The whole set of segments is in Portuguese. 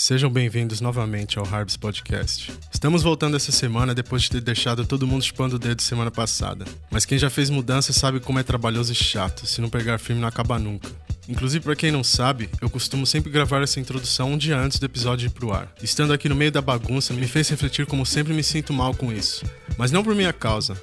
Sejam bem-vindos novamente ao Harbs Podcast. Estamos voltando essa semana depois de ter deixado todo mundo chupando o dedo semana passada. Mas quem já fez mudança sabe como é trabalhoso e chato, se não pegar firme não acaba nunca. Inclusive, para quem não sabe, eu costumo sempre gravar essa introdução um dia antes do episódio ir pro ar. Estando aqui no meio da bagunça, me fez refletir como sempre me sinto mal com isso. Mas não por minha causa,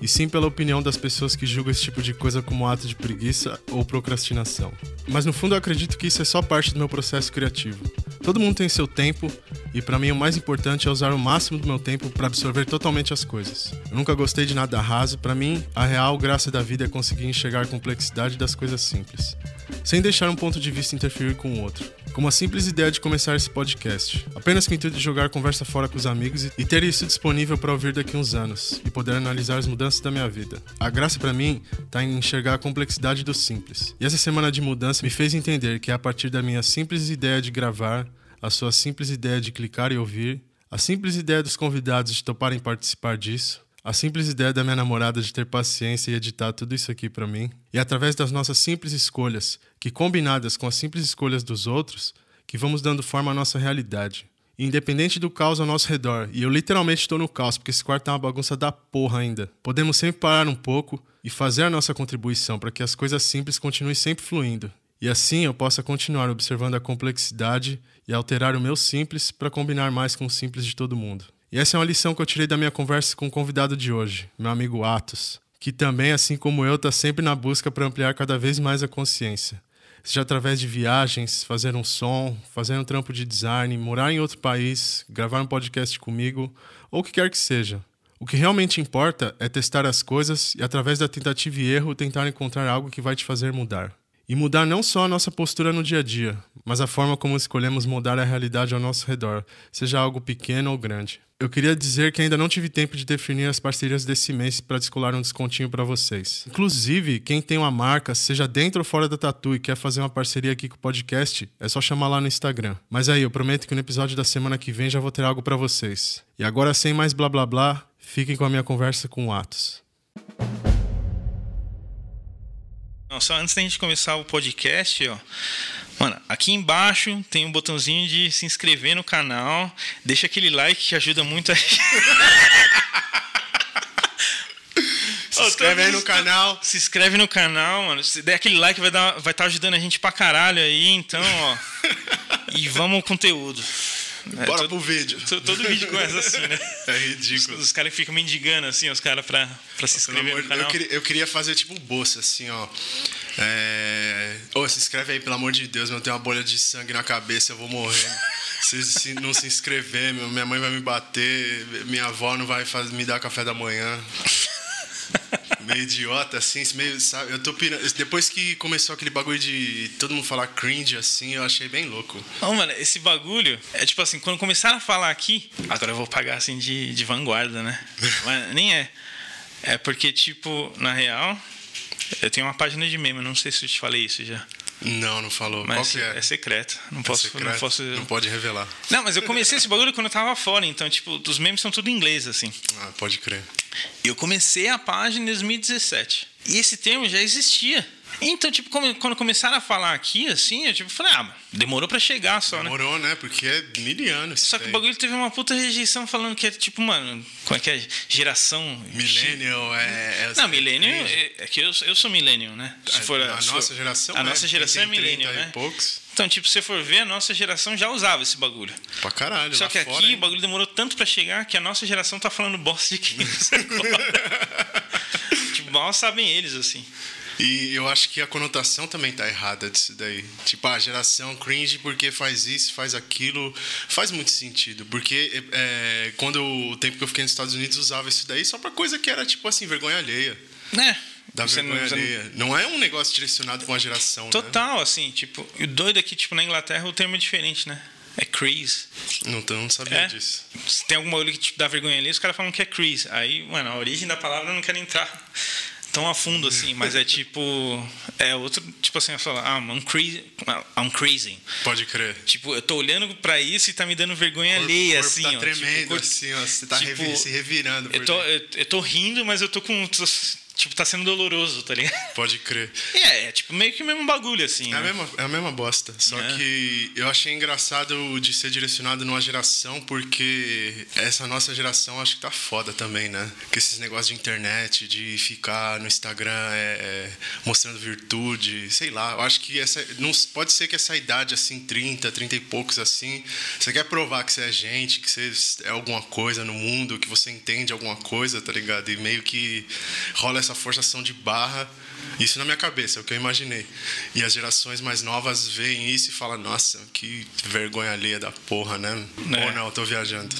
e sim pela opinião das pessoas que julgam esse tipo de coisa como ato de preguiça ou procrastinação. Mas no fundo eu acredito que isso é só parte do meu processo criativo. Todo mundo tem seu tempo e para mim o mais importante é usar o máximo do meu tempo para absorver totalmente as coisas. Eu nunca gostei de nada raso, para mim a real graça da vida é conseguir enxergar a complexidade das coisas simples, sem deixar um ponto de vista interferir com o outro. Como a simples ideia de começar esse podcast, apenas com o intuito de jogar conversa fora com os amigos e ter isso disponível para ouvir daqui uns anos e poder analisar as mudanças da minha vida. A graça para mim está em enxergar a complexidade do simples. E essa semana de mudança me fez entender que é a partir da minha simples ideia de gravar a sua simples ideia de clicar e ouvir, a simples ideia dos convidados de toparem participar disso, a simples ideia da minha namorada de ter paciência e editar tudo isso aqui para mim, e através das nossas simples escolhas, que combinadas com as simples escolhas dos outros, que vamos dando forma à nossa realidade. Independente do caos ao nosso redor, e eu literalmente estou no caos porque esse quarto é uma bagunça da porra ainda, podemos sempre parar um pouco e fazer a nossa contribuição para que as coisas simples continuem sempre fluindo. E assim eu possa continuar observando a complexidade e alterar o meu simples para combinar mais com o simples de todo mundo. E essa é uma lição que eu tirei da minha conversa com o convidado de hoje, meu amigo Atos, que também, assim como eu, está sempre na busca para ampliar cada vez mais a consciência. Seja através de viagens, fazer um som, fazer um trampo de design, morar em outro país, gravar um podcast comigo, ou o que quer que seja. O que realmente importa é testar as coisas e, através da tentativa e erro, tentar encontrar algo que vai te fazer mudar. E mudar não só a nossa postura no dia a dia, mas a forma como escolhemos mudar a realidade ao nosso redor, seja algo pequeno ou grande. Eu queria dizer que ainda não tive tempo de definir as parcerias desse mês para descolar um descontinho para vocês. Inclusive, quem tem uma marca, seja dentro ou fora da Tatu e quer fazer uma parceria aqui com o podcast, é só chamar lá no Instagram. Mas aí, eu prometo que no episódio da semana que vem já vou ter algo para vocês. E agora, sem mais blá blá blá, fiquem com a minha conversa com o Atos. Não, só antes da gente começar o podcast, ó. Mano, aqui embaixo tem um botãozinho de se inscrever no canal. Deixa aquele like que ajuda muito a Se inscreve aí no canal. Se inscreve no canal, mano. Se der aquele like, vai estar vai tá ajudando a gente pra caralho aí. Então, ó. e vamos ao conteúdo. É, Bora todo, pro vídeo. Todo, todo, vídeo começa assim, né? É ridículo. Os, os caras ficam mendigando, assim, os caras pra, pra se inscrever amor, no canal. Eu queria, eu queria, fazer tipo um bolso, assim, ó. É... Ô, se inscreve aí, pelo amor de Deus, eu tenho uma bolha de sangue na cabeça, eu vou morrer. se, se não se inscrever, minha mãe vai me bater, minha avó não vai fazer, me dar café da manhã meio idiota, assim, meio, sabe? Eu tô pirando. Depois que começou aquele bagulho de todo mundo falar cringe, assim, eu achei bem louco. Não, mano, esse bagulho é tipo assim, quando começaram a falar aqui, agora eu vou pagar assim de, de vanguarda, né? Mas nem é. É porque, tipo, na real, eu tenho uma página de meme, não sei se eu te falei isso já. Não, não falou. Mas Qual que é? É secreto. Não, é posso, secreto. não posso. Não pode revelar. Não, mas eu comecei esse bagulho quando eu tava fora, então, tipo, os memes são tudo em inglês, assim. Ah, pode crer. Eu comecei a página em 2017. E esse termo já existia. Então, tipo, quando começaram a falar aqui, assim, eu tipo, falei, ah, demorou pra chegar só, demorou, né? Demorou, né? Porque é miliano. Só que o bagulho teve uma puta rejeição falando que é tipo, mano, como é que é? Geração. Millennial é. é não, millennial é, é, que eu, eu sou millennial, né? Se a, for a, a nossa geração. A é, nossa geração é millennial, né? poucos. Então, tipo, se você for ver, a nossa geração já usava esse bagulho. Pra caralho, Só que aqui o bagulho demorou tanto pra chegar que a nossa geração tá falando bosta de agora. tipo, mal sabem eles, assim. E eu acho que a conotação também tá errada disso daí. Tipo, a geração cringe porque faz isso, faz aquilo. Faz muito sentido. Porque é, quando o tempo que eu fiquei nos Estados Unidos usava isso daí só pra coisa que era, tipo assim, vergonha alheia. Né? Da Você vergonha não- alheia. Não é um negócio direcionado pra uma geração, né? Total, assim, tipo, o doido é que, tipo, na Inglaterra o termo é diferente, né? É crease. Não, não sabia É? disso. Se tem algum bagulho que tipo, dá vergonha ali, os caras falam que é crease. Aí, mano, a origem da palavra eu não quero entrar tão a fundo assim, mas é tipo. É outro. Tipo assim, eu falo, ah, I'm, crazy, I'm crazy. Pode crer. Tipo, eu tô olhando pra isso e tá me dando vergonha corpo- alheia, corpo assim, tá ó. tremendo, Tipo, assim, ó. Você tá tipo, se revirando. eu tô, eu, eu tô rindo, mas eu tô com. Tipo, tá sendo doloroso, tá ligado? Pode crer. É, é tipo meio que o mesmo bagulho, assim. É a né? mesma, é a mesma bosta. Só É. que eu achei engraçado de ser direcionado numa geração, porque essa nossa geração acho que tá foda também, né? Que esses negócios de internet, de ficar no Instagram é, é, mostrando virtude, sei lá. Eu acho que essa. Não, pode ser que essa idade, assim, 30, 30 e poucos, assim, você quer provar que você é gente, que você é alguma coisa no mundo, que você entende alguma coisa, tá ligado? E meio que rola essa forçação de barra. Isso na minha cabeça, é o que eu imaginei. E as gerações mais novas veem isso e falam, nossa, que vergonha alheia da porra, né? É. Ou não, eu tô viajando.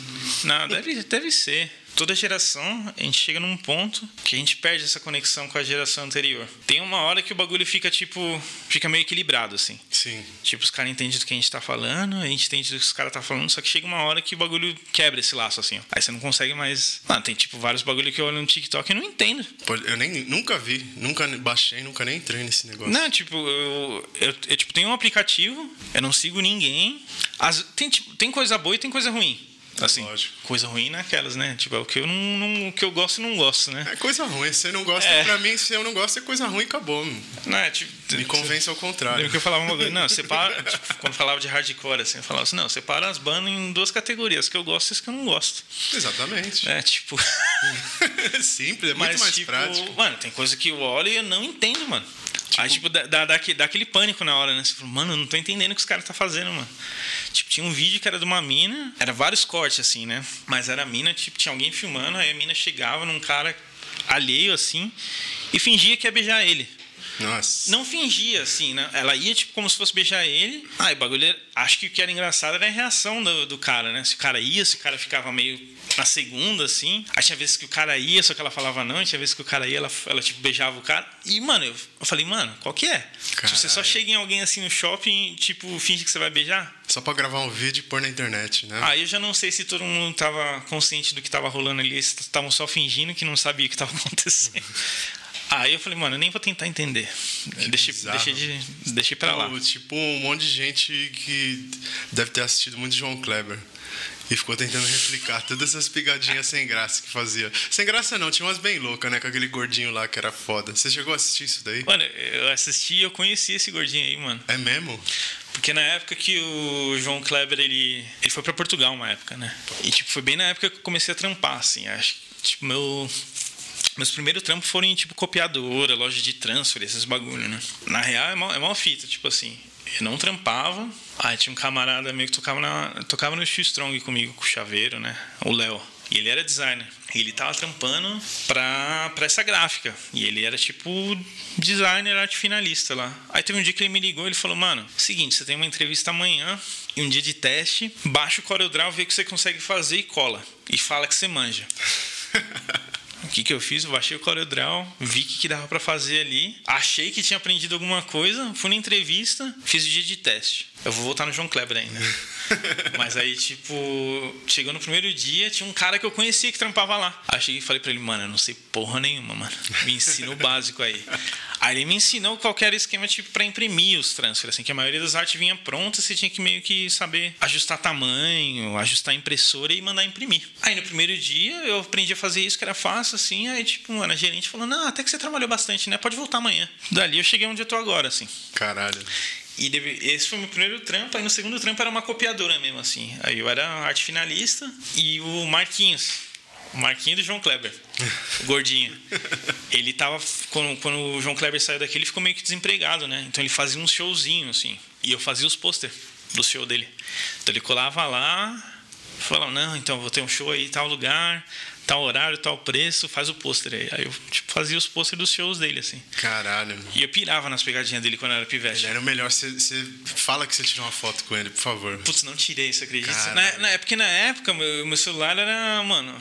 Não, deve, deve ser. Toda geração, a gente chega num ponto que a gente perde essa conexão com a geração anterior. Tem uma hora que o bagulho fica, tipo, fica meio equilibrado, assim. Sim. Tipo, os caras entendem do que a gente tá falando, a gente entende do que os caras tá falando, só que chega uma hora que o bagulho quebra esse laço, assim, ó. Aí você não consegue mais. Mano, tem, tipo, vários bagulho que eu olho no TikTok e não entendo. Eu nem, nunca vi, nunca baixei, nunca nem entrei nesse negócio. Não, tipo, eu, eu, eu, tipo, tenho um aplicativo, eu não sigo ninguém. As, tem, tipo, tem coisa boa e tem coisa ruim. Assim, lógico. coisa ruim naquelas, né? Tipo, é o que eu não, não- o que eu gosto e não gosto, né? É coisa ruim. Se você não gosta, É. pra mim, se eu não gosto, é coisa ruim e acabou. mano. Não, é, tipo, Me convence ao contrário. Que eu falava uma coisa, não, separa, tipo, quando falava de hardcore, assim, eu falava assim, não, separa as bandas em duas categorias, as que eu gosto e as que eu não gosto. Exatamente. É, tipo. Simples, é muito Mas, mais tipo, prático. mano, tem coisa que eu olho e eu não entendo, mano. Aí, tipo, dá, dá, dá aque- dá aquele pânico na hora, né? Você fala, mano, eu não tô entendendo o que os caras tá fazendo, mano. Tipo, tinha um vídeo que era de uma mina, era vários cortes, assim, né? Mas era a mina, tipo, tinha alguém filmando, aí a mina chegava num cara alheio, assim, e fingia que ia beijar ele. Nossa. Não fingia, assim, né? Ela ia, tipo, como se fosse beijar ele. Ah, e o bagulho. Acho que o que era engraçado era a reação do, do cara, né? Se o cara ia, se o cara ficava meio na segunda, assim. Aí tinha vezes que o cara ia, só que ela falava não. Tinha vezes que o cara ia, ela, ela tipo, beijava o cara. E, mano, eu, eu falei, mano, qual que é? Tipo, você só chega em alguém assim no shopping e, tipo, finge que você vai beijar? Só pra gravar um vídeo e pôr na internet, né? Aí eu já não sei se todo mundo tava consciente do que tava rolando ali, se estavam só fingindo que não sabia o que tava acontecendo. Aí eu falei, mano, eu nem vou tentar entender. Deixei, bizarro. deixei, de, deixei pra lá. Tipo, um monte de gente que deve ter assistido muito João Kleber. E ficou tentando replicar todas essas pegadinhas sem graça que fazia. Sem graça não, tinha umas bem loucas, né? Com aquele gordinho lá que era foda. Você chegou a assistir isso daí? Mano, eu assisti e eu conheci esse gordinho aí, mano. É mesmo? Porque na época que o João Kleber, ele, ele foi pra Portugal uma época, né? E, tipo, foi bem na época que eu comecei a trampar, assim. Acho que, tipo, meu... Meus primeiros trampos foram em, tipo, copiadora, loja de transfer, esses bagulho, né? Na real, é mal, é fita, tipo assim. Eu não trampava. Aí tinha um camarada meu que tocava, na, tocava no X-Strong comigo, com o chaveiro, né? O Léo. E ele era designer. E ele tava trampando pra, pra essa gráfica. E ele era tipo designer, arte finalista lá. Aí teve um dia que ele me ligou ele falou: Mano, seguinte, você tem uma entrevista amanhã e um dia de teste. Baixa o CorelDRAW, vê o que você consegue fazer e cola. E fala que você manja. O que, que eu fiz? Eu baixei o CorelDRAW, vi o que, que dava pra fazer ali, achei que tinha aprendido alguma coisa, fui na entrevista, fiz o dia de teste. Eu vou voltar no João Kleber ainda. Mas aí, tipo, chegou no primeiro dia, tinha um cara que eu conhecia que trampava lá. Aí cheguei e falei pra ele, mano, eu não sei porra nenhuma, mano. Me ensina o básico aí. Aí ele me ensinou qual que era o esquema, tipo, pra imprimir os transfers, assim, que a maioria das artes vinha pronta, você tinha que meio que saber ajustar tamanho, ajustar a impressora e mandar imprimir. Aí no primeiro dia eu aprendi a fazer isso, que era fácil, assim, aí, tipo, mano, a gerente falou, não, até que você trabalhou bastante, né? Pode voltar amanhã. Dali eu cheguei onde eu tô agora, assim. Caralho. E esse foi o meu primeiro trampo. Aí no segundo trampo era uma copiadora mesmo, assim. Aí eu era arte finalista e o Marquinhos. O Marquinhos do João Kleber. O gordinho. Ele tava. Quando, quando o João Kleber saiu daqui, ele ficou meio que desempregado, né? Então ele fazia uns showzinhos, assim. E eu fazia os pôster do show dele. Então ele colava lá, falava, não, então vou ter um show aí tal lugar, tal horário, tal preço, faz o pôster aí. Aí eu tipo, fazia os pôster dos shows dele, assim. Caralho. E eu pirava nas pegadinhas dele quando eu era pivete. Ele era o melhor. Você fala que você tirou uma foto com ele, por favor. Putz, não tirei, você acredita? Caralho. Na, na, é porque na época meu, meu celular era, mano.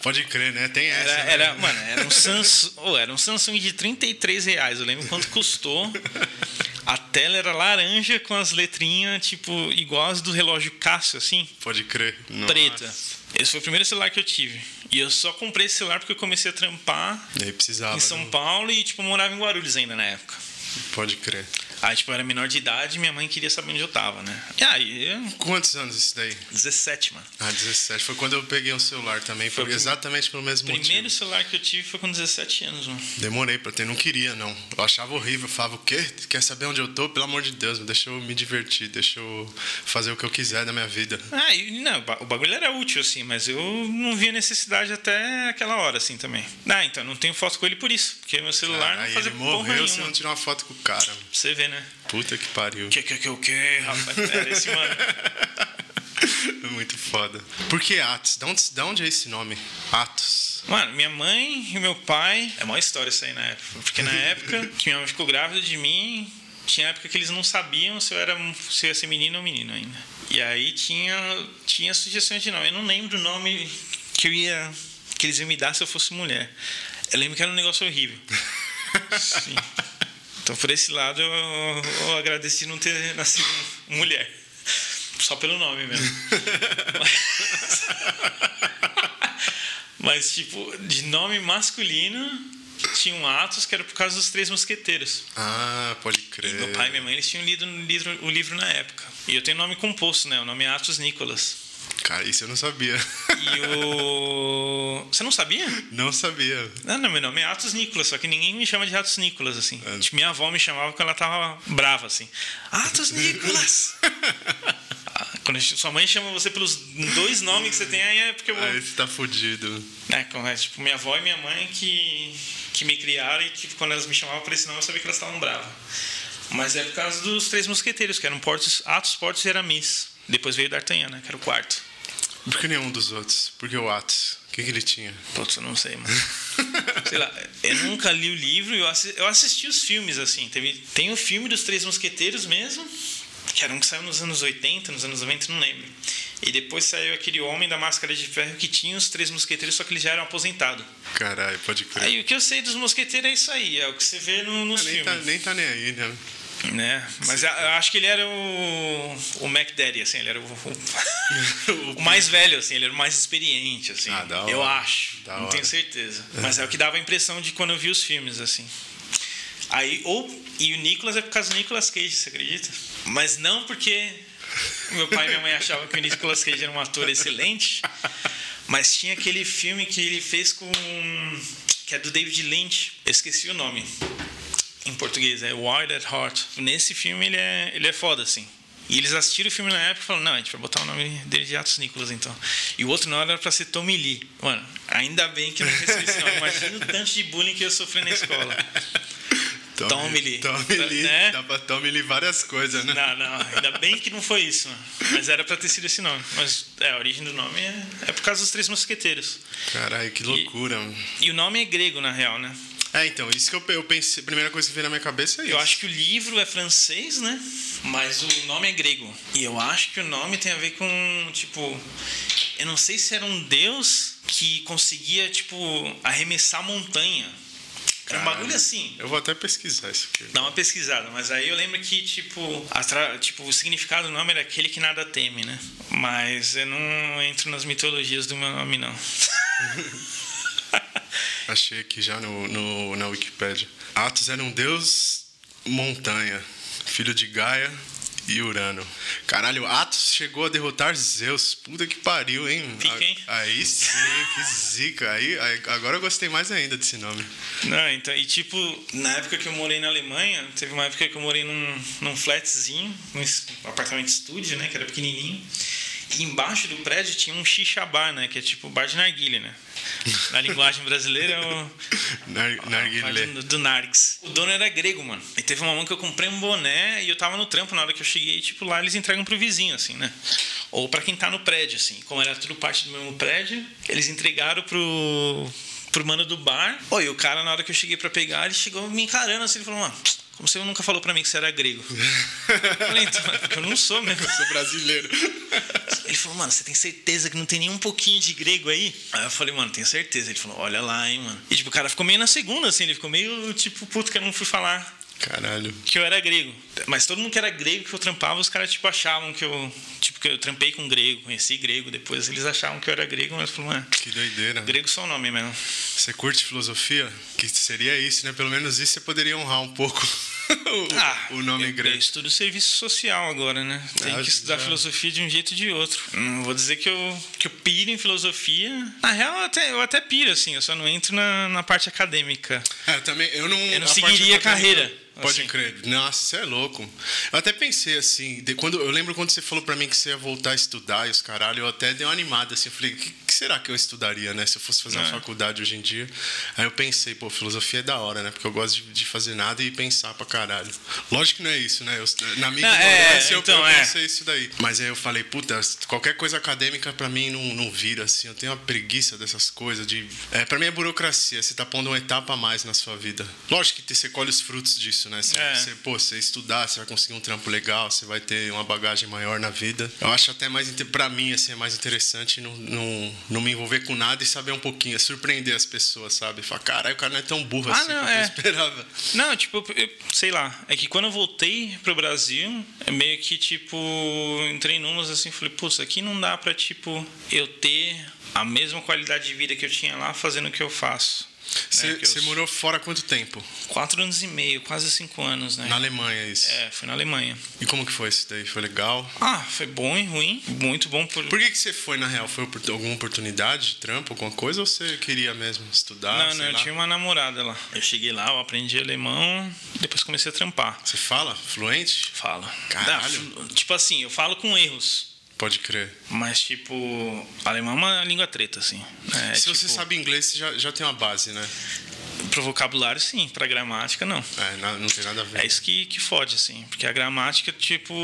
Pode crer, né? Tem essa. Era, né? era, mano, era um Samsung. oh, era um Samsung de 33 reais. Eu lembro quanto custou. A tela era laranja com as letrinhas, tipo, igual as do relógio Cássio, assim, Pode crer. Nossa. Esse foi o primeiro celular que eu tive. E eu só comprei esse celular porque eu comecei a trampar E em São né? Paulo e, tipo, morava em Guarulhos ainda na época. Pode crer. Aí, tipo, eu era menor de idade e minha mãe queria saber onde eu tava, né? E aí, eu... Quantos anos isso daí? 17, mano. Ah, 17. Foi quando eu peguei um celular também. Foi, Foi o exatamente pelo mesmo O primeiro motivo. celular que eu tive foi com 17 anos, mano. Demorei pra ter, não queria, não. Eu achava horrível. Eu falava, o quê? Quer saber onde eu tô? Pelo amor de Deus, deixa eu me divertir, deixa eu fazer o que eu quiser da minha vida. Ah, e, não, o ba- o bagulho era útil, assim, mas eu não via necessidade até aquela hora, assim, também. Ah, então, não tenho foto com ele por isso, porque meu celular Aí não fazia ele morreu, você não tirou uma foto com o cara. Você ver, né? Puta que pariu. Que, que, que, o que, rapaz? Era esse, mano. Muito foda. Por que Atos? De onde, de onde é esse nome? Atos. Mano, minha mãe e meu pai. É uma história isso aí na época. Porque na época que minha mãe ficou grávida de mim, tinha época que eles não sabiam se eu, era, se eu ia ser menino ou menino ainda. E aí tinha, tinha sugestões de nome. Eu não lembro o nome que eu ia. que eles iam me dar se eu fosse mulher. Eu lembro que era um negócio horrível. Sim. Então por esse lado eu, eu agradeci não ter nascido mulher. Só pelo nome mesmo. Mas, tipo, de nome masculino, tinha um Atos que era por causa dos Três Mosqueteiros. Ah, pode crer. E meu pai e minha mãe, eles tinham lido o livro, o livro na época. E eu tenho nome composto, né? O nome é Atos Nicolas. Cara, isso eu não sabia. E o... Você não sabia? Não sabia. Não, não, meu nome é Atos Nicolas, só que ninguém me chama de Atos Nicolas, assim. É. Tipo, minha avó me chamava quando ela tava brava, assim. Atos Nicolas! Ah, Quando sua mãe chama você pelos dois nomes que você tem, aí é porque eu vou... Aí você tá fudido. É, como é, tipo, minha avó e minha mãe que, que me criaram e tipo, quando elas me chamavam por esse nome eu sabia que elas estavam bravas. Mas é por causa dos três mosqueteiros, que eram Portos, Atos, Portos e Aramis. Depois veio D'Artagnan, né? Que era o quarto. Por que nenhum dos outros? Por que o Atos? O que, que ele tinha? Putz, eu não sei, mano. sei lá, eu nunca li o livro, eu assisti, eu assisti os filmes, assim. Teve, tem o filme dos Três Mosqueteiros mesmo, que era um que saiu nos anos 80, nos anos 90, não lembro. E depois saiu aquele Homem da Máscara de Ferro que tinha os Três Mosqueteiros, só que eles já eram aposentados. Caralho, pode crer. Aí o que eu sei dos mosqueteiros é isso aí, é o que você vê no- nos nem, tá, filmes. nem tá nem aí, né? Né? Mas eu eu acho que ele era o, o Mac Daddy, assim, ele era o, o, o mais velho, assim, ele era o mais experiente, assim. Ah, da hora. Eu acho, Da não hora. tenho certeza. Mas é o que dava a impressão de quando eu vi os filmes, assim. Aí, ou, e o Nicolas é por causa do Nicolas Cage, você acredita? Mas não porque meu pai e minha mãe achavam que o Nicolas Cage era um ator excelente, mas tinha aquele filme que ele fez com. que é do David Lynch, eu esqueci o nome em português, é Wild at Heart. Nesse filme ele é, ele é foda, assim. E eles assistiram o filme na época e falaram, não, a gente vai botar o nome dele de Atos Nicolas, então. E o outro nome era pra ser Tommy Lee. Mano, ainda bem que eu não recebi esse nome. Imagina o tanto de bullying que eu sofri na escola. Tommy Lee. Tommy Lee. né? Dá pra Tommy Lee várias coisas, né? Não, não, ainda bem que não foi isso, mano. Mas era pra ter sido esse nome. Mas é, a origem do nome é, é por causa dos Três Mosqueteiros. Caralho, que loucura. mano. E o nome é grego, na real, né? É, então, isso que eu, eu pensei, a primeira coisa que veio na minha cabeça é isso. Eu acho que o livro é francês, né? Mas o nome é grego. E eu acho que o nome tem a ver com, tipo. Eu não sei se era um deus que conseguia, tipo, arremessar montanha. Era um bagulho assim. Eu vou até pesquisar isso aqui. Dá uma pesquisada, mas aí eu lembro que, tipo, atra- tipo, o significado do nome era aquele que nada teme, né? Mas eu não entro nas mitologias do meu nome, não. Achei aqui já no, no, na Wikipédia. Atos era um deus montanha, filho de Gaia e Urano. Caralho, Atos chegou a derrotar Zeus. Puta que pariu, hein? Pica, hein? Aí sim, que zica. Aí, aí- agora eu gostei mais ainda desse nome. Não, então, e tipo, na época que eu morei na Alemanha, teve uma época que eu morei num, num flatzinho, num um apartamento estúdio, né, que era pequenininho. E embaixo do prédio tinha um xixá bar, né, que é tipo bar de narguilha, né? Na linguagem brasileira é o Nar, bar narguilé. do, do Nargs. O dono era grego, mano. E teve uma mão que eu comprei um boné e eu tava no trampo na hora que eu cheguei, tipo, lá eles entregam pro vizinho, assim, né? Ou pra quem tá no prédio, assim. Como era tudo parte do mesmo prédio, eles entregaram pro, pro mano do bar. Oi, o cara, na hora que eu cheguei pra pegar, ele chegou me encarando assim, ele falou, mano, você nunca falou pra mim que você era grego? Eu falei, então, é porque eu não sou mesmo. Eu sou brasileiro. Ele falou, mano, você tem certeza que não tem nem um pouquinho de grego aí? Aí eu falei, mano, tenho certeza. Ele falou, olha lá, hein, mano. E tipo, o cara ficou meio na segunda, assim, ele ficou meio tipo, puto que eu não fui falar Caralho. que eu era grego. Mas todo mundo que era grego que eu trampava, os caras tipo achavam que eu, tipo, que eu trampei com grego, conheci grego, depois eles achavam que eu era grego, mas eu falei, mano, Que doideira. grego só o nome mesmo. Você curte filosofia? Que seria isso, né? Pelo menos isso você poderia honrar um pouco. O, Ah, o nome eu, grego. Eu estudo serviço social agora, né? Tem Ah, que estudar já. filosofia de um jeito ou de outro. Não vou dizer que eu, que eu piro em filosofia. Na real, eu até, eu até piro, assim. Eu só não entro na, na parte acadêmica. É, também, eu não, Eu não seguiria a carreira, Pode assim. crer. Nossa, você é louco. Eu até pensei assim, de- quando, eu lembro quando você falou pra mim que você ia voltar a estudar e os caralho, eu até dei uma animada assim. Eu falei, o que, que será que eu estudaria, né? Se eu fosse fazer uma É. faculdade hoje em dia. Aí eu pensei, pô, filosofia é da hora, né? Porque eu gosto de, de fazer nada e pensar pra caralho. Lógico que não é isso, né? Eu, na minha Não, é, ignorância, eu- então, eu é. pensei isso daí. Mas aí eu falei, puta, qualquer coisa acadêmica pra mim não, não vira, assim. Eu tenho uma preguiça dessas coisas. De, é, pra mim é burocracia. Você tá pondo uma etapa a mais na sua vida. Lógico que você colhe os frutos disso, né? Você, É. você, pô, você estudar, você vai conseguir um trampo legal, você vai ter uma bagagem maior na vida. Eu acho até mais, pra mim, assim, é mais interessante não, não, não me envolver com nada e saber um pouquinho, é surpreender as pessoas, sabe? Falar, caralho, o cara não é tão burro Ah, assim não, é. eu esperava. Não, tipo, eu- sei lá. É que quando eu voltei pro Brasil, é meio que, tipo, entrei numas assim, falei, putz, aqui não dá pra, tipo, eu ter a mesma qualidade de vida que eu tinha lá fazendo o que eu faço. Você né? Eu- morou fora há quanto tempo? Quatro anos e meio, quase cinco anos, né? Na Alemanha, isso. É, fui na Alemanha. E como que foi isso daí? Foi legal? Ah, foi bom e ruim. Muito bom por. Por que, que você foi, na real? Foi por alguma oportunidade de trampo, alguma coisa? Ou você queria mesmo estudar? não, não, eu lá? tinha uma namorada lá. Eu cheguei lá, eu aprendi alemão, depois comecei a trampar. Você fala fluente? Falo. Caralho. Tipo assim, eu falo com erros. Pode crer. Mas, tipo, alemão é uma língua treta, assim. É, Se tipo, você sabe inglês, você já, já tem uma base, né? Pro vocabulário, sim. Pra gramática, não. É, não tem nada a ver. É isso que, que fode, assim. Porque a gramática, tipo...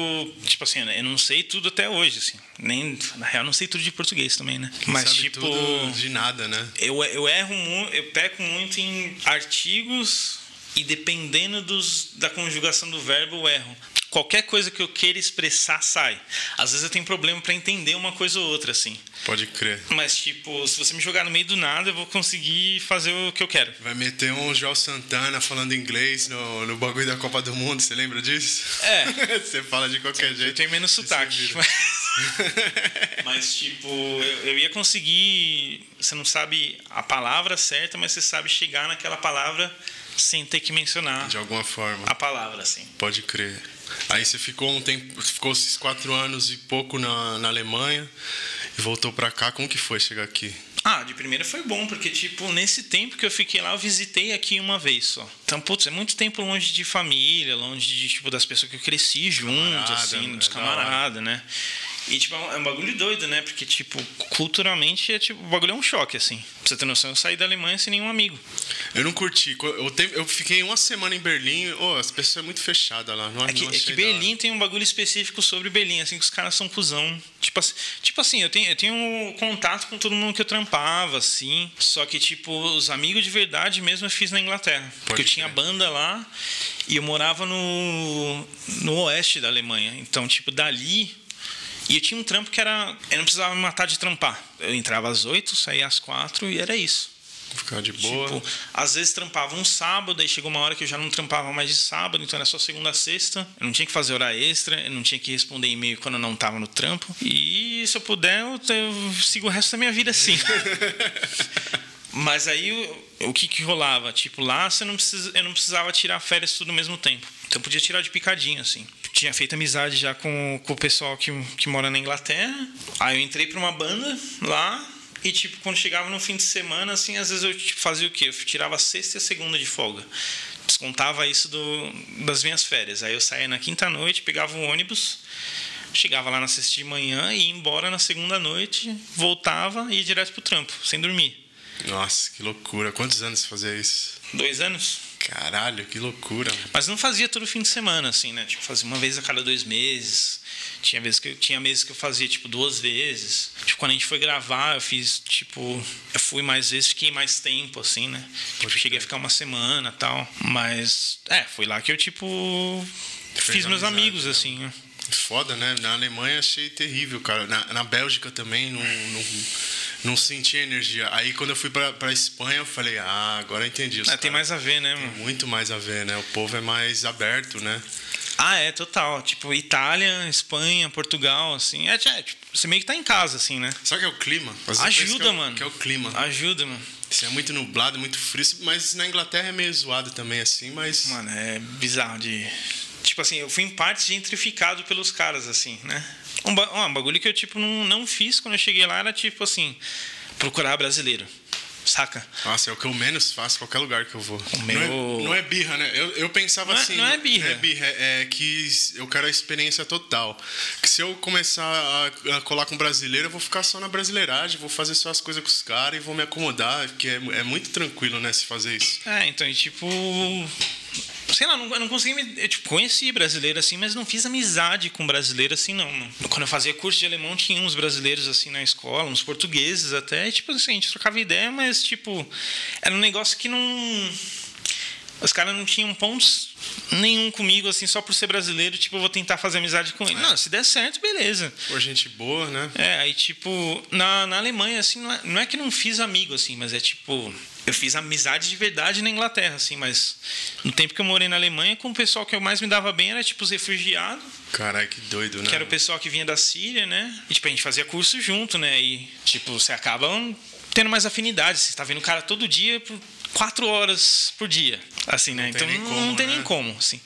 Tipo assim, eu não sei tudo até hoje, assim. Nem, na real, não sei tudo de português também, né? Você Mas, sabe tipo... tudo de nada, né? Eu, eu erro muito, eu peco muito em artigos e dependendo dos, da conjugação do verbo, eu erro. Qualquer coisa que eu queira expressar sai. Às vezes eu tenho problema para entender uma coisa ou outra, assim. Pode crer. Mas, tipo, se você me jogar no meio do nada, eu vou conseguir fazer o que eu quero. Vai meter um Joel Santana falando inglês no, no bagulho da Copa do Mundo, você lembra disso? É. você fala de qualquer Eu jeito. tenho menos sotaque. Mas, mas, tipo, eu, eu ia conseguir. Você não sabe a palavra certa, mas você sabe chegar naquela palavra sem ter que mencionar De alguma forma. a palavra, assim. Pode crer. Aí você ficou um tempo, ficou esses quatro anos e pouco na, na Alemanha e voltou pra cá. Como que foi chegar aqui? Ah, de primeira foi bom, porque, tipo, nesse tempo que eu fiquei lá, eu visitei aqui uma vez só. Então, putz, é muito tempo longe de família, longe de, tipo, das pessoas que eu cresci junto, Camarada, assim, é dos camaradas, né? E, tipo, é um- é um bagulho doido, né? Porque, tipo, culturalmente, é, tipo, o bagulho é um choque, assim. Pra você ter noção, eu saí da Alemanha sem nenhum amigo. Eu não curti. Eu, eu fiquei uma semana em Berlim. Oh, as pessoas são muito fechadas lá. Não, É que, não é que. Berlim tem um bagulho específico sobre Berlim, assim, que os caras são cuzão. Tipo assim, tipo assim eu, tenho, eu tenho contato com todo mundo que eu trampava, assim. Só que, tipo, os amigos de verdade mesmo eu fiz na Inglaterra. Porque eu tinha banda lá e eu morava no, no oeste da Alemanha. Então, tipo, dali. E eu tinha um trampo que era. Eu não precisava me matar de trampar. Eu entrava às oito, saía às quatro e era isso. Ficar de boa. Tipo, às vezes trampava um sábado, aí chegou uma hora que eu já não trampava mais de sábado, então era só segunda a sexta. Eu não tinha que fazer hora extra, eu não tinha que responder e-mail quando eu não tava no trampo. E se eu puder, eu, eu sigo o resto da minha vida assim. Mas aí o, o que que rolava? Tipo, lá você não precisa, eu não precisava tirar férias tudo ao mesmo tempo. Então eu podia tirar de picadinho, assim. Tinha feito amizade já com, com o pessoal que, que mora na Inglaterra. Aí eu entrei pra uma banda lá. E, tipo, quando chegava no fim de semana, assim, às vezes eu tipo, fazia o quê? Eu tirava a sexta e a segunda de folga. Descontava isso do, das minhas férias. Aí eu saía na quinta noite, pegava um ônibus, chegava lá na sexta de manhã, ia embora na segunda noite, voltava e ia direto pro trampo, sem dormir. Nossa, que loucura. Quantos anos você fazia isso? Dois anos. Caralho, que loucura. mano. Mas não fazia todo fim de semana, assim, né? Tipo, fazia uma vez a cada dois meses. Tinha vezes que eu, tinha meses que eu fazia, tipo, duas vezes. Tipo, quando a gente foi gravar, eu fiz, tipo... Eu fui mais vezes, fiquei mais tempo, assim, né? Tipo, cheguei a ficar uma semana tal. Mas, é, foi lá que eu, tipo... Fez fiz meus amigos, né? assim, né? Foda, né? Na Alemanha achei terrível, cara. Na, na Bélgica também não, não, não senti energia. Aí quando eu fui pra, pra Espanha, eu falei, ah, agora eu entendi. Os É, tem mais a ver, né, mano? muito mais a ver, né? O povo é mais aberto, né? Ah, é, total. Tipo, Itália, Espanha, Portugal, assim. É, é, tipo, você meio que tá em casa, assim, né? Só que é o clima. Ajuda, que é o- mano. Que é o clima. Ajuda, mano. Assim, é muito nublado, muito frio, mas na Inglaterra é meio zoado também, assim, mas. Mano, é bizarro de. Tipo assim, eu fui em parte gentrificado pelos caras, assim, né? Um, um bagulho que eu, tipo, não, não fiz quando eu cheguei lá era, tipo assim, procurar brasileiro. Saca? Nossa, é o que eu menos faço qualquer lugar que eu vou. Meu... não, é, não é birra, né? Eu, eu pensava Não é- assim. não é birra. Não é birra, é que eu quero a experiência total. Que se eu começar a, a colar com brasileiro, eu vou ficar só na brasileiragem, vou fazer só as coisas com os caras e vou me acomodar, porque é, é muito tranquilo, né, se fazer isso. É, então, e tipo. Sei lá, não, eu não consegui me. Eu, tipo, conheci brasileiro assim, mas não fiz amizade com brasileiro assim, não. Quando eu fazia curso de alemão, tinha uns brasileiros assim na escola, uns portugueses até. E, tipo assim, a gente trocava ideia, mas, tipo, era um negócio que não. Os caras não tinham pontos nenhum comigo, assim, só por ser brasileiro, tipo, eu vou tentar fazer amizade com ele. Não, se der certo, beleza. Por gente boa, né? É, aí, tipo, na, na Alemanha, assim, não é, não é que não fiz amigo, assim, mas é tipo. Eu fiz amizade de verdade na Inglaterra, assim, mas no tempo que eu morei na Alemanha, com o pessoal que eu mais me dava bem era, tipo, os refugiados, Caralho, que doido, né? que era o pessoal que vinha da Síria, né? E, tipo, a gente fazia curso junto, né? E, tipo, você acaba tendo mais afinidade. Você tá vendo o cara todo dia por quatro horas por dia, assim, né? Não então, nem não, como, não tem nem né? como, assim.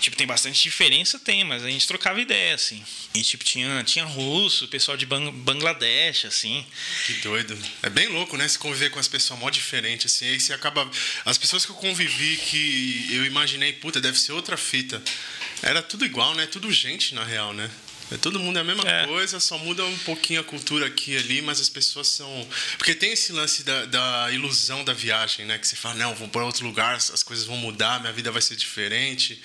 Tipo, tem bastante diferença, tem, mas a gente trocava ideia, assim. E, tipo, tinha, tinha russo, pessoal de Bang Bangladesh, assim. Que doido. É bem louco, né? Se conviver com as pessoas mó diferente, assim. Aí você acaba. As pessoas que eu convivi que eu imaginei, puta, deve ser outra fita. Era tudo igual, né? Tudo gente, na real, né? É, Todo mundo é a mesma É. coisa, só muda um pouquinho a cultura aqui e ali, mas as pessoas são. Porque tem esse lance da, da ilusão da viagem, né? Que você fala, não, vou para outro lugar, as coisas vão mudar, minha vida vai ser diferente.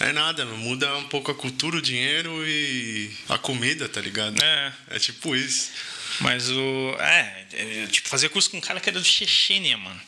É nada, muda um pouco a cultura, o dinheiro e a comida, tá ligado? É. É tipo isso. Mas o. É, é, tipo, fazia curso com um cara que era do Chechênia, mano.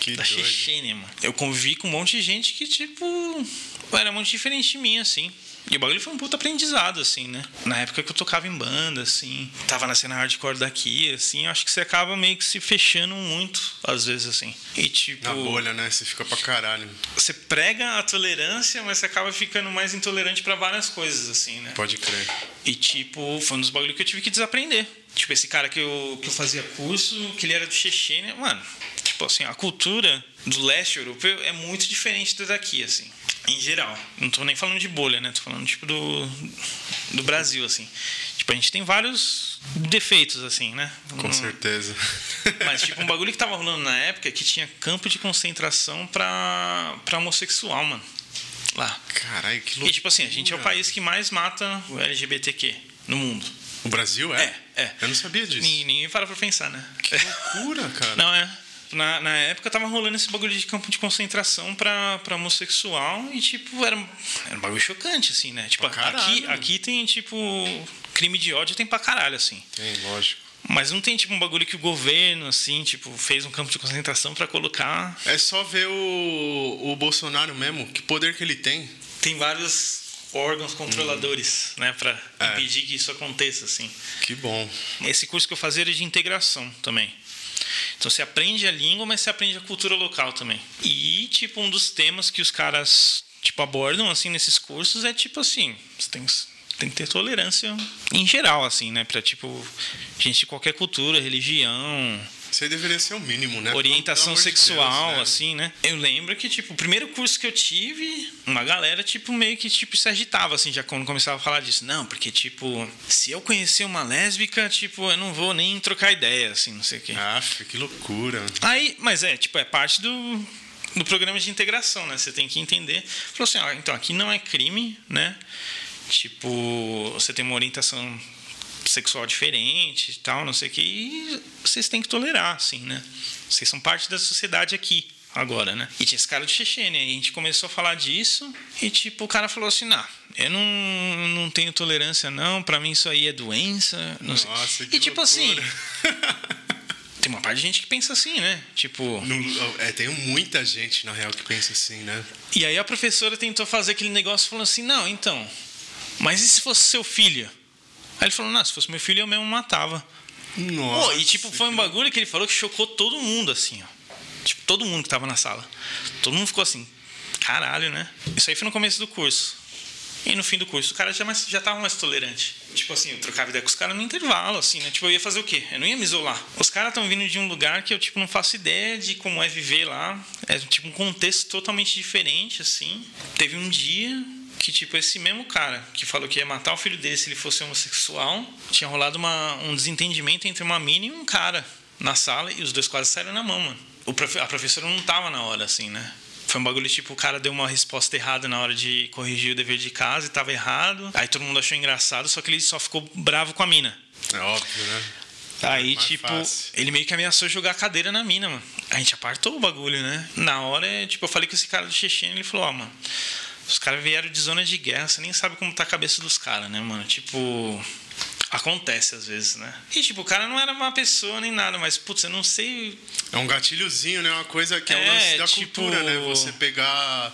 Que da doido. Chechênia, mano. Eu convivi com um monte de gente que, tipo, era muito diferente de mim, assim. E o bagulho foi um puta aprendizado, assim, né? Na época que eu tocava em banda, assim, tava na cena hardcore daqui, assim, acho que você acaba meio que se fechando muito, às vezes, assim. E, tipo. Na bolha, né? Você fica pra caralho. Você prega a tolerância, mas você acaba ficando mais intolerante pra várias coisas, assim, né? Pode crer. E, tipo, foi um dos bagulhos que eu tive que desaprender. Tipo, esse cara que eu, que eu fazia curso, que ele era do Chechênia, mano, tipo assim, a cultura do leste europeu é muito diferente da daqui, assim. Em geral. Não tô nem falando de bolha, né? Tô falando, tipo, do, do Brasil, assim. Tipo, a gente tem vários defeitos, assim, né? Com Hum, certeza. Mas, tipo, um bagulho que tava rolando na época é que tinha campo de concentração pra, pra homossexual, mano. Lá. Caralho, que loucura. E, tipo assim, a gente é o país que mais mata o LGBTQ no mundo. O Brasil é? É, é. Eu não sabia disso. Ninguém, ninguém para pra pensar, né? Que loucura, cara. Não, é. Na, na época tava rolando esse bagulho de campo de concentração pra, pra homossexual e, tipo, era, era um bagulho chocante, assim, né? Tipo, caralho, aqui, mano. aqui tem, tipo, crime de ódio tem pra caralho, assim. Tem, lógico. Mas não tem, tipo, um bagulho que o governo, assim, tipo, fez um campo de concentração pra colocar. É só ver o, o Bolsonaro mesmo, que poder que ele tem. Tem vários órgãos controladores, né? Pra Hum. É. impedir que isso aconteça, assim. Que bom. Esse curso que eu fazia era de integração também. Então você aprende a língua, mas você aprende a cultura local também. E, tipo, um dos temas que os caras, tipo, abordam, assim, nesses cursos é, tipo, assim, você tem, tem que ter tolerância em geral, assim, né? Pra, tipo, gente de qualquer cultura, religião, Isso aí deveria ser o mínimo, né? orientação Pelo sexual, Deus, né? assim, né? Eu lembro que, tipo, o primeiro curso que eu tive, uma galera, tipo, meio que, tipo, se agitava, assim, já quando começava a falar disso. Não, porque, tipo, se eu conhecer uma lésbica, tipo, eu não vou nem trocar ideia, assim, não sei o quê. Aff, que loucura. Aí, mas é, tipo, é parte do, do programa de integração, né? Você tem que entender. Falou assim, ó, então, aqui não é crime, né? Tipo, você tem uma orientação sexual diferente e tal, não sei o que, e vocês têm que tolerar, assim, né? Vocês são parte da sociedade aqui, agora, né? E tinha esse cara de Chechênia, e a gente começou a falar disso, e tipo, o cara falou assim, não, eu não, não tenho tolerância não, pra mim isso aí é doença, não sei. Nossa, que E tipo assim, loucura. tem uma parte de gente que pensa assim, né? Tipo... Não- é, tem muita gente, na real, que pensa assim, né? E aí a professora tentou fazer aquele negócio falando assim, não, então, mas e se fosse seu filho? Aí ele falou, não, se fosse meu filho eu mesmo matava. Nossa. Pô, e tipo, foi um bagulho que ele falou que chocou todo mundo, assim, ó. Tipo, todo mundo que tava na sala. Todo mundo ficou assim, caralho, né? Isso aí foi no começo do curso. E no fim do curso, o cara já, mais, já tava mais tolerante. Tipo assim, eu trocava ideia com os caras no intervalo, assim, né? Tipo, eu ia fazer o quê? Eu não ia me isolar. Os caras estão vindo de um lugar que eu, tipo, não faço ideia de como é viver lá. É, tipo, um contexto totalmente diferente, assim. Teve um dia que, tipo, esse mesmo cara que falou que ia matar o filho dele se ele fosse homossexual, tinha rolado uma, um desentendimento entre uma mina e um cara na sala e os dois quase saíram na mão, mano. O profe a professora não tava na hora, assim, né? Foi um bagulho tipo, o cara deu uma resposta errada na hora de corrigir o dever de casa e tava errado. Aí todo mundo achou engraçado, só que ele só ficou bravo com a mina. É óbvio, né? Aí, tipo, fácil. ele meio que ameaçou jogar a cadeira na mina, mano. A gente apartou o bagulho, né? Na hora, tipo, eu falei com esse cara do Checheno, ele falou, ó, oh, mano, os caras vieram de zona de guerra, você nem sabe como tá a cabeça dos caras, né, mano? Tipo, Acontece às vezes, né? E tipo, o cara não era uma pessoa nem nada, mas putz, eu não sei. É um gatilhozinho, né? Uma coisa que é, é o lance da tipo... cultura, né? Você pegar.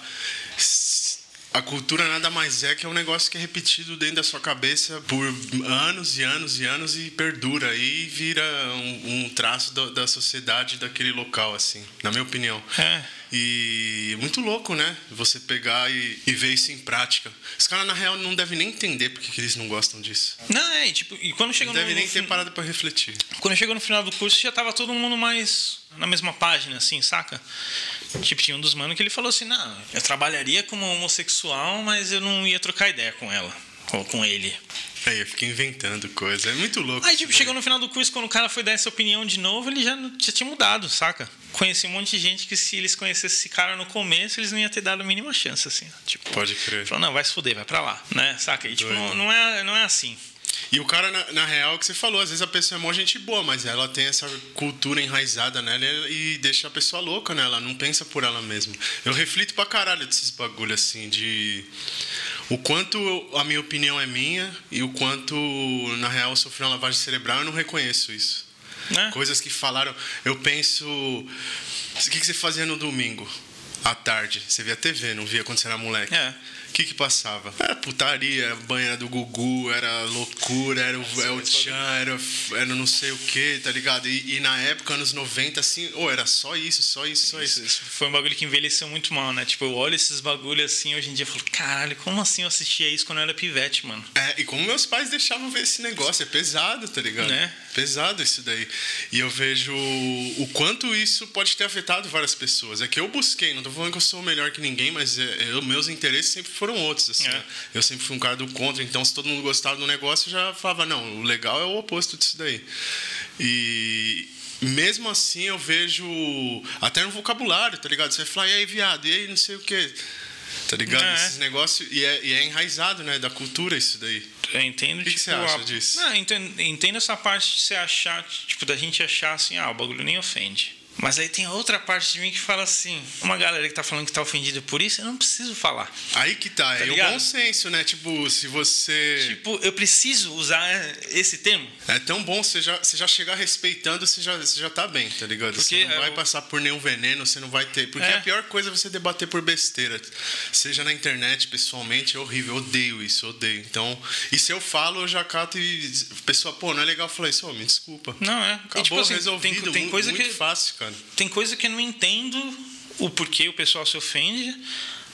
A cultura nada mais é que é um negócio que é repetido dentro da sua cabeça por anos e anos e anos e perdura e vira um, um traço da, da sociedade daquele local, assim, na minha opinião. É. E muito louco, né? Você pegar e, e ver isso em prática. Os caras, na real, não devem nem entender porque que eles não gostam disso. Não, é, tipo, e quando chegou não no. Deve nem ter parado pra refletir. Quando chegou no final do curso, já tava todo mundo mais na mesma página, assim, saca? Tipo, tinha um dos manos que ele falou assim: não, eu trabalharia como homossexual, mas eu não ia trocar ideia com ela, ou com ele. Aí eu fiquei inventando coisa. É muito louco. Aí, tipo, chegou no final do curso, quando o cara foi dar essa opinião de novo, ele já, já tinha mudado, saca? Conheci um monte de gente que se eles conhecessem esse cara no começo, eles não iam ter dado a mínima chance, assim. Tipo, Pode crer. Falou, não, vai se fuder, vai pra lá, né? Saca? E, tipo, não, não, é, não é assim. E o cara, na, na real, que você falou, às vezes a pessoa é mó gente boa, mas ela tem essa cultura enraizada nela e deixa a pessoa louca, né? Ela não pensa por ela mesma. Eu reflito pra caralho desses bagulho assim, de o quanto a minha opinião é minha e o quanto, na real, eu sofri uma lavagem cerebral, eu não reconheço isso. É. Coisas que falaram. Eu penso. O que, que você fazia no domingo? À tarde. Você via TV, não via quando você era moleque. É que que passava? Era putaria, era banheira do Gugu, era loucura, era o El Chan, era, era não sei o que, tá ligado? E, e, na época, anos 90, assim, ou oh, era só isso, só isso, só isso. isso. Foi um bagulho que envelheceu muito mal, né? Tipo, eu olho esses bagulhos assim, hoje em dia, eu falo, caralho, como assim eu assistia isso quando eu era pivete, mano? É, e como meus pais deixavam ver esse negócio, é pesado, tá ligado? Né? Pesado isso daí. E eu vejo o quanto isso pode ter afetado várias pessoas. É que eu busquei, não tô falando que eu sou melhor que ninguém, mas é, eu, meus interesses sempre foram outros, assim. É. Né? Eu sempre fui um cara do contra, então se todo mundo gostava do negócio, eu já falava, não, o legal é o oposto disso daí. E mesmo assim eu vejo até no vocabulário, tá ligado? Você vai falar, e aí, viado, e aí, não sei o quê. Tá ligado? É. Esses negócios. E é, e é enraizado, né? Da cultura isso daí. Eu entendo, o que, tipo, que você acha a... disso? Não, entendo, entendo essa parte de você achar, tipo, da gente achar assim, ah, o bagulho nem ofende. Mas aí tem outra parte de mim que fala assim: uma galera que tá falando que tá ofendida por isso, eu não preciso falar. Aí que tá, tá é ligado? o bom senso, né? Tipo, se você. Tipo, eu preciso usar esse termo. É tão bom você já, você já chegar respeitando, você já, você já tá bem, tá ligado? Porque você não vai passar por nenhum veneno, você não vai ter. Porque é. a pior coisa é você debater por besteira. Seja na internet, pessoalmente, é horrível. Eu odeio isso, odeio. Então, e se eu falo, eu já cato e a pessoa, pô, não é legal falar isso, oh, me desculpa. Não, é. Acabou, e, tipo, assim, resolvido. Tem, tem coisa muito, que. Muito fácil, cara. Tem coisa que eu não entendo o porquê o pessoal se ofende.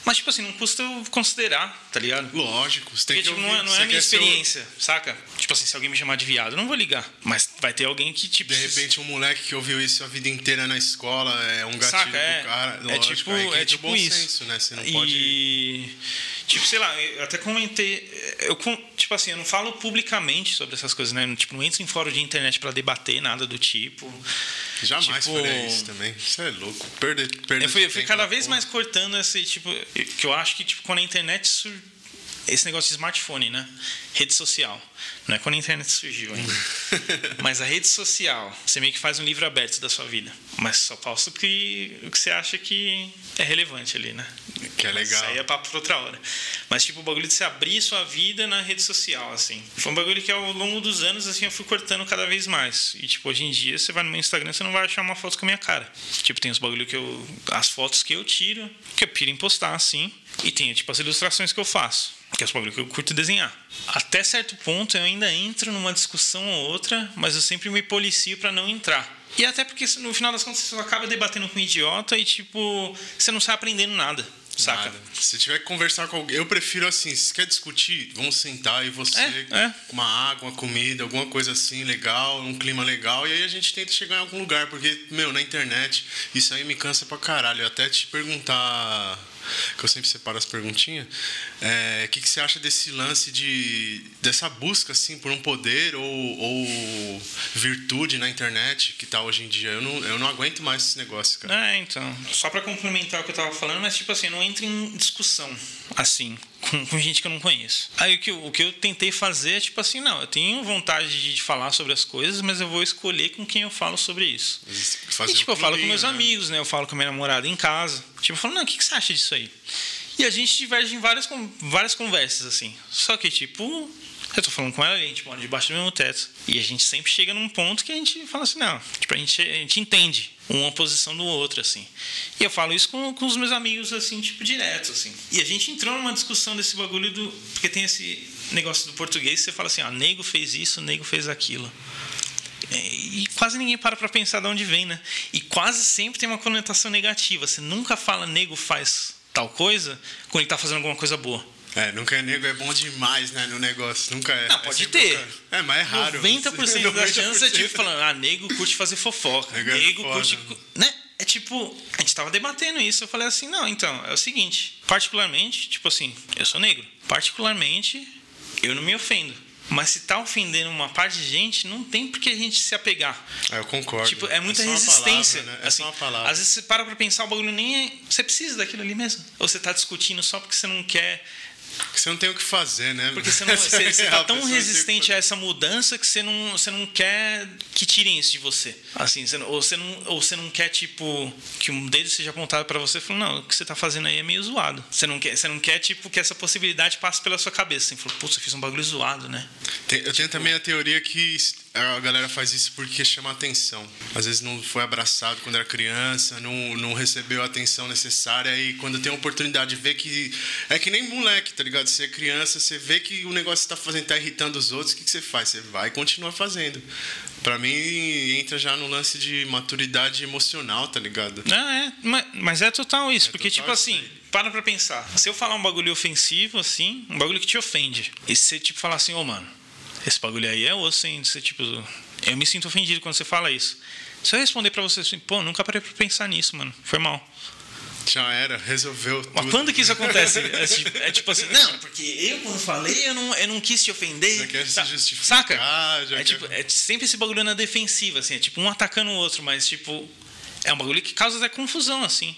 Mas, tipo assim, não custa considerar, tá ligado? Lógico, você tem Porque, que tipo, ouvir. não é, não é a minha experiência, saca? Tipo assim, se alguém me chamar de viado, eu não vou ligar. Mas vai ter alguém que, tipo... De repente, um moleque que ouviu isso a vida inteira na escola é um gatilho saca, é, pro cara. É lógico, tipo, é tipo bom isso. Senso, né? Você não e... pode... Tipo, sei lá, eu até comentei... Eu, tipo assim, eu não falo publicamente sobre essas coisas, né? Tipo, não entro em fórum de internet para debater nada do tipo... Jamais tipo, faria isso também. Isso é louco. Perder, perder eu fui, eu fui cada vez mais cortando esse tipo. Que eu acho que tipo, quando a internet sur... Esse negócio de smartphone, né? Rede social. Não é quando a internet surgiu ainda. Mas a rede social, você meio que faz um livro aberto da sua vida. Mas só posta o que, o que você acha que é relevante ali, né? Que é legal. Isso aí é papo pra outra hora. Mas, tipo, o bagulho de você abrir sua vida na rede social, assim. Foi um bagulho que ao longo dos anos, assim, eu fui cortando cada vez mais. E, tipo, hoje em dia, você vai no meu Instagram, você não vai achar uma foto com a minha cara. Tipo, tem os bagulho que eu. As fotos que eu tiro, que eu piro em postar, assim. E tem, tipo, as ilustrações que eu faço que é o bagulho que eu curto desenhar. Até certo ponto eu ainda entro numa discussão ou outra, mas eu sempre me policio para não entrar. E até porque no final das contas você acaba debatendo com um idiota e tipo, você não sai aprendendo nada. saca? Nada. Se tiver que conversar com alguém, eu prefiro assim, se quer discutir, vamos sentar e você É, é. com uma água, uma comida, alguma coisa assim legal, um clima legal, e aí a gente tenta chegar em algum lugar, porque, meu, na internet, isso aí me cansa pra caralho. Eu até te perguntar, que eu sempre separo as perguntinhas, é, o que, que você acha desse lance de dessa busca assim por um poder ou, ou virtude na internet que tá hoje em dia? Eu não, eu não aguento mais esse negócio, cara. É, então. Só pra complementar o que eu tava falando, mas tipo assim, não entra em discussão, assim, com, com gente que eu não conheço. Aí o que, eu- o que eu tentei fazer é tipo assim, não, eu tenho vontade de falar sobre as coisas, mas eu vou escolher com quem eu falo sobre isso. Fazer e tipo, um eu falo com meus né? amigos, né? Eu falo com a minha namorada em casa. Tipo, eu falo, não, o que, que você acha disso aí? E a gente diverge em várias, várias conversas, assim. Só que, tipo, eu tô falando com ela, a gente mora debaixo do mesmo teto. E a gente sempre chega num ponto que a gente fala assim, não, tipo, a gente, a gente entende uma posição do outro, assim. E eu falo isso com, com os meus amigos, assim, tipo, direto, assim. E a gente entrou numa discussão desse bagulho do. Porque tem esse negócio do português, você fala assim, ah, nego fez isso, nego fez aquilo. É, E quase ninguém para pra pensar de onde vem, né? E quase sempre tem uma conotação negativa. Você nunca fala nego faz tal coisa quando ele tá fazendo alguma coisa boa. É, nunca é nego, é bom demais, né, no negócio. Nunca é. Não, É pode sempre ter. cara- É, mas é raro. 90% das 90%. chances é tipo falando, ah, nego curte fazer fofoca. Nego é Nego foda. curte. Né? É tipo, a gente tava debatendo isso. Eu falei assim, não, então, é o seguinte. Particularmente, tipo assim, eu sou negro. Particularmente, eu não me ofendo. Mas se tá ofendendo uma parte de gente, não tem por que a gente se apegar. É, eu concordo. Tipo, é muita uma resistência. palavra, né? É assim, só uma palavra. Às vezes você para pra pensar, o bagulho nem é. Você precisa daquilo ali mesmo. Ou você tá discutindo só porque você não quer. Você não tem o que fazer, né? Porque você, não, Essa você, é você a tá tão tem que resistente a essa mudança que você não, você não quer que tirem isso de você. Assim, você não- ou, você não, ou você não quer, tipo, que um dedo seja apontado pra você e falar, não, o que você tá fazendo aí é meio zoado. Você não quer, você não quer tipo, que essa possibilidade passe pela sua cabeça. Assim, falou, putz, eu fiz um bagulho zoado, né? Tem- eu tenho também a teoria que a galera faz isso porque chama atenção. Às vezes não foi abraçado quando era criança, não, não recebeu a atenção necessária e quando tem a oportunidade de ver que. É que nem moleque, tá ligado? Você é criança, você vê que o negócio que você tá fazendo tá irritando os outros, o que, que você faz? Você vai e continua fazendo. Pra mim, entra já no lance de maturidade emocional, tá ligado? Não, é, mas, mas é total isso, porque, total tipo assim, aí. para pra pensar. Se eu falar um bagulho ofensivo, assim, um bagulho que te ofende, e você, tipo, falar assim, ô, mano, esse bagulho aí é osso, hein? Você, tipo, eu me sinto ofendido quando você fala isso. Se eu responder pra você assim, pô, nunca parei pra pensar nisso, mano, foi mal. Já era, resolveu tudo. Mas quando que isso acontece? É, tipo- é tipo assim, não, porque eu quando falei, eu não, eu não quis te ofender. Já quer se Tá, justificar, Saca? já É, quer- tipo, é sempre esse bagulho na defensiva, assim, é tipo um atacando o outro, mas tipo, é um bagulho que causa até confusão, assim.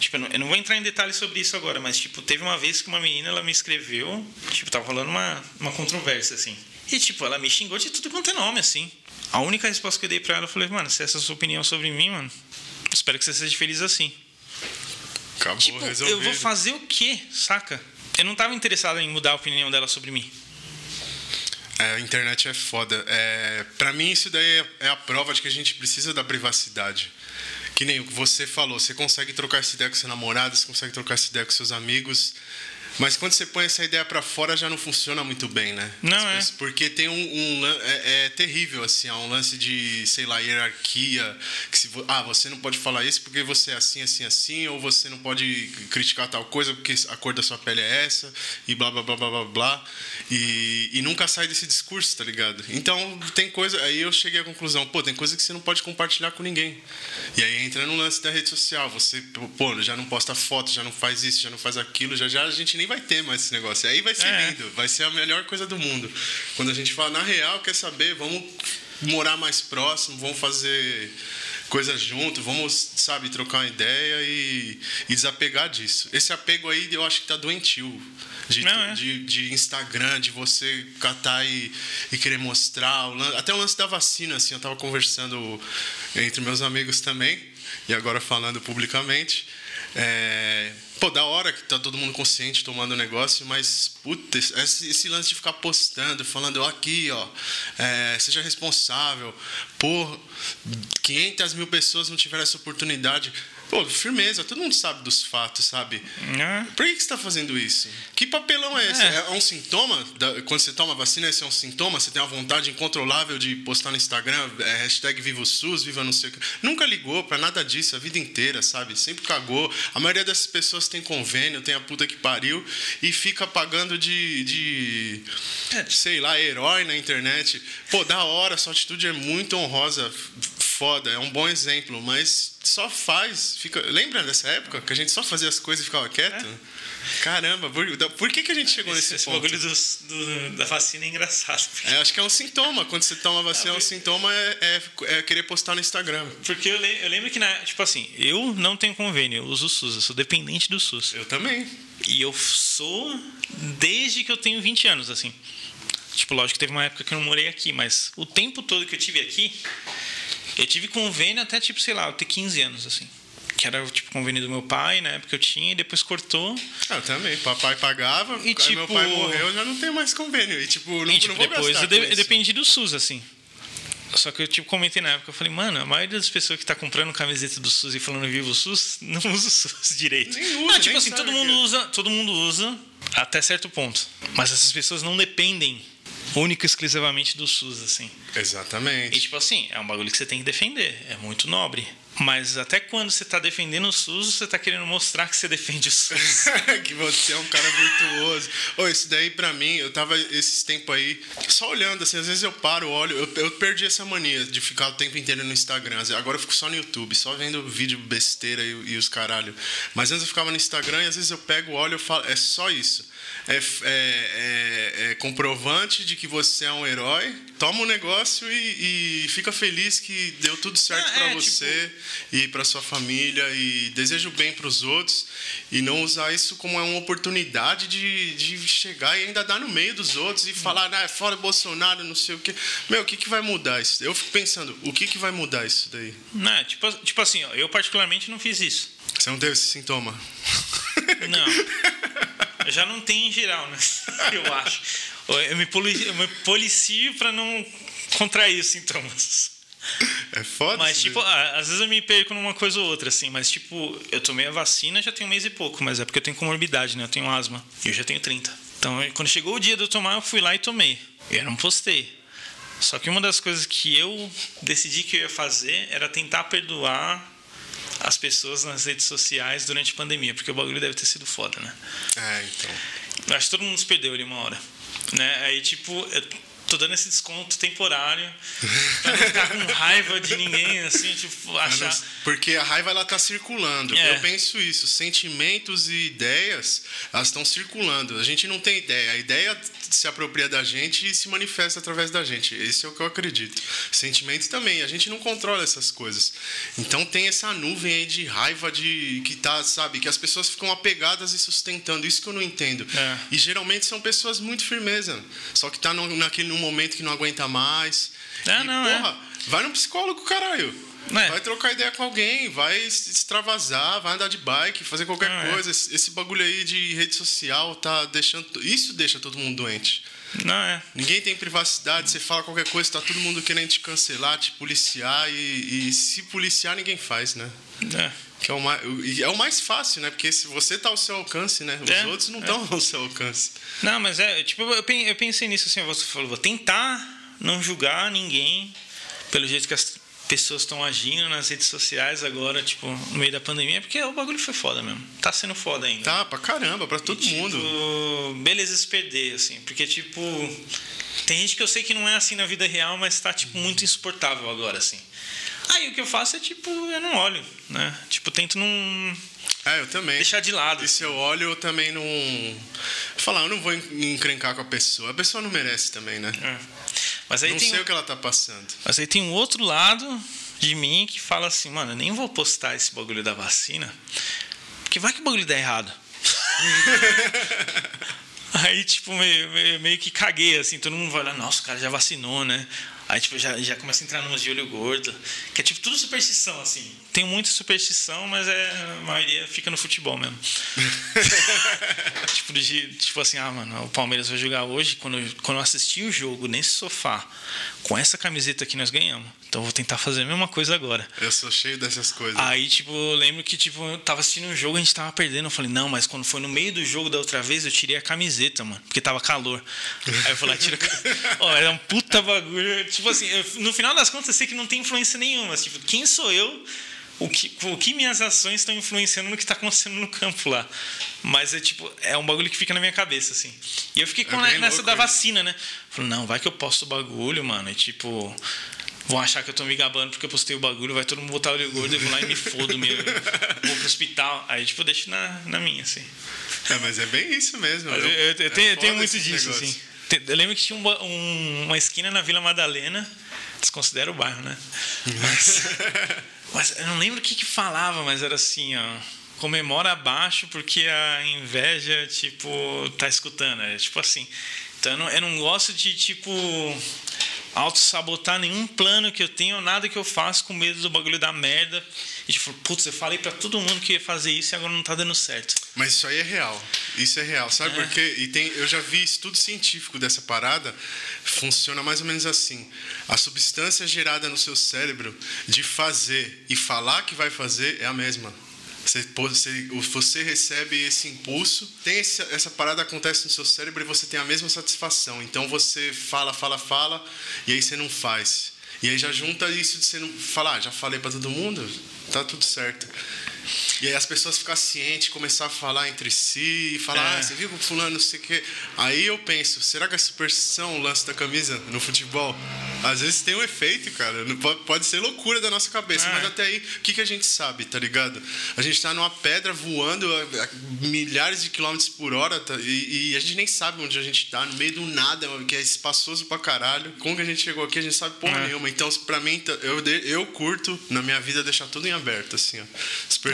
Tipo, eu não, eu não vou entrar em detalhes sobre isso agora, mas tipo, teve uma vez que uma menina ela me escreveu, tipo, tava rolando uma, uma controvérsia, assim. E tipo, ela me xingou de tudo quanto é nome, assim. A única resposta que eu dei pra ela, eu falei, mano, se essa é a sua opinião sobre mim, mano, espero que você seja feliz assim. Acabou, Tipo, eu resolvido. vou fazer o quê, saca? Eu não tava interessado em mudar a opinião dela sobre mim. É, a internet é foda. É, para mim, isso daí é, é a prova de que a gente precisa da privacidade. Que nem o que você falou, você consegue trocar essa ideia com seu namorado, você consegue trocar essa ideia com seus amigos. Mas quando você põe essa ideia pra fora, já não funciona muito bem, né? Não, As é. pessoas- Porque tem um. um é, é terrível, assim, há um lance de, sei lá, hierarquia. Que se, ah, você não pode falar isso porque você é assim, assim, assim, ou você não pode criticar tal coisa porque a cor da sua pele é essa, e blá, blá, blá, blá, blá, blá. E, e nunca sai desse discurso, tá ligado? Então, tem coisa. Aí eu cheguei à conclusão, pô, tem coisa que você não pode compartilhar com ninguém. E aí entra no lance da rede social. Você, pô, já não posta foto, já não faz isso, já não faz aquilo, já já a gente nem vai ter mais esse negócio. Aí vai ser É. lindo, vai ser a melhor coisa do mundo. Quando a gente fala, na real, quer saber, vamos morar mais próximo, vamos fazer coisas junto, vamos, sabe, trocar uma ideia e, e desapegar disso. Esse apego aí eu acho que tá doentio. De, Não, é. de, de Instagram, de você catar e, e querer mostrar. Até o lance da vacina, assim, eu tava conversando entre meus amigos também, e agora falando publicamente. É, pô, da hora que tá todo mundo consciente tomando o negócio, mas, puta, esse, esse lance de ficar postando, falando, ó, aqui, ó, é, seja responsável. Pô, 500 mil pessoas não tiveram essa oportunidade. Pô, firmeza, todo mundo sabe dos fatos, sabe? É. Por que, que você tá fazendo isso? Que papelão é esse? É. É, um sintoma? da- quando você toma vacina, esse é um sintoma? Você tem uma vontade incontrolável de postar no Instagram, é, hashtag Viva o SUS, Viva não sei o que. Nunca ligou pra nada disso a vida inteira, sabe? Sempre cagou. A maioria dessas pessoas tem convênio, tem a puta que pariu e fica pagando de, de É. sei lá, herói na internet. Pô, da hora, sua atitude é muito honrosa, foda, é um bom exemplo, mas só faz, fica. Lembra dessa época que a gente só fazia as coisas e ficava quieto? Caramba, por, por que, que a gente chegou Esse, nesse esse ponto? bagulho dos- do- da vacina é engraçado. porque- É, acho que é um sintoma. Quando você toma vacina, Ah, um sintoma é, é- é querer postar no Instagram. Porque eu, le- eu lembro que, na, tipo assim, eu não tenho convênio, eu uso o SUS, eu sou dependente do SUS. Eu também. E eu sou desde que eu tenho 20 anos, assim. Tipo, lógico que teve uma época que eu não morei aqui, mas o tempo todo que eu tive aqui, eu tive convênio até, tipo, sei lá, eu ter 15 anos, assim. Que era, tipo, convênio do meu pai, na época eu tinha, e depois cortou. Ah, Eu também. Papai pagava, E, tipo- meu pai morreu, eu já não tenho mais convênio. E tipo, não, e, tipo, não depois eu, de- eu dependi do SUS, assim. Só que eu, tipo, comentei na época, eu falei, mano, a maioria das pessoas que tá comprando camiseta do SUS e falando viva o SUS, não usa o SUS direito. Nem usa, não, tipo assim, todo que mundo é. usa, todo mundo usa até certo ponto. Mas essas pessoas não dependem única e exclusivamente do SUS, assim. E Exatamente. tipo assim, é um bagulho que você tem que defender, é muito nobre. Mas até quando você tá defendendo o SUS, você tá querendo mostrar que você defende o SUS. que você é um cara virtuoso. Ô, isso daí pra mim, eu tava esses tempos aí, só olhando, assim, às vezes eu paro, olho, eu, eu perdi essa mania de ficar o tempo inteiro no Instagram. Agora eu fico só no YouTube, só vendo vídeo besteira e, e os caralho. Mas antes eu ficava no Instagram e às vezes eu pego, olho e falo, é só isso. É, é- é- é comprovante de que você é um herói, toma o negócio e, e fica feliz que deu tudo certo Ah, pra é, você e para sua família e desejo bem para os outros e não usar isso como uma oportunidade de, de chegar e ainda dar no meio dos outros e falar, ah, é fora Bolsonaro, não sei o quê. Meu, o que, que vai mudar isso? Eu fico pensando, o que, que vai mudar isso daí? não, tipo, tipo assim, ó, eu particularmente não fiz isso. Você não teve esse sintoma? Não. Já não tem em geral, né? Eu acho. Eu me, poli- eu me policio pra não contrair os sintomas. É foda Mas, tipo, ah, às vezes eu me perco numa coisa ou outra, assim. Mas, tipo, eu tomei a vacina já tem um mês e pouco, mas é porque eu tenho comorbidade, né? Eu tenho asma. E eu já tenho 30. Então, quando chegou o dia de eu tomar, eu fui lá e tomei. E eu não postei. Só que uma das coisas que eu decidi que eu ia fazer era tentar perdoar as pessoas nas redes sociais durante a pandemia, porque o bagulho deve ter sido foda, né? É, então. Acho que todo mundo se perdeu ali uma hora. Né? Aí, tipo, eu tô dando esse desconto temporário pra não ficar com raiva de ninguém, assim, tipo, achar. não, Porque a raiva ela tá circulando. É. Eu penso isso. Sentimentos e ideias, elas estão circulando. A gente não tem ideia. A ideia se apropria da gente e se manifesta através da gente. Esse é o que eu acredito. Sentimentos também. A gente não controla essas coisas. Então tem essa nuvem aí de raiva de que tá, sabe, que as pessoas ficam apegadas e sustentando. Isso que eu não entendo. É. E geralmente são pessoas muito firmeza. Só que tá no, naquele momento que não aguenta mais. Ah, E, não, é. porra, vai no psicólogo, caralho. É. Vai trocar ideia com alguém, vai se extravasar, vai andar de bike, fazer qualquer Ah, é. coisa. Esse, esse bagulho aí de rede social tá deixando. Isso deixa todo mundo doente. Não, é. Ninguém tem privacidade, você fala qualquer coisa, tá todo mundo querendo te cancelar, te policiar e, e se policiar ninguém faz, né? é. Que é o, mais, é o mais fácil, né? Porque se você tá ao seu alcance, né? Os É, outros não é. estão ao seu alcance. Não, mas é, tipo, eu eu pensei nisso assim, você falou, vou tentar não julgar ninguém pelo jeito que as pessoas estão agindo nas redes sociais agora, tipo, no meio da pandemia, porque o bagulho foi foda mesmo. Tá sendo foda ainda. Tá, pra caramba, pra todo E, tipo, mundo. Beleza se perder, assim, porque, tipo, tem gente que eu sei que não é assim na vida real, mas tá, tipo, muito insuportável agora, assim. Aí o que eu faço é, tipo, eu não olho, né? Tipo, tento não É, eu também. deixar de lado. E se eu olho, eu também não. Falar, eu não vou en- encrencar com a pessoa. A pessoa não merece também, né? É. Mas aí não tem sei o que ela tá passando. Mas aí tem um outro lado de mim que fala assim, mano, eu nem vou postar esse bagulho da vacina, porque vai que o bagulho dá errado. aí, tipo, meio, meio, meio que caguei, assim, todo mundo vai lá, nossa, o cara já vacinou, né? Aí tipo, já, já começa a entrar numas de olho gordo. Que é, tipo, tudo superstição, assim. Tem muita superstição, mas é, a maioria fica no futebol mesmo. tipo, de, tipo assim, ah, mano, o Palmeiras vai jogar hoje. Quando eu, quando eu assisti o jogo nesse sofá, com essa camiseta que nós ganhamos. Então eu vou tentar fazer a mesma coisa agora. Eu sou cheio dessas coisas. Aí, tipo, eu lembro que, tipo, eu tava assistindo um jogo, a gente tava perdendo. Eu falei, não, mas quando foi no meio do jogo da outra vez, eu tirei a camiseta, mano. Porque tava calor. Aí eu falei, tira a Ó, era um puta bagulho. Tipo assim, eu, no final das contas, eu sei que não tem influência nenhuma. Tipo, quem sou eu? O que, o que minhas ações estão influenciando no que tá acontecendo no campo lá. Mas é tipo, é um bagulho que fica na minha cabeça, assim. E eu fiquei com É bem nessa louco da vacina, né? Falei, não, vai que eu posto o bagulho, mano. E tipo, vão achar que eu tô me gabando porque eu postei o bagulho, vai todo mundo botar olho gordo, eu vou lá e me fodo, meu. Vou pro hospital. Aí, tipo, eu deixo na, na minha, assim. É, mas é bem isso mesmo. Eu, Eu- eu- é tenho, eu tenho muito disso, negócios. assim. Eu lembro que tinha um ba- um- uma esquina na Vila Madalena, desconsidera o bairro, né? Mas, mas eu não lembro o que, que falava, mas era assim, ó. Comemora abaixo porque a inveja, tipo, tá escutando. É tipo assim. Então eu não, eu não gosto de, tipo, auto-sabotar nenhum plano que eu tenho, nada que eu faço com medo do bagulho da merda. E tipo, putz, eu falei pra todo mundo que ia fazer isso e agora não tá dando certo. Mas isso aí é real. Isso é real. Sabe É. por quê? E tem, eu já vi estudo científico dessa parada. Funciona mais ou menos assim. A substância gerada no seu cérebro de fazer e falar que vai fazer é a mesma. Você, você, você recebe esse impulso, tem esse, essa parada acontece no seu cérebro e você tem a mesma satisfação. Então você fala, fala, fala e aí você não faz. E aí já junta isso de você não falar, ah, já falei pra todo mundo, tá tudo certo. E aí as pessoas ficam cientes, começar a falar entre si, e falar, É. ah, você viu o fulano, não sei o quê. Aí eu penso, será que a superstição, o lance da camisa no futebol, às vezes tem um efeito, cara. Pode, ser loucura da nossa cabeça, É. mas até aí, o que, que a gente sabe, tá ligado? A gente tá numa pedra voando a, milhares de quilômetros por hora tá? e, e a gente nem sabe onde a gente tá, no meio do nada, que é espaçoso pra caralho. Como que a gente chegou aqui, a gente sabe porra É. nenhuma. Então, pra mim, eu, eu curto, na minha vida, deixar tudo em aberto, assim, ó.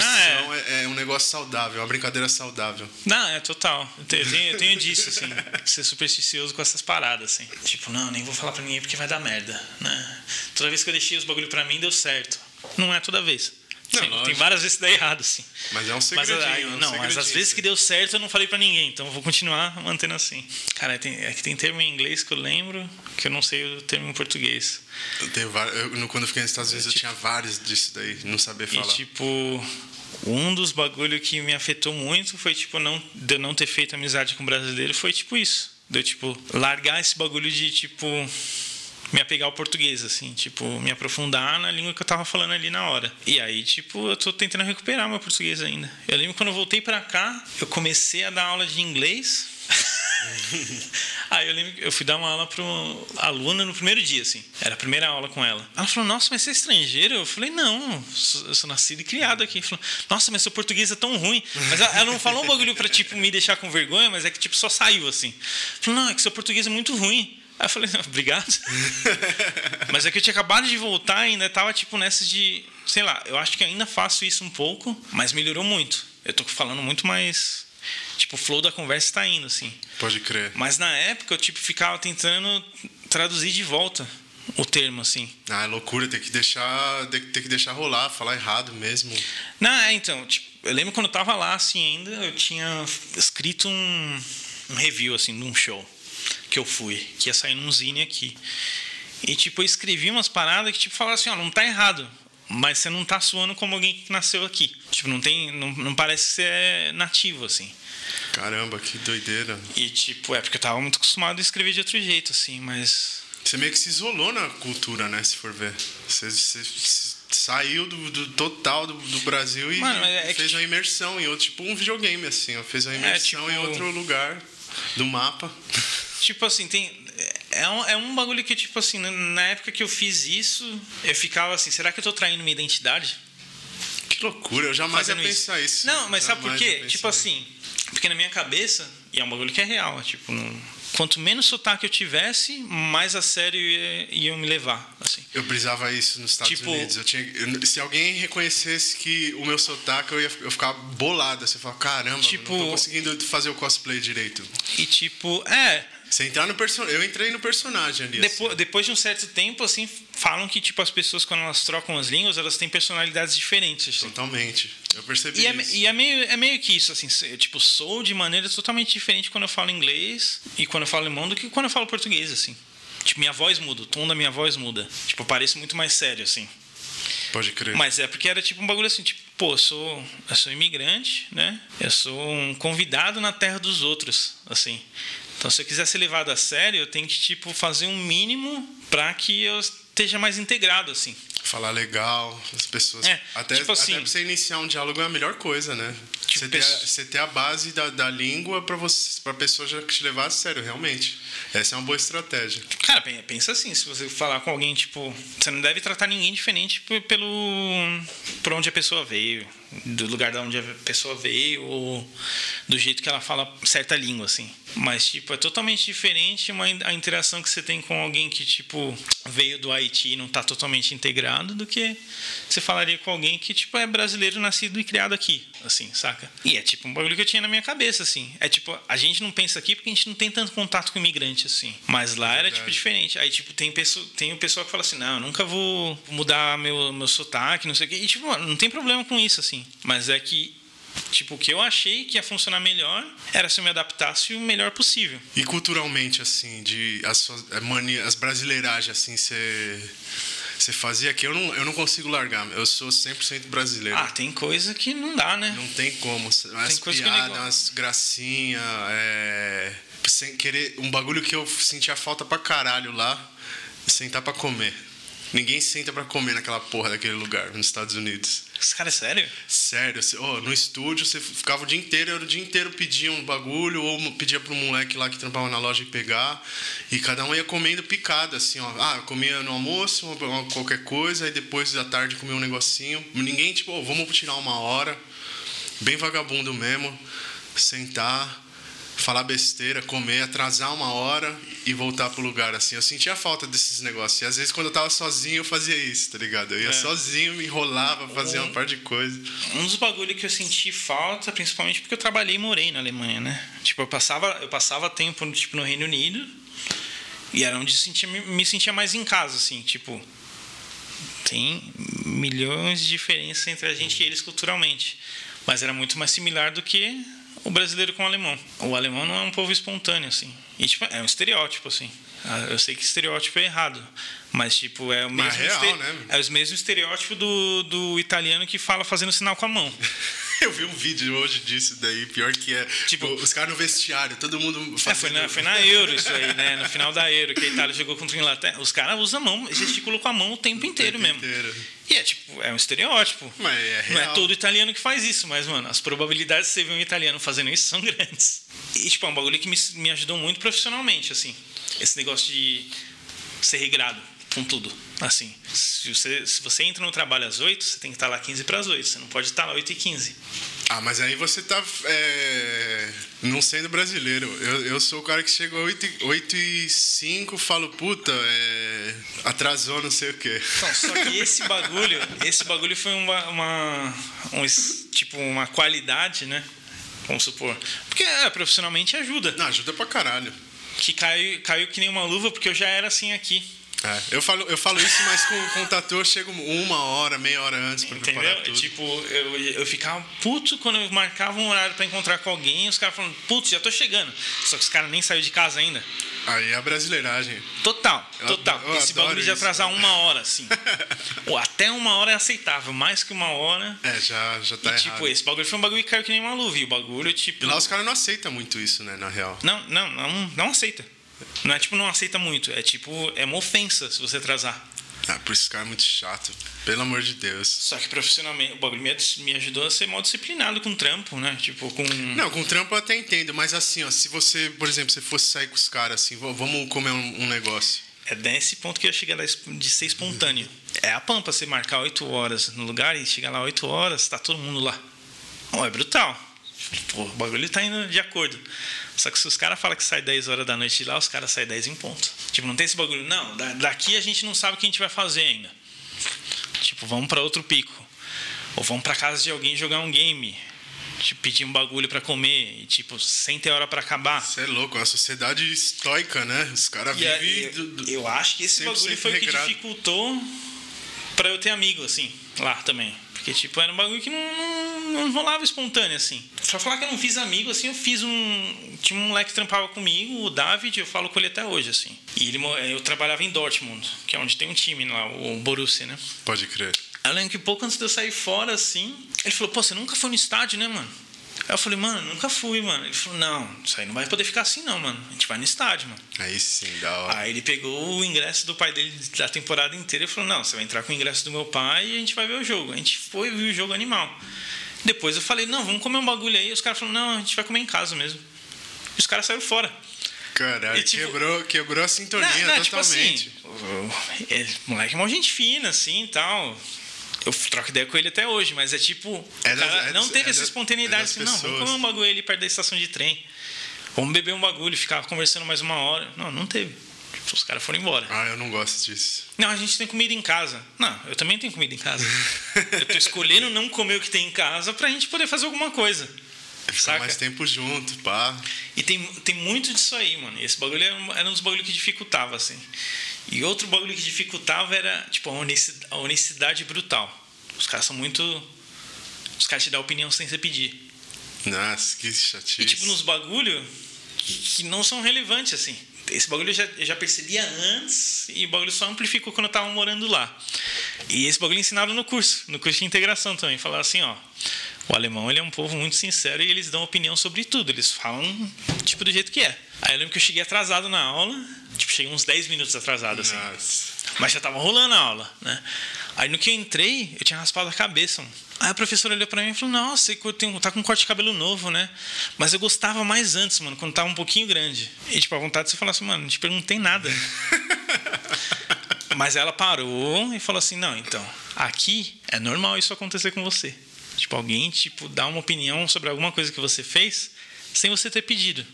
Superstição Ah, é. é um negócio saudável, é uma brincadeira saudável. Não, é total. Eu tenho, eu tenho, disso, assim, ser supersticioso com essas paradas, assim. Tipo, não, nem vou falar pra ninguém porque vai dar merda, né? Toda vez que eu deixei os bagulho pra mim, deu certo. Não é toda vez. Não, Sim, tem várias vezes que dá errado, assim. Mas é um Mas, segredinho. aí, é um não, mas às vezes que deu certo eu não falei pra ninguém, então eu vou continuar mantendo assim. Cara, tem, é que tem termo em inglês que eu lembro, que eu não sei o termo em português. Eu tenho vários- eu- quando eu fiquei nos Estados Unidos, eu tinha vários disso daí, não sabia falar. E tipo, um dos bagulho que me afetou muito foi tipo não de eu não ter feito amizade com brasileiro foi tipo isso. De eu tipo largar esse bagulho de tipo me apegar ao português assim, tipo, me aprofundar na língua que eu tava falando ali na hora. E aí, tipo, eu tô tentando recuperar meu português ainda. Eu lembro quando eu voltei pra cá, eu comecei a dar aula de inglês. Aí eu lembro que eu fui dar uma aula para uma aluna no primeiro dia, assim. Era a primeira aula com ela. Ela falou, nossa, mas você é estrangeiro? Eu falei, não, eu sou nascido e criado aqui. Ela falou, nossa, mas seu português é tão ruim. Mas ela, ela não falou um bagulho pra, tipo, me deixar com vergonha, mas é que, tipo, só saiu, assim. Falou, não, é que seu português é muito ruim. Aí eu falei, obrigado. Mas é que eu tinha acabado de voltar e ainda tava, tipo, nessas de... Sei lá, eu acho que ainda faço isso um pouco, mas melhorou muito. Eu tô falando muito mais... Tipo, o flow da conversa tá indo, assim. Pode crer. Mas na época eu tipo ficava tentando traduzir de volta o termo assim. Ah, é loucura, tem que deixar, tem que- deixar rolar, falar errado mesmo. Não, é, então, tipo, eu lembro quando eu tava lá assim ainda, eu tinha escrito um, um review assim de um show que eu fui, que ia sair num zine aqui. E tipo, eu escrevi umas paradas que tipo falavam assim, ó, não tá errado. Mas você não tá suando como alguém que nasceu aqui. Tipo, não tem. Não, não parece que você é nativo, assim. Caramba, que doideira. E tipo, é porque eu tava muito acostumado a escrever de outro jeito, assim, mas. Você meio que se isolou na cultura, né? Se for ver. Você, você- você saiu do, do total do, do Brasil e Mano, é que- fez uma imersão em outro, tipo um videogame, assim. Fez uma imersão tipo- em outro lugar do mapa. Tipo assim, tem. É um, é um bagulho que, tipo assim, na- época que eu fiz isso, eu ficava assim, será que eu tô traindo minha identidade? Que loucura, eu jamais ia pensar isso. Não, mas sabe por quê? Tipo isso. assim, porque na minha cabeça, e é um bagulho que é real, é tipo, não- quanto menos sotaque eu tivesse, mais a sério ia- iam me levar, assim. Eu brisava isso nos Estados Tipo- Unidos. Eu tinha, eu- se alguém reconhecesse que o meu sotaque, eu ia eu ficar bolado. Você fala, caramba, Tipo- eu não tô conseguindo fazer o cosplay direito. E tipo, é, Você entrar no personagem. Eu entrei no personagem ali. depois, assim. depois de um certo tempo, assim, falam que, tipo, as pessoas, quando elas trocam as línguas, elas têm personalidades diferentes, assim. Totalmente. Eu percebi E, é, isso. e é, meio, é meio que isso, assim, eu, tipo, sou de maneira totalmente diferente quando eu falo inglês e quando eu falo alemão do que quando eu falo português, assim. Tipo, minha voz muda, o tom da minha voz muda. Tipo, eu pareço muito mais sério, assim. Pode crer. Mas é porque era tipo um bagulho assim, tipo, pô, eu sou, eu sou imigrante, né? Eu sou um convidado na terra dos outros, assim. Então, se eu quiser ser levado a sério, eu tenho que, tipo, fazer um mínimo pra que eu esteja mais integrado, assim. Falar legal, as pessoas. É, até, tipo assim- até pra você iniciar um diálogo é a melhor coisa, né? Tipo, você, ter a, você ter a base da, da língua pra, você, pra pessoa já te levar a sério, realmente. Essa é uma boa estratégia. Cara, pen- pensa assim, se você falar com alguém, tipo, você não deve tratar ninguém diferente pelo por onde a pessoa veio, do lugar da onde a pessoa veio ou do jeito que ela fala certa língua, assim. Mas, tipo, é totalmente diferente uma, a interação que você tem com alguém que, tipo, veio do Haiti e não tá totalmente integrado do que você falaria com alguém que, tipo, é brasileiro, nascido e criado aqui, assim, saca? E é, tipo, um bagulho que eu tinha na minha cabeça, assim. É, tipo, a gente não pensa aqui porque a gente não tem tanto contato com imigrante, assim. Mas lá era, tipo, diferente. Aí, tipo, tem, pessoa, tem o pessoal que fala assim, não, eu nunca vou mudar meu, meu sotaque, não sei o quê. E, tipo, não tem problema com isso, assim. Mas é que, tipo, o que eu achei que ia funcionar melhor era se eu me adaptasse o melhor possível. E culturalmente, assim, de as, suas, é, mania, as brasileiragens, assim, você. Você fazia que eu não, eu não consigo largar. Eu sou 100% brasileiro. Ah, tem coisa que não dá, né? Não tem como. Coisa que eu piadas, umas gracinhas, é... Sem querer... Um bagulho que eu sentia falta pra caralho lá, sentar pra comer. Ninguém senta pra comer naquela porra daquele lugar, nos Estados Unidos. Esse cara é sério? Sério, ó, no estúdio você ficava o dia inteiro, eu o dia inteiro pedia um bagulho, ou pedia pro moleque lá que trampava na loja ir pegar, e cada um ia comendo picado, assim, ó. Ah, eu comia no almoço, qualquer coisa, aí depois da tarde comia um negocinho. Ninguém, tipo, ó, vamos tirar uma hora, bem vagabundo mesmo, sentar, falar besteira, comer, atrasar uma hora e voltar pro lugar, assim. Eu sentia falta desses negócios. E às vezes quando eu tava sozinho eu fazia isso, tá ligado? Eu ia É. sozinho, me enrolava, fazia uma par de coisa. Um dos bagulhos que eu senti falta, principalmente porque eu trabalhei e morei na Alemanha, né? Tipo, eu passava, eu passava tempo tipo, no Reino Unido e era onde eu sentia, me sentia mais em casa, assim, tipo. Tem milhões de diferenças entre a gente e eles culturalmente. Mas era muito mais similar do que o brasileiro com o alemão. O alemão não é um povo espontâneo, assim. E, tipo, é um estereótipo, assim. Ah, Eu sei que estereótipo é errado. Mas, tipo, é o mesmo, é real, este- né? é o mesmo estereótipo do, do italiano que fala fazendo sinal com a mão. Eu vi um vídeo hoje disso daí, pior que é. Tipo- os caras no vestiário, todo mundo É, fazendo... foi, na, foi na Euro isso aí, né? No final da Euro, que a Itália jogou contra a Inglaterra. Os caras usam a mão, gesticulam com a mão o tempo inteiro tempo mesmo. inteiro. E é tipo, é um estereótipo. Mas é Não é real. todo italiano que faz isso, mas, mano, as probabilidades de você ver um italiano fazendo isso são grandes. E, tipo, é um bagulho que me, me ajudou muito profissionalmente, assim. Esse negócio de ser regrado com tudo. Assim, se você, se você entra no trabalho às 8, você tem que estar lá 15 para as 8. Você não pode estar lá 8 e 15. Ah, mas aí você tá é, não sendo brasileiro. Eu, eu sou o cara que chega 8, e- 8 e 5, falo, puta, é, atrasou não sei o quê. Então, só que esse bagulho, esse bagulho foi uma, uma um tipo uma qualidade, né? Vamos supor. Porque é, profissionalmente ajuda. Não, ajuda pra caralho. Que caiu, caiu que nem uma luva, porque eu já era assim aqui. É, eu, falo, eu falo isso, mas com, com o tatu eu chego uma hora, meia hora antes pra Entendeu? preparar tudo. Tipo, eu, eu ficava puto quando eu marcava um horário pra encontrar com alguém, os caras falando, putz, já tô chegando. Só que os caras nem saíram de casa ainda. Aí é a brasileiragem. Total, Eu total. adoro- eu Esse bagulho de atrasar uma hora, assim. Ou até uma hora é aceitável, mais que uma hora. É, já, já tá e, tipo, errado. esse bagulho foi um bagulho que caiu que nem uma luva. E o bagulho, tipo. E lá os caras não aceitam muito isso, né, na real. Não, não, não, não aceita. Não é tipo, não aceita muito. É tipo, é uma ofensa se você atrasar. Ah, por isso esse cara é muito chato. Pelo amor de Deus. Só que profissionalmente, o bagulho me, ajudou a ser mal disciplinado com trampo, né? Tipo, com. Não, com trampo eu até entendo, mas assim, ó, se você, por exemplo, você fosse sair com os caras assim, "Vamos- comer um, um negócio. É nesse ponto que eu da es- de ser espontâneo. É a pampa você marcar 8 horas no lugar e chegar lá 8 horas, tá todo mundo lá. Ó, é brutal. Pô, o bagulho tá indo de acordo. Só que se os caras falam que sai 10 horas da noite de lá, os caras saem 10 em ponto. Tipo, não tem esse bagulho. Não, daqui a gente não sabe o que a gente vai fazer ainda. Tipo, vamos para outro pico. Ou vamos para casa de alguém jogar um game. Tipo, pedir um bagulho para comer. E, tipo, sem ter hora para acabar. Você é louco, é uma sociedade estoica, né? Os caras vivem. Eu, eu, acho que esse bagulho foi o que dificultou para eu ter amigo, assim, lá também. Porque, tipo, era um bagulho que não, não, não rolava espontâneo, assim. Pra falar que eu não fiz amigo, assim, eu fiz um. Tinha um moleque que trampava comigo, o David, eu falo com ele até hoje, assim. E ele, eu trabalhava em Dortmund, que é onde tem um time lá, o Borussia, né? Pode crer. Eu lembro que pouco antes de eu sair fora, assim, ele falou, pô, você nunca foi no estádio, né, mano? Aí eu falei, mano, nunca fui, mano. Ele falou, não, isso aí não vai poder ficar assim, não, mano. A gente vai no estádio, mano. Aí sim, da hora. Aí ele pegou o ingresso do pai dele da temporada inteira e falou, não, você vai entrar com o ingresso do meu pai e a gente vai ver o jogo. A gente foi e viu o jogo animal. Depois eu falei, não, vamos comer um bagulho aí. E os caras falaram, não, a gente vai comer em casa mesmo. E os caras saíram fora. Caralho, e, tipo, quebrou, quebrou a sintonia não, não, totalmente. Tipo assim, o, o, moleque é uma gente fina, assim e tal eu troco ideia com ele até hoje, mas é tipo. É das, cara, é não teve é essa espontaneidade assim, não, vamos comer um bagulho ali perto da estação de trem. Vamos beber um bagulho, ficar conversando mais uma hora. Não, não teve. Tipo, os caras foram embora. Ah, eu não gosto disso. Não, a gente tem comida em casa. Não, eu também tenho comida em casa. eu tô escolhendo não comer o que tem em casa pra gente poder fazer alguma coisa. Ficar saca? mais tempo junto, pá. E tem, tem muito disso aí, mano. Esse bagulho era um, era um dos bagulhos que dificultava, assim. E outro bagulho que dificultava era, tipo, a honestidade, a honestidade brutal. Os caras são muito. Os caras te dão opinião sem você pedir. Nossa, que chatice. E, tipo, nos bagulho que não são relevantes, assim. Esse bagulho eu já, eu já percebia antes e o bagulho só amplificou quando eu tava morando lá. E esse bagulho ensinado no curso, no curso de integração também. Falaram assim, ó. O alemão ele é um povo muito sincero e eles dão opinião sobre tudo. Eles falam, tipo, do jeito que é. Aí eu lembro que eu cheguei atrasado na aula. Tipo, cheguei uns 10 minutos atrasado, assim. Nossa. Mas já tava rolando a aula, né? Aí no que eu entrei, eu tinha raspado a cabeça. Mano. Aí a professora olhou pra mim e falou: Nossa, você tá com um corte de cabelo novo, né? Mas eu gostava mais antes, mano, quando tava um pouquinho grande. E, tipo, a vontade de você falar assim, mano, não te perguntei nada. Mas ela parou e falou assim: Não, então, aqui é normal isso acontecer com você. Tipo, alguém, tipo, dá uma opinião sobre alguma coisa que você fez sem você ter pedido.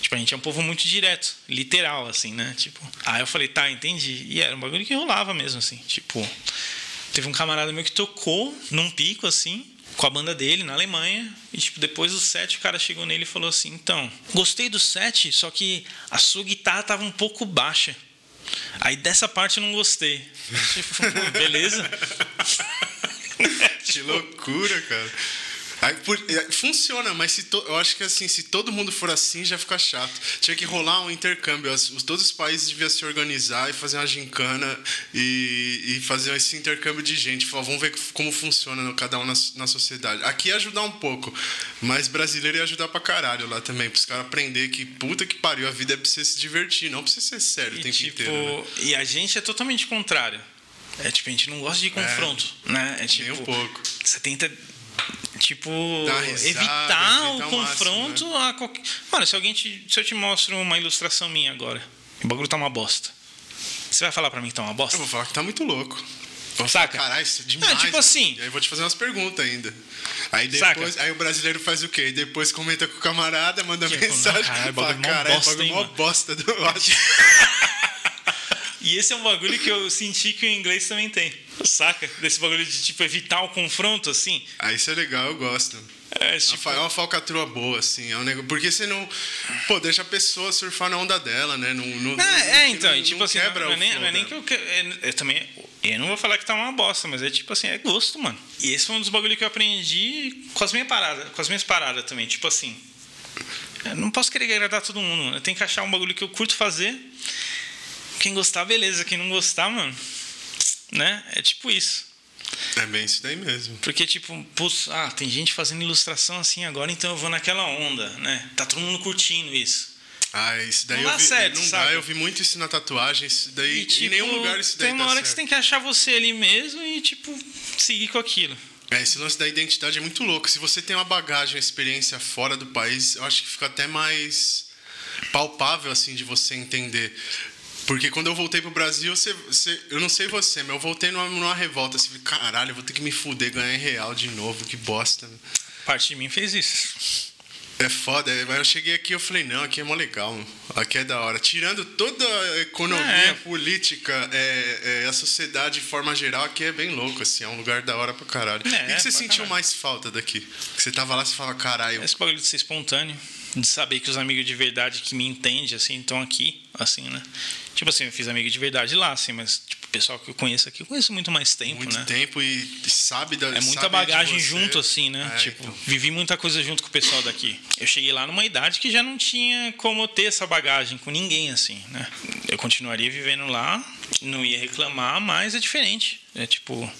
Tipo, a gente é um povo muito direto, literal, assim, né? Tipo, aí eu falei, tá, entendi. E era um bagulho que rolava mesmo, assim. Tipo, teve um camarada meu que tocou num pico, assim, com a banda dele na Alemanha. E, tipo, depois do set, o cara chegou nele e falou assim: Então, gostei do set, só que a sua guitarra tava um pouco baixa. Aí dessa parte eu não gostei. tipo, beleza? que loucura, cara. Aí, por, funciona, mas se to, eu acho que assim, se todo mundo for assim, já fica chato. Tinha que rolar um intercâmbio. As, todos os países deviam se organizar e fazer uma gincana e, e fazer esse intercâmbio de gente. Falar, vamos ver como funciona cada um na, na sociedade. Aqui ia ajudar um pouco, mas brasileiro ia ajudar pra caralho lá também. Para os caras aprender que puta que pariu, a vida é pra você se divertir, não pra você ser sério e, o tempo tipo, inteiro. Né? E a gente é totalmente contrário. É tipo, a gente não gosta de confronto, é, né? É tipo, nem um pouco. Você tenta tipo risada, evitar o confronto máximo, né? a qualquer... Mano, se alguém te, se eu te mostro uma ilustração minha agora, o bagulho tá uma bosta. Você vai falar para mim que tá uma bosta? Eu vou falar que tá muito louco. Vou Saca? Caralho, isso é demais. Não, tipo assim. E aí vou te fazer umas perguntas ainda. Aí depois, Saca? aí o brasileiro faz o quê? Depois comenta com o camarada, manda tipo, mensagem. Caralho, fala, caralho, bagulho mó bosta. Do... e esse é um bagulho que eu senti que o inglês também tem. Saca? Desse bagulho de tipo evitar o confronto, assim. Ah, isso é legal, eu gosto. É, tipo... é uma falcatrua boa, assim. É um negócio... Porque você não. Pô, deixa a pessoa surfar na onda dela, né? Não, não, é, é, então, não, tipo assim, quebra não, é nem, não é nem que eu, eu, é, eu também. Eu não vou falar que tá uma bosta, mas é tipo assim, é gosto, mano. E esse foi um dos bagulhos que eu aprendi com as minhas paradas, com as minhas paradas também. Tipo assim. Eu não posso querer agradar todo mundo, mano. Eu tenho que achar um bagulho que eu curto fazer. Quem gostar, beleza. Quem não gostar, mano né? É tipo isso. É bem isso daí mesmo. Porque, tipo, putz, ah, tem gente fazendo ilustração assim agora, então eu vou naquela onda, né? Tá todo mundo curtindo isso. Ah, isso daí não eu vi, certo, não sabe? dá, eu vi muito isso na tatuagem, isso daí e, tipo, em nenhum lugar isso daí Tem uma hora certo. que você tem que achar você ali mesmo e, tipo, seguir com aquilo. É, esse lance da identidade é muito louco. Se você tem uma bagagem, uma experiência fora do país, eu acho que fica até mais palpável, assim, de você entender. Porque quando eu voltei pro Brasil, você, você, eu não sei você, mas eu voltei numa, numa revolta. Assim, caralho, eu vou ter que me fuder, ganhar em real de novo, que bosta. Parte de mim fez isso. É foda, é, mas eu cheguei aqui e eu falei, não, aqui é mó legal, aqui é da hora. Tirando toda a economia, É. política, é, é, a sociedade de forma geral, aqui é bem louco, assim, é um lugar da hora pra caralho. É, o que, que você sentiu caralho. mais falta daqui? Você tava lá e falava, caralho, Esse bagulho de ser espontâneo, de saber que os amigos de verdade que me entendem, assim, estão aqui, assim, né? Tipo assim, eu fiz amigo de verdade lá, assim, mas, tipo, o pessoal que eu conheço aqui, eu conheço muito mais tempo, muito né? tempo e sabe da É muita bagagem junto, assim, né? É, tipo, então. vivi muita coisa junto com o pessoal daqui. Eu cheguei lá numa idade que já não tinha como ter essa bagagem com ninguém, assim, né? Eu continuaria vivendo lá, não ia reclamar, mas é diferente. É tipo.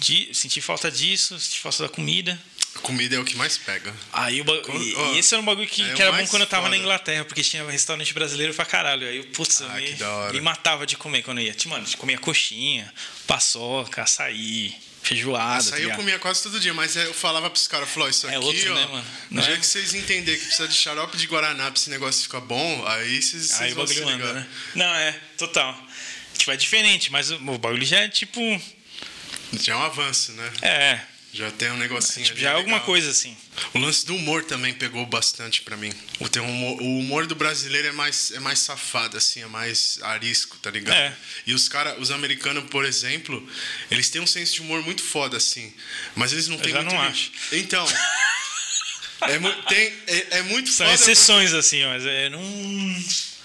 De, sentir falta disso, sentir falta da comida. Comida é o que mais pega. Aí o ba- Quando- e, esse era um bagulho que, é que era bom quando eu tava foda. na Inglaterra, porque tinha restaurante brasileiro pra caralho. Aí eu, putz, eu Ah, me, que da hora. me matava de comer quando eu ia. Tipo, Mano, eu comia coxinha, paçoca, açaí, feijoada. Isso tá aí eu comia quase todo dia, mas eu falava pros caras, falou, isso É aqui, outro, ó, né, mano? no Não dia é? que vocês entenderem que precisa de xarope de Guaraná pra esse negócio ficar bom, aí vocês, Aí vocês vão se ligar. anda, né? Não, é, total. Tipo, é diferente, mas o, o bagulho já é tipo. Já é um avanço, né? É, Já tem um negocinho tipo, já é alguma coisa assim. O lance do humor também pegou bastante pra mim. O, teu humor, o humor do brasileiro é mais, é mais safado, assim, é mais arisco, tá ligado? É. E os cara, os americanos, por exemplo, eles têm um senso de humor muito foda, assim. Mas eles não têm já muito. não acho. Então. é, mu- tem, é, é muito São foda. exceções, assim, mas é, não.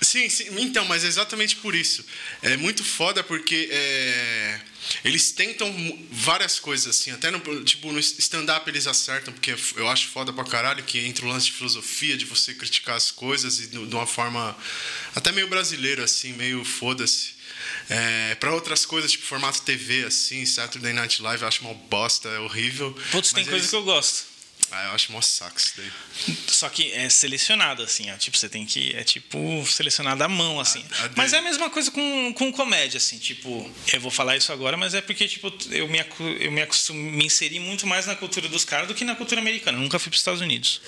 Sim, sim, então, mas é exatamente por isso. É muito foda porque é, eles tentam várias coisas, assim, até no, tipo, no stand-up eles acertam, porque eu acho foda pra caralho que entra o lance de filosofia, de você criticar as coisas e de uma forma até meio brasileira, assim, meio foda-se. É, para outras coisas, tipo formato TV, assim, Saturday Night Live, eu acho uma bosta, é horrível. Putz, tem Mas coisa eles- que eu gosto. Ah, eu acho mó saco isso daí. Só que é selecionado, assim, ó. Tipo, você tem que. É tipo selecionado à mão, assim. A- a mas de- é a mesma coisa com, com comédia, assim. Tipo, eu vou falar isso agora, mas é porque, tipo, eu me, eu me acostumo me inseri muito mais na cultura dos caras do que na cultura americana. Eu nunca fui para os Estados Unidos.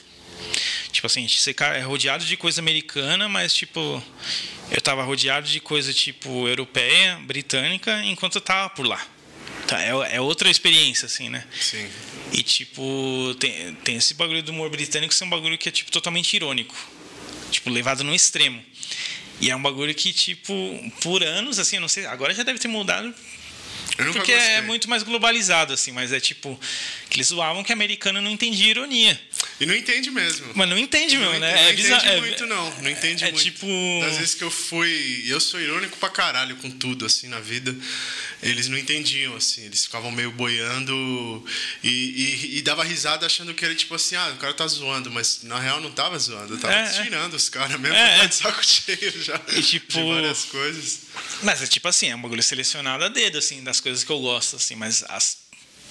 Tipo assim, você é rodeado de coisa americana, mas, tipo, eu tava rodeado de coisa, tipo, europeia, britânica, enquanto eu tava por lá. Tá, é, é outra experiência, assim, né? Sim. E, tipo, tem, tem esse bagulho do humor britânico que é um bagulho que é, tipo, totalmente irônico. Tipo, levado no extremo. E é um bagulho que, tipo, por anos, assim, eu não sei, agora já deve ter mudado porque é gostei. muito mais globalizado, assim, mas é tipo, que eles zoavam que americano não entendia ironia. E não entende mesmo. Mas não entende, meu, né? é não bizarro. entende é- muito, não. Não entende é muito. tipo- Das vezes que eu fui. Eu sou irônico pra caralho com tudo, assim, na vida. Eles não entendiam, assim. Eles ficavam meio boiando e, e, e dava risada achando que era tipo assim, ah, o cara tá zoando, mas na real não tava zoando. Eu tava É, é. tirando os caras mesmo, É, é. de saco cheio já. E, tipo- De várias coisas. Mas é tipo assim, é um bagulho selecionado a dedo, assim, das coisas que eu gosto, assim, mas as-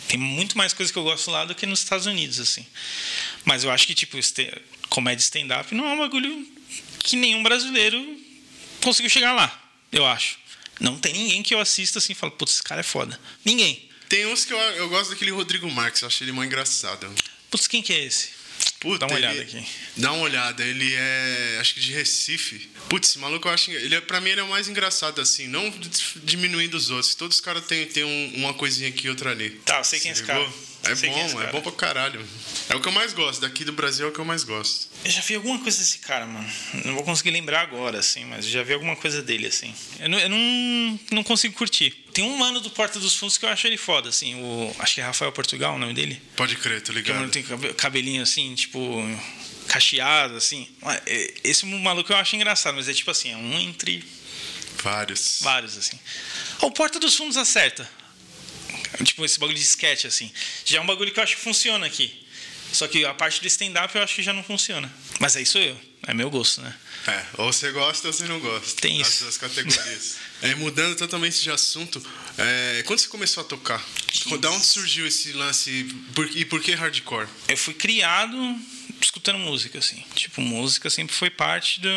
tem muito mais coisas que eu gosto lá do que nos Estados Unidos, assim. Mas eu acho que, tipo, comédia stand-up não é um bagulho que nenhum brasileiro conseguiu chegar lá, eu acho. Não tem ninguém que eu assista assim e falo, putz, esse cara é foda. Ninguém. Tem uns que eu, eu gosto daquele Rodrigo Marques, eu acho ele mó engraçado. Putz, quem que é esse? Puta, Dá uma ele- olhada aqui. Dá uma olhada, ele é. Acho que de Recife. Putz, esse maluco eu acho. Ele é, pra mim ele é o mais engraçado, assim. Não diminuindo os outros. Todos os caras têm, têm um- uma coisinha aqui e outra ali. Tá, eu sei quem é Se esse cara. É Sei é bom, é cara. bom pra caralho. É o que eu mais gosto. Daqui do Brasil é o que eu mais gosto. Eu já vi alguma coisa desse cara, mano. Não vou conseguir lembrar agora, assim, mas eu já vi alguma coisa dele, assim. Eu não, eu não, não consigo curtir. Tem um mano do Porta dos Fundos que eu acho ele foda, assim. O, acho que é Rafael Portugal o nome dele. Pode crer, tô Que o ligado. mano tem cabe- cabelinho assim, tipo, cacheado, assim. É, Esse maluco eu acho engraçado, mas é tipo assim, é um entre Vários. vários, assim. O Porta dos Fundos acerta. Tipo, esse bagulho de sketch, assim. Já é um bagulho que eu acho que funciona aqui. Só que a parte do stand-up eu acho que já não funciona. Mas aí sou eu. É meu gosto, né? É, ou você gosta ou você não gosta. Tem As isso. duas categorias. é, mudando totalmente de assunto, é, quando você começou a tocar? Da onde surgiu esse lance? Por- e por que hardcore? Eu fui criado escutando música, assim. Tipo, música sempre foi parte do,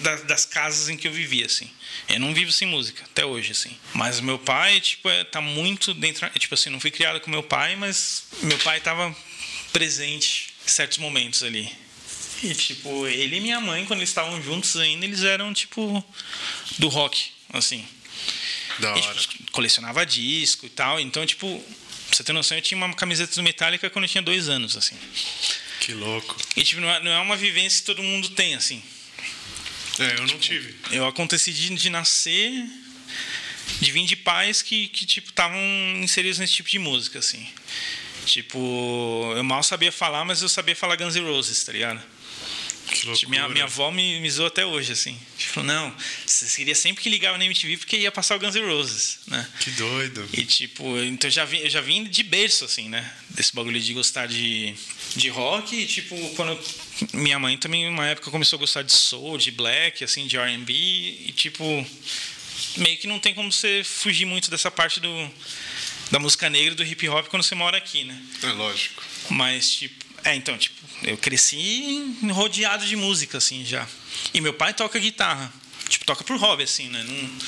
da- das casas em que eu vivia, assim. Eu não vivo sem música, até hoje, assim. Mas meu pai, tipo, é, tá muito dentro... Tipo assim, não fui criado com meu pai, mas meu pai tava presente em certos momentos ali. E, tipo, ele e minha mãe, quando eles estavam juntos ainda, eles eram, tipo, do rock, assim. Da E, hora. tipo, colecionava disco e tal. Então, tipo, Pra você ter noção, eu tinha uma camiseta do Metallica quando eu tinha dois anos, assim. Que louco. E, tipo, não é, não é uma vivência que todo mundo tem, assim. É, eu não tive. Eu aconteci de, de nascer, de vir de pais que, que tipo, estavam inseridos nesse tipo de música, assim. Tipo, eu mal sabia falar, mas eu sabia falar Guns N' Roses, tá ligado? Minha, minha avó me, me zoou até hoje, assim. Tipo, não, você queria sempre que ligava na MTV porque ia passar o Guns N' Roses, né? Que doido. E tipo, então eu já vim, eu já vim de berço, assim, né? Desse bagulho de gostar de, de rock. E tipo, quando minha mãe também, uma época, começou a gostar de soul, de black, assim, de RB. E tipo, meio que não tem como você fugir muito dessa parte do, da música negra, do hip hop, quando você mora aqui, né? É lógico. Mas, tipo, é, então, tipo, eu cresci rodeado de música, assim, já. E meu pai toca guitarra. Tipo, toca por hobby, assim, né? Não-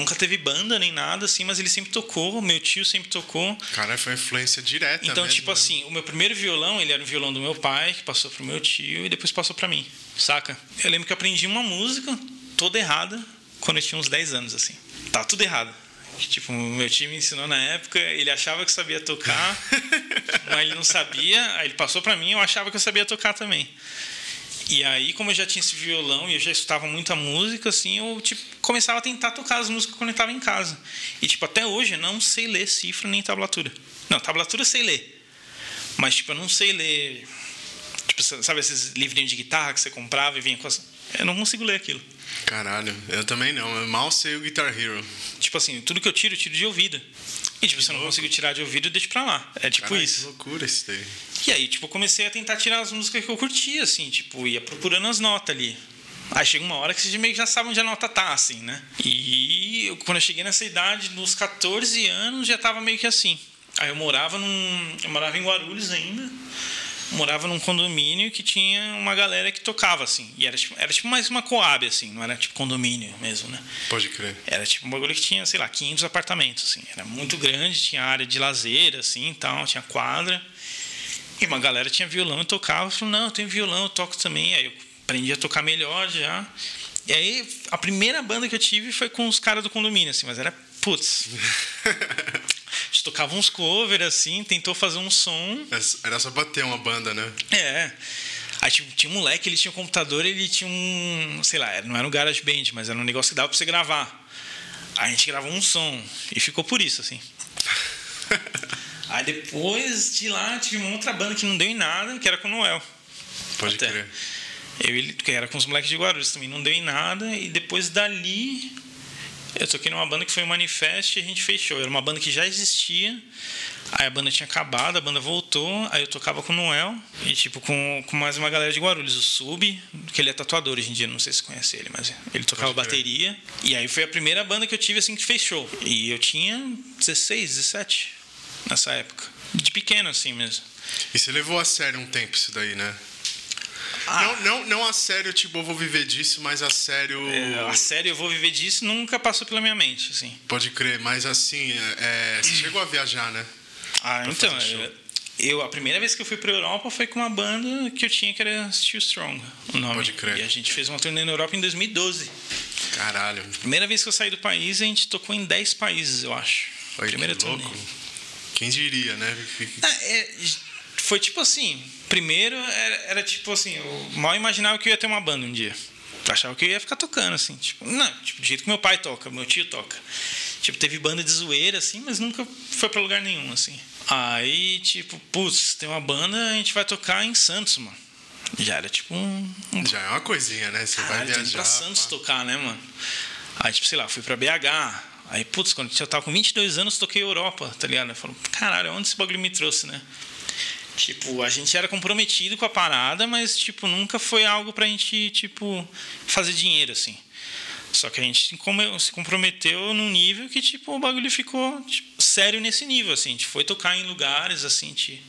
nunca teve banda nem nada, assim, mas ele sempre tocou, meu tio sempre tocou. Cara, foi uma influência direta. Então, mesmo, tipo né? assim, o meu primeiro violão, ele era o violão do meu pai, que passou pro meu tio e depois passou pra mim, saca? Eu lembro que eu aprendi uma música toda errada quando eu tinha uns 10 anos, assim. Tá tudo errado. Que, Tipo, o meu tio me ensinou na época, ele achava que sabia tocar, mas ele não sabia, aí ele passou pra mim, eu achava que eu sabia tocar também. E aí, como eu já tinha esse violão e eu já escutava muita música, assim, eu tipo, começava a tentar tocar as músicas quando eu estava em casa. E, tipo, até hoje eu não sei ler cifra nem tablatura. Não, tablatura eu sei ler. Mas, tipo, eu não sei ler. Tipo, sabe esses livrinhos de guitarra que você comprava e vinha com as. Eu não consigo ler aquilo. Caralho, eu também não. Eu mal sei o Guitar Hero. Tipo assim, tudo que eu tiro, eu tiro de ouvido. E, tipo, se eu não consigo tirar de ouvido, eu deixo pra lá. É tipo Caralho, isso. Que loucura isso daí. E aí, tipo, eu comecei a tentar tirar as músicas que eu curtia, assim, tipo, ia procurando as notas ali. Aí chega uma hora que você meio que já sabe onde a nota tá, assim, né? E eu, quando eu cheguei nessa idade, nos 14 anos, já tava meio que assim. Aí eu morava num. Eu morava em Guarulhos ainda. Morava num condomínio que tinha uma galera que tocava, assim. E era tipo, era tipo mais uma coab, assim, não era tipo condomínio mesmo, né? Pode crer. Era tipo um bagulho que tinha, sei lá, 500 apartamentos, assim. Era muito grande, tinha área de lazer, assim, e tal, tinha quadra. E uma galera tinha violão e tocava. Eu falei, não, eu tenho violão, eu toco também. Aí eu aprendi a tocar melhor já. E aí, a primeira banda que eu tive foi com os caras do condomínio, assim, mas era, putz... A gente tocava uns covers, assim, tentou fazer um som. Era só pra ter uma banda, né? É. Aí tipo, tinha um moleque, ele tinha um computador, ele tinha um. Sei lá, não era um garage band, mas era um negócio que dava pra você gravar. Aí a gente gravou um som. E ficou por isso, assim. Aí depois de lá tive uma outra banda que não deu em nada, que era com o Noel. Pode Até. crer. Eu ele, que era com os moleques de Guarulhos também, não deu em nada. E depois dali, eu toquei numa banda que foi o Manifest e a gente fechou. Era uma banda que já existia. Aí a banda tinha acabado, a banda voltou. Aí eu tocava com o Noel e, tipo, com, com mais uma galera de Guarulhos. O Sub, que ele é tatuador hoje em dia, não sei se conhece ele, mas ele tocava bateria. E aí foi a primeira banda que eu tive, assim, que fechou. E eu tinha 16, 17 nessa época. De pequeno, assim mesmo. E você levou a sério um tempo isso daí, né? Ah. Não, não, não a sério, tipo, eu vou viver disso, mas a sério. É, a sério, eu vou viver disso, nunca passou pela minha mente, assim. Pode crer, mas assim, é, você chegou a viajar, né? Ah, Pra então, eu, a primeira vez que eu fui pra Europa foi com uma banda que eu tinha que era Still Strong, o nome. Pode crer. E a gente fez uma turnê na Europa em 2012. Caralho. Primeira vez que eu saí do país, a gente tocou em 10 países, eu acho. Olha primeira que turnê. louco. Quem diria, né? Ah, é, foi tipo assim, primeiro era, era tipo assim, eu mal imaginava que eu ia ter uma banda um dia. Eu achava que eu ia ficar tocando, assim, tipo, não, tipo, do jeito que meu pai toca, meu tio toca. Tipo, teve banda de zoeira, assim, mas nunca foi pra lugar nenhum, assim. Aí, tipo, putz, tem uma banda, a gente vai tocar em Santos, mano. Já era tipo um. Já é uma coisinha, né? Você vai Caralho, tem ir viajar. pra Santos pá. tocar, né, mano? Aí, tipo, sei lá, fui pra BH. Aí, putz, quando eu tava com 22 anos, toquei Europa, tá ligado? Eu falo, caralho, onde esse bagulho me trouxe, né? Tipo, a gente era comprometido com a parada, mas, tipo, nunca foi algo pra gente, tipo, fazer dinheiro, assim. Só que a gente se comprometeu num nível que, tipo, o bagulho ficou tipo, sério nesse nível, assim. A gente foi tocar em lugares, assim, a gente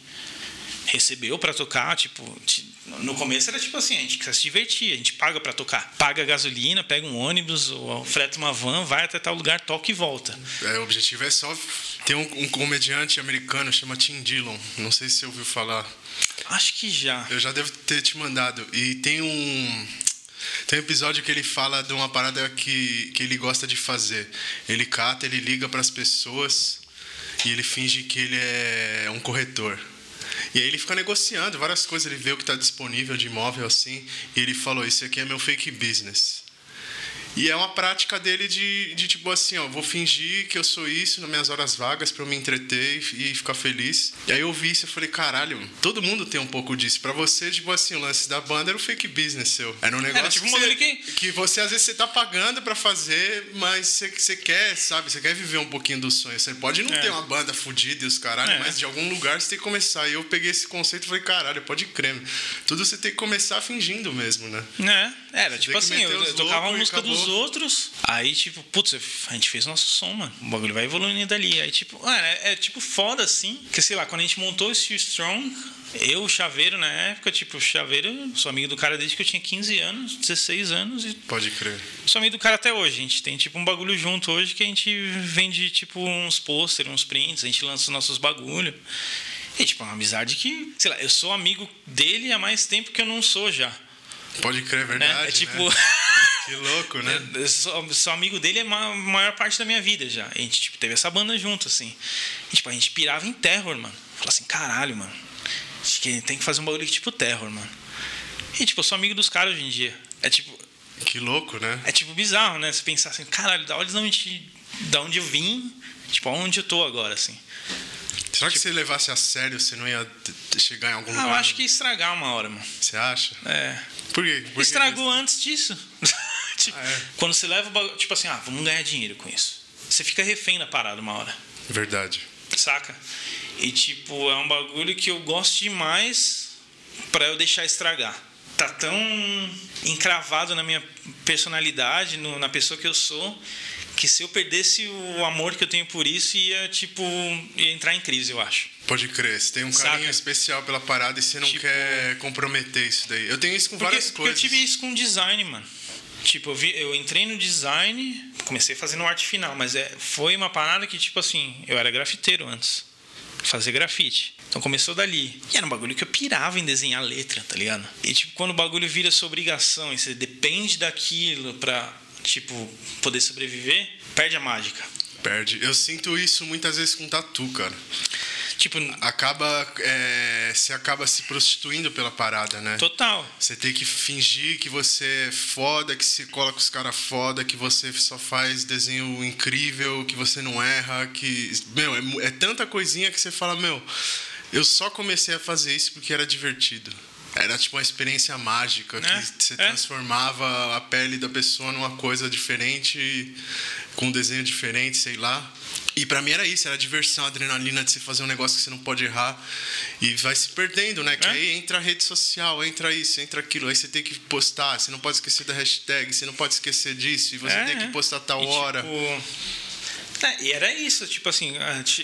recebeu pra tocar, tipo, ti- no começo era tipo assim, a gente quer se divertir, a gente paga pra tocar. Paga gasolina, pega um ônibus ou freta uma van, vai até tal lugar, toca e volta. É, o objetivo é só. Tem um, um comediante americano chama Tim Dillon. Não sei se você ouviu falar. Acho que já. Eu já devo ter te mandado. E tem um. Tem um episódio que ele fala de uma parada que, que ele gosta de fazer. Ele cata, ele liga para as pessoas e ele finge que ele é um corretor. E aí ele fica negociando várias coisas, ele vê o que está disponível de imóvel assim, e ele falou: Isso aqui é meu fake business. E é uma prática dele de, de tipo assim, ó, vou fingir que eu sou isso nas minhas horas vagas para eu me entreter e, e, ficar feliz. E aí eu vi isso e falei, caralho, todo mundo tem um pouco disso. Para você, tipo assim, o lance da banda era o fake business seu. Era um negócio era, tipo, que, você, que... que você às vezes você tá pagando para fazer, mas você, você quer, sabe, você quer viver um pouquinho do sonho. Você pode não é. ter uma banda fodida e os caralho, é. mas de algum lugar você tem que começar. E eu peguei esse conceito e falei, caralho, pode crer. Tudo você tem que começar fingindo mesmo, né? É, era, você tipo assim, eu, eu tocava uma música dos outros. Aí, tipo, putz, a gente fez nosso som, mano. O bagulho vai evoluindo dali. Aí, tipo, mano, é, é tipo foda assim. Que sei lá, quando a gente montou esse Strong, eu, o Chaveiro, na época, tipo, o Chaveiro, sou amigo do cara desde que eu tinha 15 anos, 16 anos. E Pode crer. Sou amigo do cara até hoje. A gente tem, tipo, um bagulho junto hoje que a gente vende, tipo, uns pôster, uns prints, a gente lança os nossos bagulho. E, tipo, é uma amizade que, sei lá, eu sou amigo dele há mais tempo que eu não sou já. Pode crer, é verdade. Né? É tipo. Né? Que louco, né? Eu sou, sou, amigo dele a maior parte da minha vida já. A gente tipo, teve essa banda junto, assim. E, tipo, a gente pirava em terror, mano. Falei assim, caralho, mano. Acho que tem que fazer um bagulho tipo terror, mano. E, tipo, eu sou amigo dos caras hoje em dia. É tipo. Que louco, né? É tipo bizarro, né? Você pensar assim, caralho, da onde, da onde eu vim, tipo, aonde eu tô agora, assim. Será que tipo, se levasse a sério, você não ia chegar em algum ah, lugar? Eu acho que ia estragar uma hora, mano. Você acha? É. Por quê? Por Estragou antes disso. tipo, ah, é. Quando você leva o bagulho, tipo assim, ah, vamos ganhar dinheiro com isso. Você fica refém da parada uma hora. Verdade. Saca? E tipo, é um bagulho que eu gosto demais para eu deixar estragar. Tá tão encravado na minha personalidade, no, na pessoa que eu sou, que se eu perdesse o amor que eu tenho por isso, ia, tipo, ia entrar em crise, eu acho. Pode crer, você tem um Saca? carinho especial pela parada e você não tipo, quer comprometer isso daí. Eu tenho isso com porque, várias porque coisas. eu tive isso com design, mano. Tipo, eu, vi, eu entrei no design, comecei fazendo arte final, mas é, foi uma parada que, tipo assim, eu era grafiteiro antes. Fazer grafite. Então começou dali. E era um bagulho que eu pirava em desenhar letra, tá ligado? E tipo, quando o bagulho vira sua obrigação e você depende daquilo pra, tipo, poder sobreviver, perde a mágica. Perde. Eu sinto isso muitas vezes com tatu, cara. Tipo, acaba é, você acaba se prostituindo pela parada, né? Total. Você tem que fingir que você é foda, que se cola com os caras foda, que você só faz desenho incrível, que você não erra, que meu, é, é tanta coisinha que você fala, meu, eu só comecei a fazer isso porque era divertido. Era tipo uma experiência mágica, que é, você é. transformava a pele da pessoa numa coisa diferente, com um desenho diferente, sei lá. E para mim era isso, era a diversão, adrenalina de você fazer um negócio que você não pode errar. E vai se perdendo, né? Que é. aí entra a rede social, entra isso, entra aquilo. Aí você tem que postar, você não pode esquecer da hashtag, você não pode esquecer disso, e você é, tem que postar tal e, hora. Tipo... E era isso, tipo assim,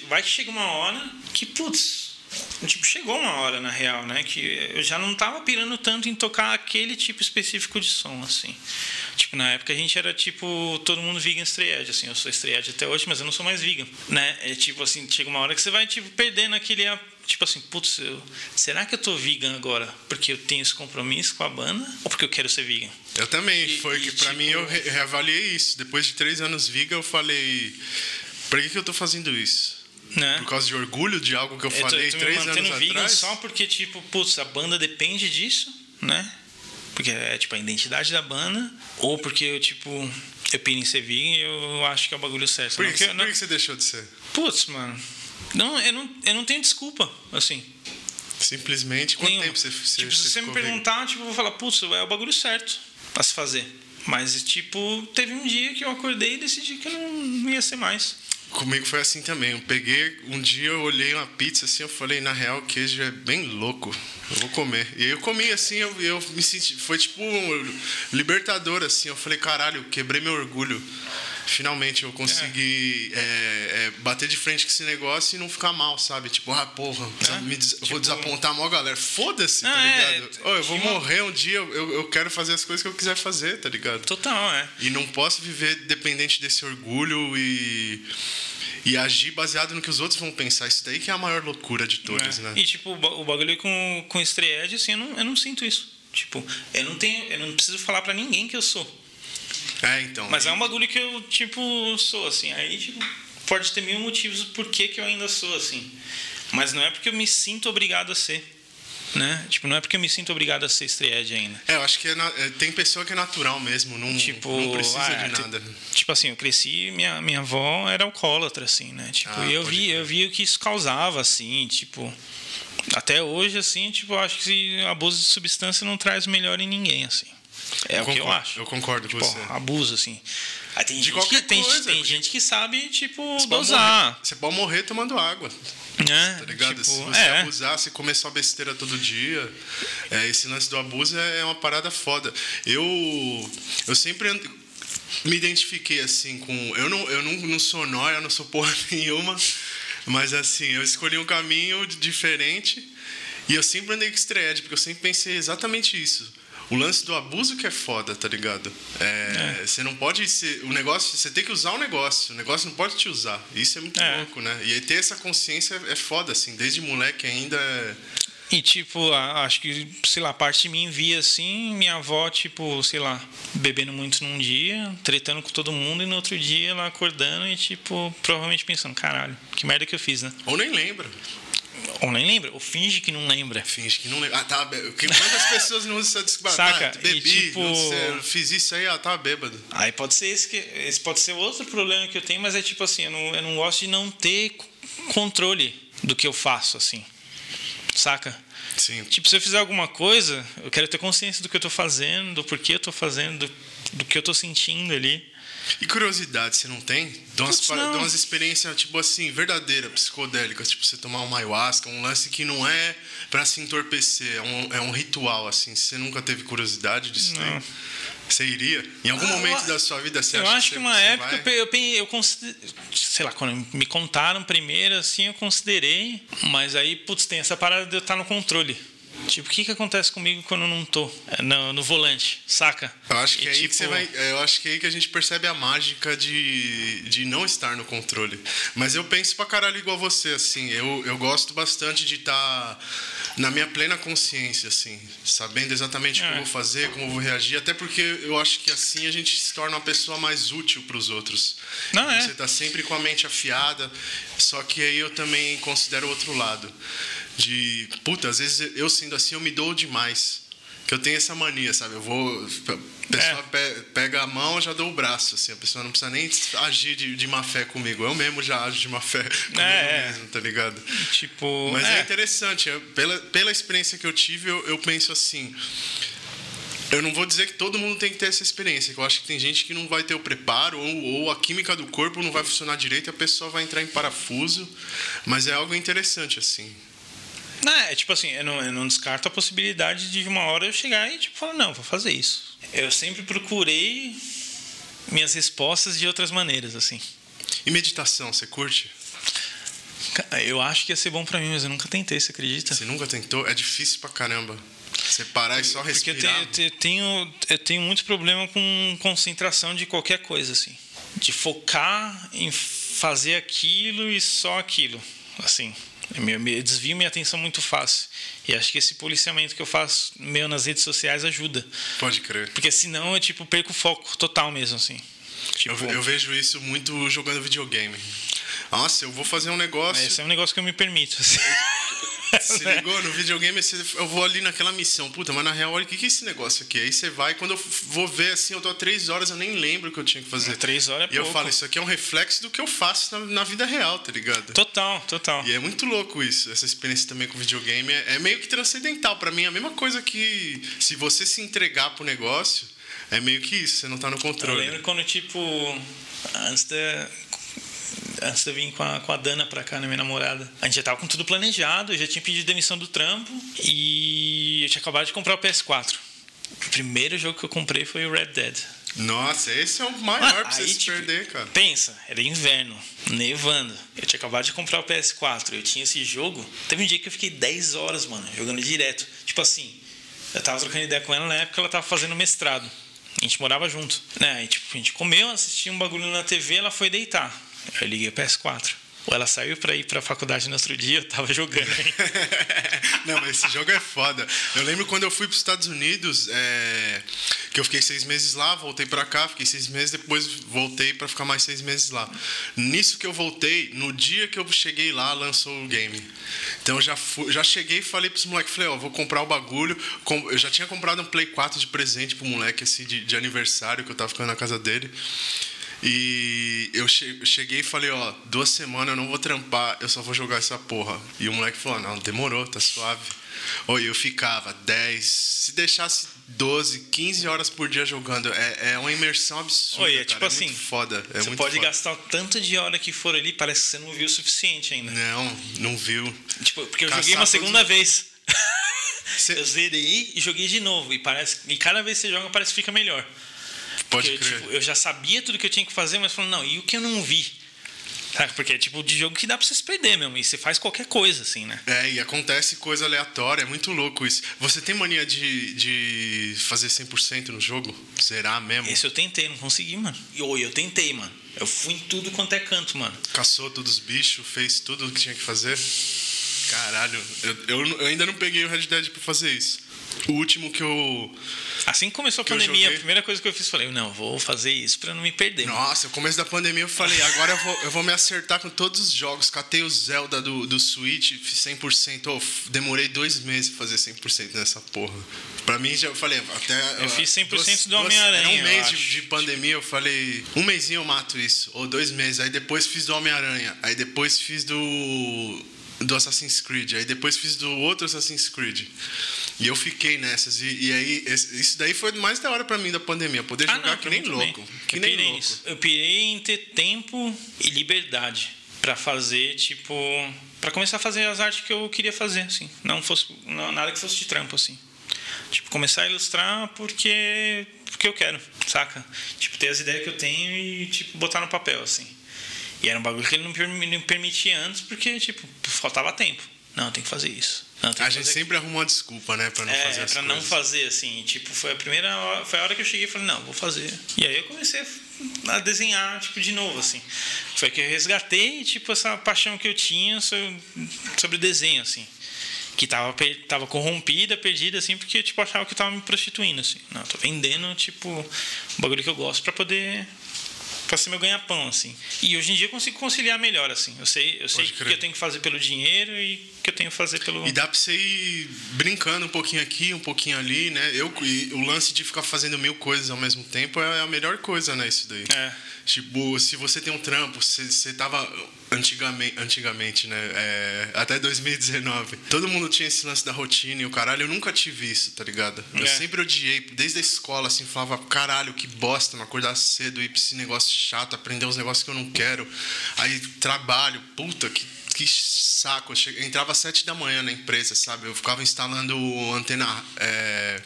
vai que chega uma hora que, putz, Tipo, chegou uma hora, na real, né? Que eu já não tava pirando tanto em tocar aquele tipo específico de som, assim. Tipo, na época a gente era, tipo, todo mundo vegan straight assim. Eu sou straight até hoje, mas eu não sou mais vegan, né? É tipo assim, chega uma hora que você vai, tipo, perdendo aquele... Tipo assim, putz, eu, será que eu tô vegan agora porque eu tenho esse compromisso com a banda ou porque eu quero ser vegan? Eu também. E, foi e, que, pra tipo, mim, eu reavaliei isso. Depois de três anos vegan, eu falei... Pra que, que eu tô fazendo isso? Né? Por causa de orgulho de algo que eu, eu falei tô, tô três anos vegan atrás. só porque, tipo, putz, a banda depende disso, né? Porque é, tipo, a identidade da banda. Ou porque eu, tipo, eu piro em ser vegan e eu acho que é o bagulho certo. Por, que, não, por que você deixou de ser? Putz, mano. Não, eu não, eu não tenho desculpa, assim. Simplesmente, quanto Nenhum. tempo você, você tipo, Se você me perguntar, tipo, eu vou falar, putz, é o bagulho certo pra se fazer. Mas, tipo, teve um dia que eu acordei e decidi que eu não ia ser mais. Comigo foi assim também. Eu peguei, um dia eu olhei uma pizza assim, eu falei, na real, o queijo é bem louco. Eu vou comer. E eu comi assim, eu, eu me senti. Foi tipo um libertador, assim. Eu falei, caralho, quebrei meu orgulho. Finalmente eu consegui é. É, é, bater de frente com esse negócio e não ficar mal, sabe? Tipo, ah, porra, é. des tipo, vou desapontar a maior galera. Foda-se, tá é, ligado? Oh, eu vou morrer um dia, eu, eu quero fazer as coisas que eu quiser fazer, tá ligado? Total, é. E não posso viver dependente desse orgulho e e agir baseado no que os outros vão pensar. Isso daí que é a maior loucura de todas, é. né? E, tipo, o bagulho com, com estreia, assim, eu não, eu não sinto isso. Tipo, eu não tenho. Eu não preciso falar para ninguém que eu sou. É, então. Mas é um bagulho que eu, tipo, sou, assim. Aí, tipo, pode ter mil motivos por que, que eu ainda sou assim. Mas não é porque eu me sinto obrigado a ser. Né? Tipo, não é porque eu me sinto obrigado a ser estreed ainda. É, eu acho que é na, é, tem pessoa que é natural mesmo, não, tipo, não precisa ah, de nada. Tipo assim, eu cresci, minha, minha avó era alcoólatra, assim, né? Tipo, ah, e eu vi, eu vi o que isso causava, assim, tipo. Até hoje, assim, tipo, eu acho que abuso de substância não traz melhor em ninguém, assim. É eu o concordo, que eu acho. Eu concordo tipo, com você. Abuso, assim. Aí tem de gente qualquer que, tem, coisa. Tem gente que sabe, tipo, você dosar. Pode você pode morrer tomando água. É, tá ligado? Tipo, se você é. abusar, se comer só besteira todo dia, é, esse lance do abuso é, é uma parada foda. Eu, eu sempre me identifiquei assim com. Eu não, eu não, não sou nóia, não sou porra nenhuma, mas assim, eu escolhi um caminho diferente e eu sempre andei com estreia, porque eu sempre pensei exatamente isso o lance do abuso que é foda, tá ligado? É, é. Você não pode ser. O negócio. Você tem que usar o negócio. O negócio não pode te usar. Isso é muito é. louco, né? E aí ter essa consciência é foda, assim. Desde moleque ainda. É... E, tipo, acho que, sei lá, parte de mim via assim, minha avó, tipo, sei lá, bebendo muito num dia, tretando com todo mundo, e no outro dia ela acordando e, tipo, provavelmente pensando, caralho, que merda que eu fiz, né? Ou nem lembra. Ou nem lembra, ou finge que não lembra. Finge que não lembra. Ah, tá. Que quantas pessoas não usam essa Saca? Ah, bebi, e, tipo... sei, fiz isso aí, ah, tava bêbado. Aí pode ser esse que. Esse pode ser outro problema que eu tenho, mas é tipo assim, eu não, eu não gosto de não ter controle do que eu faço, assim. Saca? Sim. Tipo, se eu fizer alguma coisa, eu quero ter consciência do que eu tô fazendo, do porquê eu tô fazendo, do, do que eu tô sentindo ali. E curiosidade, você não tem? De umas, não. de umas experiências, tipo assim, verdadeiras, psicodélicas, tipo você tomar uma ayahuasca, um lance que não é para se entorpecer, é um, é um ritual, assim. Você nunca teve curiosidade disso não. Você iria? Em algum ah, momento eu, da sua vida você Eu acho que, que uma época vai? eu, eu, sei lá, quando me contaram primeiro, assim, eu considerei, mas aí, putz, tem essa parada de eu estar no controle. Tipo, o que, que acontece comigo quando eu não tô é, no, no volante, saca? Eu acho que e, é tipo... aí que você vai. Eu acho que é aí que a gente percebe a mágica de, de não estar no controle. Mas eu penso pra caralho igual você, assim. Eu, eu gosto bastante de estar tá na minha plena consciência, assim, sabendo exatamente o é. que vou fazer, como vou reagir, até porque eu acho que assim a gente se torna uma pessoa mais útil para os outros. Não é? Você tá sempre com a mente afiada, só que aí eu também considero o outro lado de puta, às vezes eu sendo assim, eu me dou demais. Que eu tenho essa mania, sabe? Eu vou. A pessoa é. pega a mão, já dou o braço, assim. A pessoa não precisa nem agir de, de má fé comigo. Eu mesmo já ajo de má fé comigo é, mesmo, tá ligado? Tipo. Mas é, é interessante. Eu, pela, pela experiência que eu tive, eu, eu penso assim. Eu não vou dizer que todo mundo tem que ter essa experiência, que eu acho que tem gente que não vai ter o preparo, ou, ou, a química do corpo não vai funcionar direito e a pessoa vai entrar em parafuso. Mas é algo interessante, assim. Não, é tipo assim, eu não, eu não descarto a possibilidade de uma hora eu chegar e tipo falar, não, vou fazer isso. Eu sempre procurei minhas respostas de outras maneiras, assim. E meditação, você curte? Eu acho que ia ser bom para mim, mas eu nunca tentei, você acredita? Você nunca tentou? É difícil pra caramba. Você parar e só respirar. Porque eu tenho, eu tenho, eu tenho muito problema com concentração de qualquer coisa, assim. De focar em fazer aquilo e só aquilo, assim. Eu desvio minha atenção muito fácil. E acho que esse policiamento que eu faço meu nas redes sociais ajuda. Pode crer. Porque senão eu tipo perco o foco total mesmo assim. Tipo, eu, eu vejo isso muito jogando videogame. Nossa, eu vou fazer um negócio. Esse é um negócio que eu me permito. Assim. Se ligou? No videogame eu vou ali naquela missão. Puta, mas na real, olha, o que, que é esse negócio aqui? Aí você vai, quando eu vou ver assim, eu tô há três horas, eu nem lembro o que eu tinha que fazer. É, três horas é E pouco. eu falo, isso aqui é um reflexo do que eu faço na, na, vida real, tá ligado? Total, total. E é muito louco isso. Essa experiência também com videogame é, é meio que transcendental. para mim, é a mesma coisa que se você se entregar pro negócio, é meio que isso, você não tá no controle. Eu lembro quando, tipo, antes da antes de eu vir com a, com a Dana pra cá, né, minha namorada. A gente já tava com tudo planejado, eu já tinha pedido demissão do trampo e eu tinha acabado de comprar o PS4. O primeiro jogo que eu comprei foi o Red Dead. Nossa, esse é o maior ah, pra você se tipo, perder, cara. Pensa, era inverno, nevando. Eu tinha acabado de comprar o PS4, eu tinha esse jogo. Teve um dia que eu fiquei 10 horas, mano, jogando direto. Tipo assim, eu tava trocando ideia com ela na época ela tava fazendo mestrado. A gente morava junto. Né? E, tipo, a gente comeu, assistia um bagulho na TV, ela foi deitar. Eu liguei o PS4. Ou ela saiu pra ir pra faculdade no outro dia, eu tava jogando. Não, mas esse jogo é foda. Eu lembro quando eu fui pros Estados Unidos, é, que eu fiquei seis meses lá, voltei pra cá, fiquei seis meses, depois voltei pra ficar mais seis meses lá. Nisso que eu voltei, no dia que eu cheguei lá, lançou o game. Então eu já, fui, já cheguei e falei pros moleques, falei, ó, vou comprar o bagulho. Eu já tinha comprado um Play 4 de presente pro moleque, assim, de, de aniversário, que eu tava ficando na casa dele. E eu cheguei e falei, ó, duas semanas eu não vou trampar, eu só vou jogar essa porra. E o moleque falou, não, demorou, tá suave. Oi, eu ficava 10, se deixasse 12, 15 horas por dia jogando. É, é uma imersão absurda. Oi, é tipo cara, é assim. Muito foda. É você muito pode foda. gastar tanto de hora que for ali, parece que você não viu o suficiente ainda. Não, não viu. Tipo, porque eu Caçar joguei uma segunda vez. Eu zerei e joguei de novo. E parece e cada vez que você joga, parece que fica melhor. Pode crer. Tipo, eu já sabia tudo que eu tinha que fazer, mas falando, não, e o que eu não vi? Sabe? Porque é tipo de jogo que dá pra você se perder mesmo. E você faz qualquer coisa, assim, né? É, e acontece coisa aleatória, é muito louco isso. Você tem mania de, de fazer 100% no jogo? Zerar mesmo? Esse eu tentei, não consegui, mano. E oi, eu tentei, mano. Eu fui em tudo quanto é canto, mano. Caçou todos os bichos, fez tudo o que tinha que fazer? Caralho, eu, eu, eu ainda não peguei o Red Dead pra fazer isso. O último que eu. Assim que começou a pandemia, a primeira coisa que eu fiz, falei, não, vou fazer isso para não me perder. Nossa, no começo da pandemia eu falei, agora eu vou, eu vou me acertar com todos os jogos. Catei o Zelda do, do Switch, fiz 100%. Oh, demorei dois meses pra fazer 100% nessa porra. Pra mim, já eu falei, até. Eu fiz 100% duas, do Homem-Aranha. Um mês de, de, pandemia, eu falei, um mêsinho eu mato isso, ou dois meses. Aí depois fiz do Homem-Aranha. Aí depois fiz do do Assassin's Creed. Aí depois fiz do outro Assassin's Creed. E eu fiquei nessas. E, e aí, isso daí foi mais da hora pra mim da pandemia. Poder ah, jogar não, que nem louco. Que eu nem louco. Isso. Eu pirei em ter tempo e liberdade para fazer, tipo. para começar a fazer as artes que eu queria fazer, assim. Não fosse. Não, nada que fosse de trampo, assim. Tipo, começar a ilustrar porque. porque eu quero, saca? Tipo, ter as ideias que eu tenho e, tipo, botar no papel, assim. E era um bagulho que ele não permitia antes porque, tipo, faltava tempo. Não, tem que fazer isso. Não, a gente sempre arruma uma desculpa, né, pra não é, fazer as pra coisas. não fazer, assim. Tipo, foi a primeira hora, foi a hora que eu cheguei e falei, não, vou fazer. E aí eu comecei a desenhar, tipo, de novo, assim. Foi que eu resgatei, tipo, essa paixão que eu tinha sobre, sobre desenho, assim. Que tava, tava corrompida, perdida, assim, porque, tipo, achava que eu tava me prostituindo, assim. Não, tô vendendo, tipo, um bagulho que eu gosto pra poder para ser meu ganha-pão, assim. E hoje em dia eu consigo conciliar melhor, assim. Eu sei, eu sei o que eu tenho que fazer pelo dinheiro e o que eu tenho que fazer pelo. E dá pra você ir brincando um pouquinho aqui, um pouquinho ali, né? Eu, o lance de ficar fazendo mil coisas ao mesmo tempo é a melhor coisa, né? Isso daí. É. Tipo, se você tem um trampo, você, tava antigamente, antigamente né? É, até 2019. Todo mundo tinha esse lance da rotina e o caralho, eu nunca tive isso, tá ligado? Eu é. sempre odiei, desde a escola, assim, falava, caralho, que bosta, não acordar cedo, ir pra esse negócio chato, aprender uns negócios que eu não quero. Aí trabalho, puta, que, que saco. Eu, cheguei, eu entrava às sete da manhã na empresa, sabe? Eu ficava instalando antena é,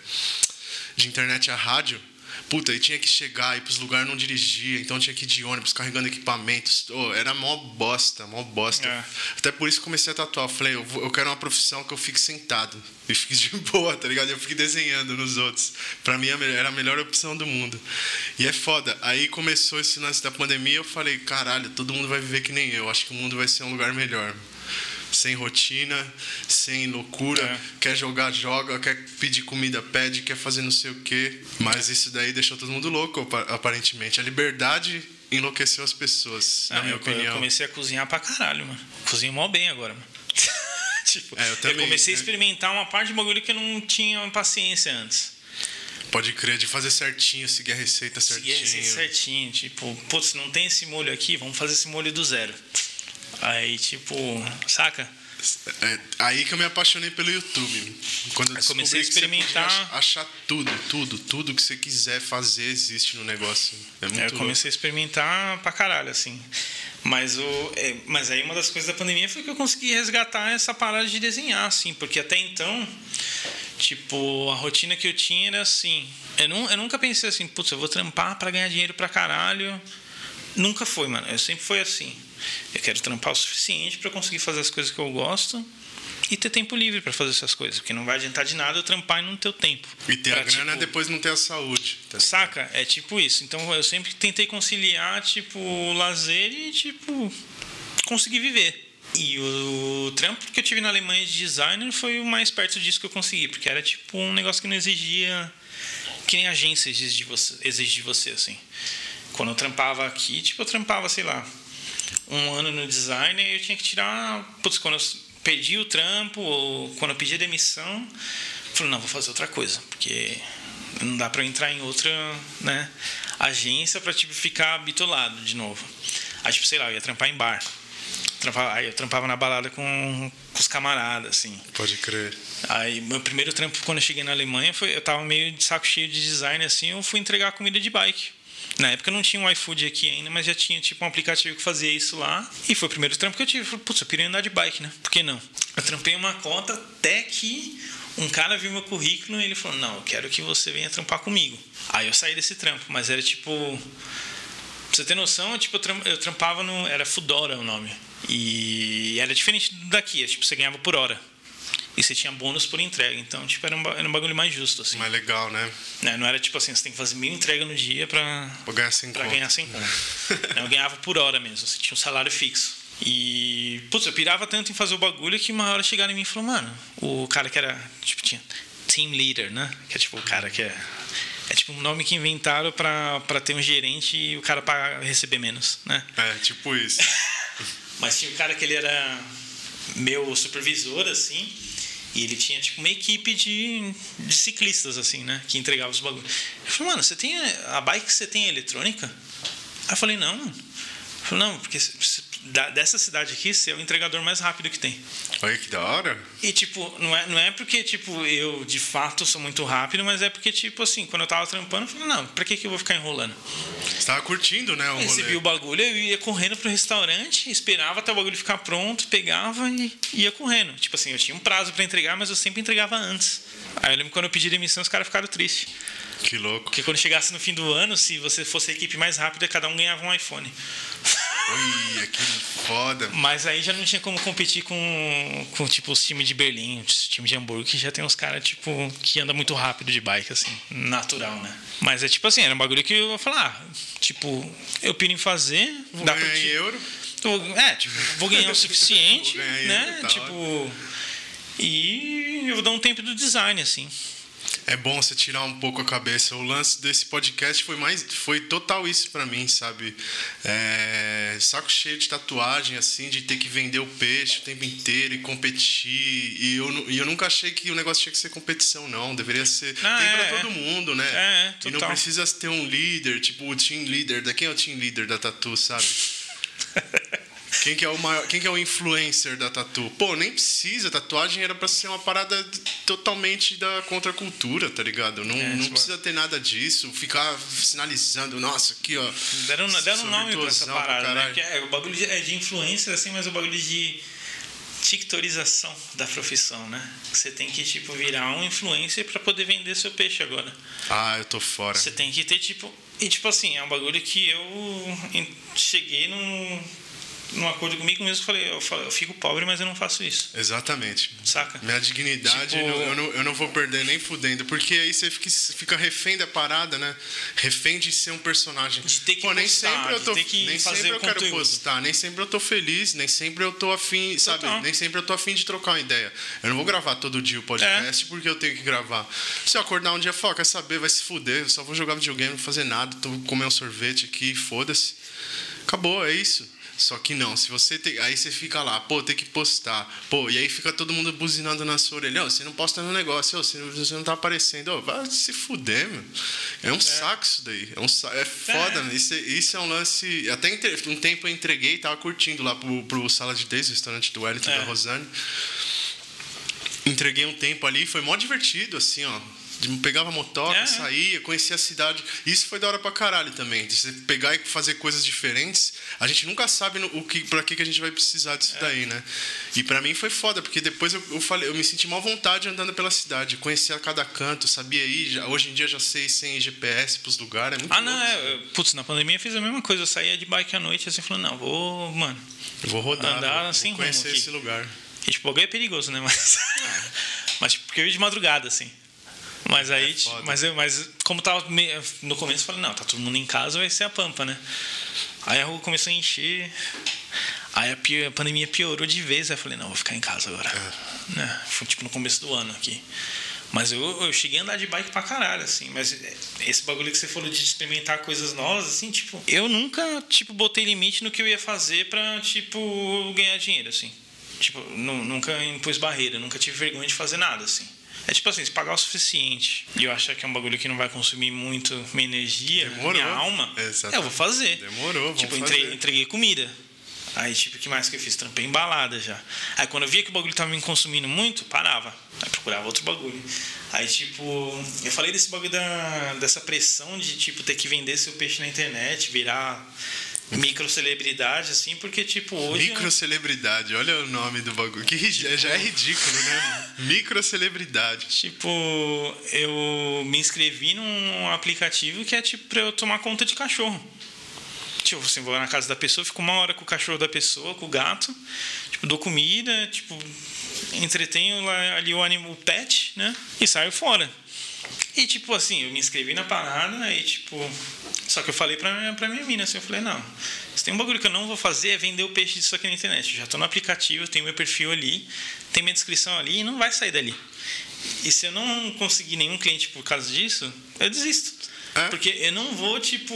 de internet a rádio Puta, e tinha que chegar, ir pros lugares não dirigia, então tinha que ir de ônibus, carregando equipamentos. Oh, era mó bosta, mó bosta. É. Até por isso comecei a tatuar. Falei, eu, eu quero uma profissão que eu fique sentado. E fique de boa, tá ligado? Eu fique desenhando nos outros. Pra mim era a melhor opção do mundo. E é foda. Aí começou esse lance da pandemia, eu falei, caralho, todo mundo vai viver que nem eu. Acho que o mundo vai ser um lugar melhor sem rotina, sem loucura. É. Quer jogar, joga. Quer pedir comida, pede. Quer fazer não sei o quê. Mas isso daí deixou todo mundo louco, aparentemente. A liberdade enlouqueceu as pessoas, na minha eu, opinião. Eu comecei a cozinhar pra caralho, mano. Cozinho mó bem agora, mano. tipo, é, eu, também, eu, comecei a né? experimentar uma parte de bagulho que eu não tinha paciência antes. Pode crer, de fazer certinho, seguir a receita certinho. Seguir a receita certinho. Tipo, putz, não tem esse molho aqui, vamos fazer esse molho do zero. Aí, tipo, saca? É, aí que eu me apaixonei pelo YouTube. Quando eu comecei a experimentar. achar tudo, tudo, tudo que você quiser fazer existe no negócio. É muito é, eu comecei louco. a experimentar pra caralho, assim. Mas, o, é, mas aí uma das coisas da pandemia foi que eu consegui resgatar essa parada de desenhar, assim, porque até então, tipo, a rotina que eu tinha era assim. Eu, não, eu nunca pensei assim, putz, eu vou trampar para ganhar dinheiro pra caralho. Nunca foi, mano. Eu sempre foi assim. Eu quero trampar o suficiente para conseguir fazer as coisas que eu gosto e ter tempo livre para fazer essas coisas, porque não vai adiantar de nada eu trampar e não ter o tempo. E ter pra, a grana tipo, depois não ter a saúde. Tá saca? É tipo isso. Então eu sempre tentei conciliar tipo o lazer e tipo conseguir viver. E o trampo que eu tive na Alemanha de designer foi o mais perto disso que eu consegui, porque era tipo um negócio que não exigia que nem agência exige de você, exige de você assim. Quando eu trampava aqui, tipo, eu trampava, sei lá, um ano no design e eu tinha que tirar, putz, quando eu perdi o trampo ou quando eu pedi a demissão, eu falei, não, vou fazer outra coisa, porque não dá para entrar em outra, né, agência para tipo ficar bitolado de novo. Aí, tipo, sei lá, eu ia trampar em bar. Trampava, aí eu trampava na balada com, com os camaradas, assim. Pode crer. Aí, meu primeiro trampo quando eu cheguei na Alemanha foi. Eu tava meio de saco cheio de design, assim. Eu fui entregar comida de bike. Na época não tinha um iFood aqui ainda, mas já tinha tipo um aplicativo que fazia isso lá. E foi o primeiro trampo que eu tive. Eu putz, eu queria andar de bike, né? Por que não? Eu trampei uma conta até que um cara viu meu currículo e ele falou: Não, eu quero que você venha trampar comigo. Aí eu saí desse trampo, mas era tipo. Pra você ter noção, tipo, eu trampava no. Era Fudora o nome. E era diferente daqui, é, tipo, você ganhava por hora. E você tinha bônus por entrega. Então, tipo, era um, era um bagulho mais justo, assim. Mais legal, né? né? Não era tipo assim, você tem que fazer mil entregas no dia pra, pra ganhar 100 pra ganhar 100 conto. eu ganhava por hora mesmo, você tinha um salário fixo. E, putz, eu pirava tanto em fazer o bagulho que uma hora chegaram em mim e falaram, mano, o cara que era, tipo, tinha team leader, né? Que é tipo o cara que é. É tipo um nome que inventaram pra, pra ter um gerente e o cara para receber menos, né? É, tipo isso. Mas tinha um cara que ele era meu supervisor, assim, e ele tinha tipo uma equipe de, de ciclistas, assim, né? Que entregava os bagulhos. Eu falei, mano, você tem a bike você tem eletrônica? Aí eu falei, não. Eu falei, não, porque dessa cidade aqui, é o entregador mais rápido que tem. Olha que da hora. E, tipo, não é, não é porque, tipo, eu de fato sou muito rápido, mas é porque, tipo, assim, quando eu tava trampando, eu falei, não, pra que, que eu vou ficar enrolando? Você tava curtindo, né? O recebi rolê. o bagulho, eu ia correndo pro restaurante, esperava até o bagulho ficar pronto, pegava e ia correndo. Tipo assim, eu tinha um prazo para entregar, mas eu sempre entregava antes. Aí eu lembro quando eu pedi demissão, os caras ficaram tristes. Que louco. Porque quando chegasse no fim do ano, se você fosse a equipe mais rápida, cada um ganhava um iPhone. Ui, que foda. Mas aí já não tinha como competir com, com tipo, os times de Berlim, os times de Hamburgo, que já tem uns caras, tipo, que anda muito rápido de bike, assim, natural, né? Mas é tipo assim, era um bagulho que eu ia falar, tipo, eu piro em fazer. Vou dá ganhar pra, em euro. É, tipo, vou ganhar o suficiente, ganhar né? Euro, tá tipo. E eu vou dar um tempo do design, assim é bom você tirar um pouco a cabeça. O lance desse podcast foi mais, foi total isso para mim, sabe? É, saco cheio de tatuagem, assim, de ter que vender o peixe o tempo inteiro e competir. E eu, e eu nunca achei que o negócio tinha que ser competição, não. Deveria ser. Ah, tem é, pra todo mundo, né? É, total. E não precisa ter um líder, tipo o team leader. Da quem é o team leader da tatu, sabe? Quem que é o maior, quem que é o influencer da tatu? Pô, nem precisa, tatuagem era para ser uma parada totalmente da contracultura, tá ligado? Não, é, não precisa ter nada disso, ficar sinalizando, nossa, aqui, ó. Deram, deram um nome pra essa parada, né? Que é, o bagulho de, é de influencer, assim, mas o bagulho de tictorização da profissão, né? Você tem que, tipo, virar um influencer para poder vender seu peixe agora. Ah, eu tô fora. Você tem que ter, tipo... E, tipo assim, é um bagulho que eu cheguei num num acordo comigo mesmo, eu falei, eu, eu fico pobre, mas eu não faço isso. Exatamente. Saca? Minha dignidade tipo... eu, não, eu não vou perder nem fudendo, porque aí você fica, fica refém da parada, né? Refém de ser um personagem. De ter que Pô, nem postar, sempre eu tô, nem sempre eu quero postar, nem sempre eu tô feliz, nem sempre eu tô afim, sabe? Total. Nem sempre eu tô afim de trocar uma ideia. Eu não vou gravar todo dia o podcast é. porque eu tenho que gravar. Se eu acordar um dia e falar, quer saber, vai se fuder, eu só vou jogar videogame, não vou fazer nada, tô comer um sorvete aqui, foda-se. Acabou, é isso. Só que não, se você tem. Aí você fica lá, pô, tem que postar. Pô, e aí fica todo mundo buzinando na sua orelha. Oh, você não posta no negócio, oh, você, não, você não tá aparecendo. Oh, vai se fuder, meu. É um é. saco isso daí. É, um, é foda, é. Isso, isso é um lance. Até um tempo eu entreguei, tava curtindo lá pro, pro Sala de Days, restaurante do Wellington é. da Rosane. Entreguei um tempo ali, foi mó divertido, assim, ó pegava motoca, é. saía, conhecia a cidade. Isso foi da hora pra caralho também. De você pegar e fazer coisas diferentes. A gente nunca sabe no, o que, pra que, que a gente vai precisar disso é. daí, né? E pra mim foi foda, porque depois eu, eu, falei, eu me senti mal vontade andando pela cidade. Conhecia cada canto, sabia ir. Já, hoje em dia já sei sem GPS pros lugares. É muito ah, não, é. Putz, na pandemia eu fiz a mesma coisa. Eu saía de bike à noite assim, falando, não, vou, mano. Eu vou rodar. Andar vou, assim, vou conhecer esse lugar. E, tipo, é perigoso, né? Mas, mas tipo, porque eu ia de madrugada, assim. Mas aí, é mas, eu, mas como tava no começo, eu falei, não, tá todo mundo em casa, vai ser a pampa, né? Aí a rua começou a encher. Aí a, pandemia piorou de vez, aí eu falei, não, vou ficar em casa agora. Né? Foi tipo no começo do ano aqui. Mas eu, eu cheguei a andar de bike pra caralho, assim. Mas esse bagulho que você falou de experimentar coisas novas, assim, tipo, eu nunca, tipo, botei limite no que eu ia fazer pra, tipo, ganhar dinheiro, assim. Tipo, nu- nunca impus barreira, nunca tive vergonha de fazer nada, assim. É tipo assim, se pagar o suficiente e eu achar que é um bagulho que não vai consumir muito minha energia, Demorou. minha alma, Exatamente. eu vou fazer. Demorou, vamos Tipo, fazer. entreguei, entreguei comida. Aí, tipo, o que mais que eu fiz? Trampei embalada já. Aí, quando eu via que o bagulho tava me consumindo muito, parava. Aí, procurava outro bagulho. Aí, tipo, eu falei desse bagulho da, dessa pressão de, tipo, ter que vender seu peixe na internet, virar micro celebridade, assim, porque, tipo, hoje. Microcelebridade, olha o nome do bagulho. Que ri- já é ridículo, né? Microcelebridade. Tipo, eu me inscrevi num aplicativo que é tipo pra eu tomar conta de cachorro. Tipo, assim, vou na casa da pessoa, fico uma hora com o cachorro da pessoa, com o gato, tipo, dou comida, tipo, entretenho lá, ali o animal pet, né? E saio fora. E tipo assim, eu me inscrevi na parada e tipo. Só que eu falei pra minha, pra minha mina assim, eu falei, não, se tem um bagulho que eu não vou fazer é vender o peixe disso aqui na internet. Eu já tô no aplicativo, tenho meu perfil ali, tem minha descrição ali e não vai sair dali. E se eu não conseguir nenhum cliente por causa disso, eu desisto. É? Porque eu não vou, tipo.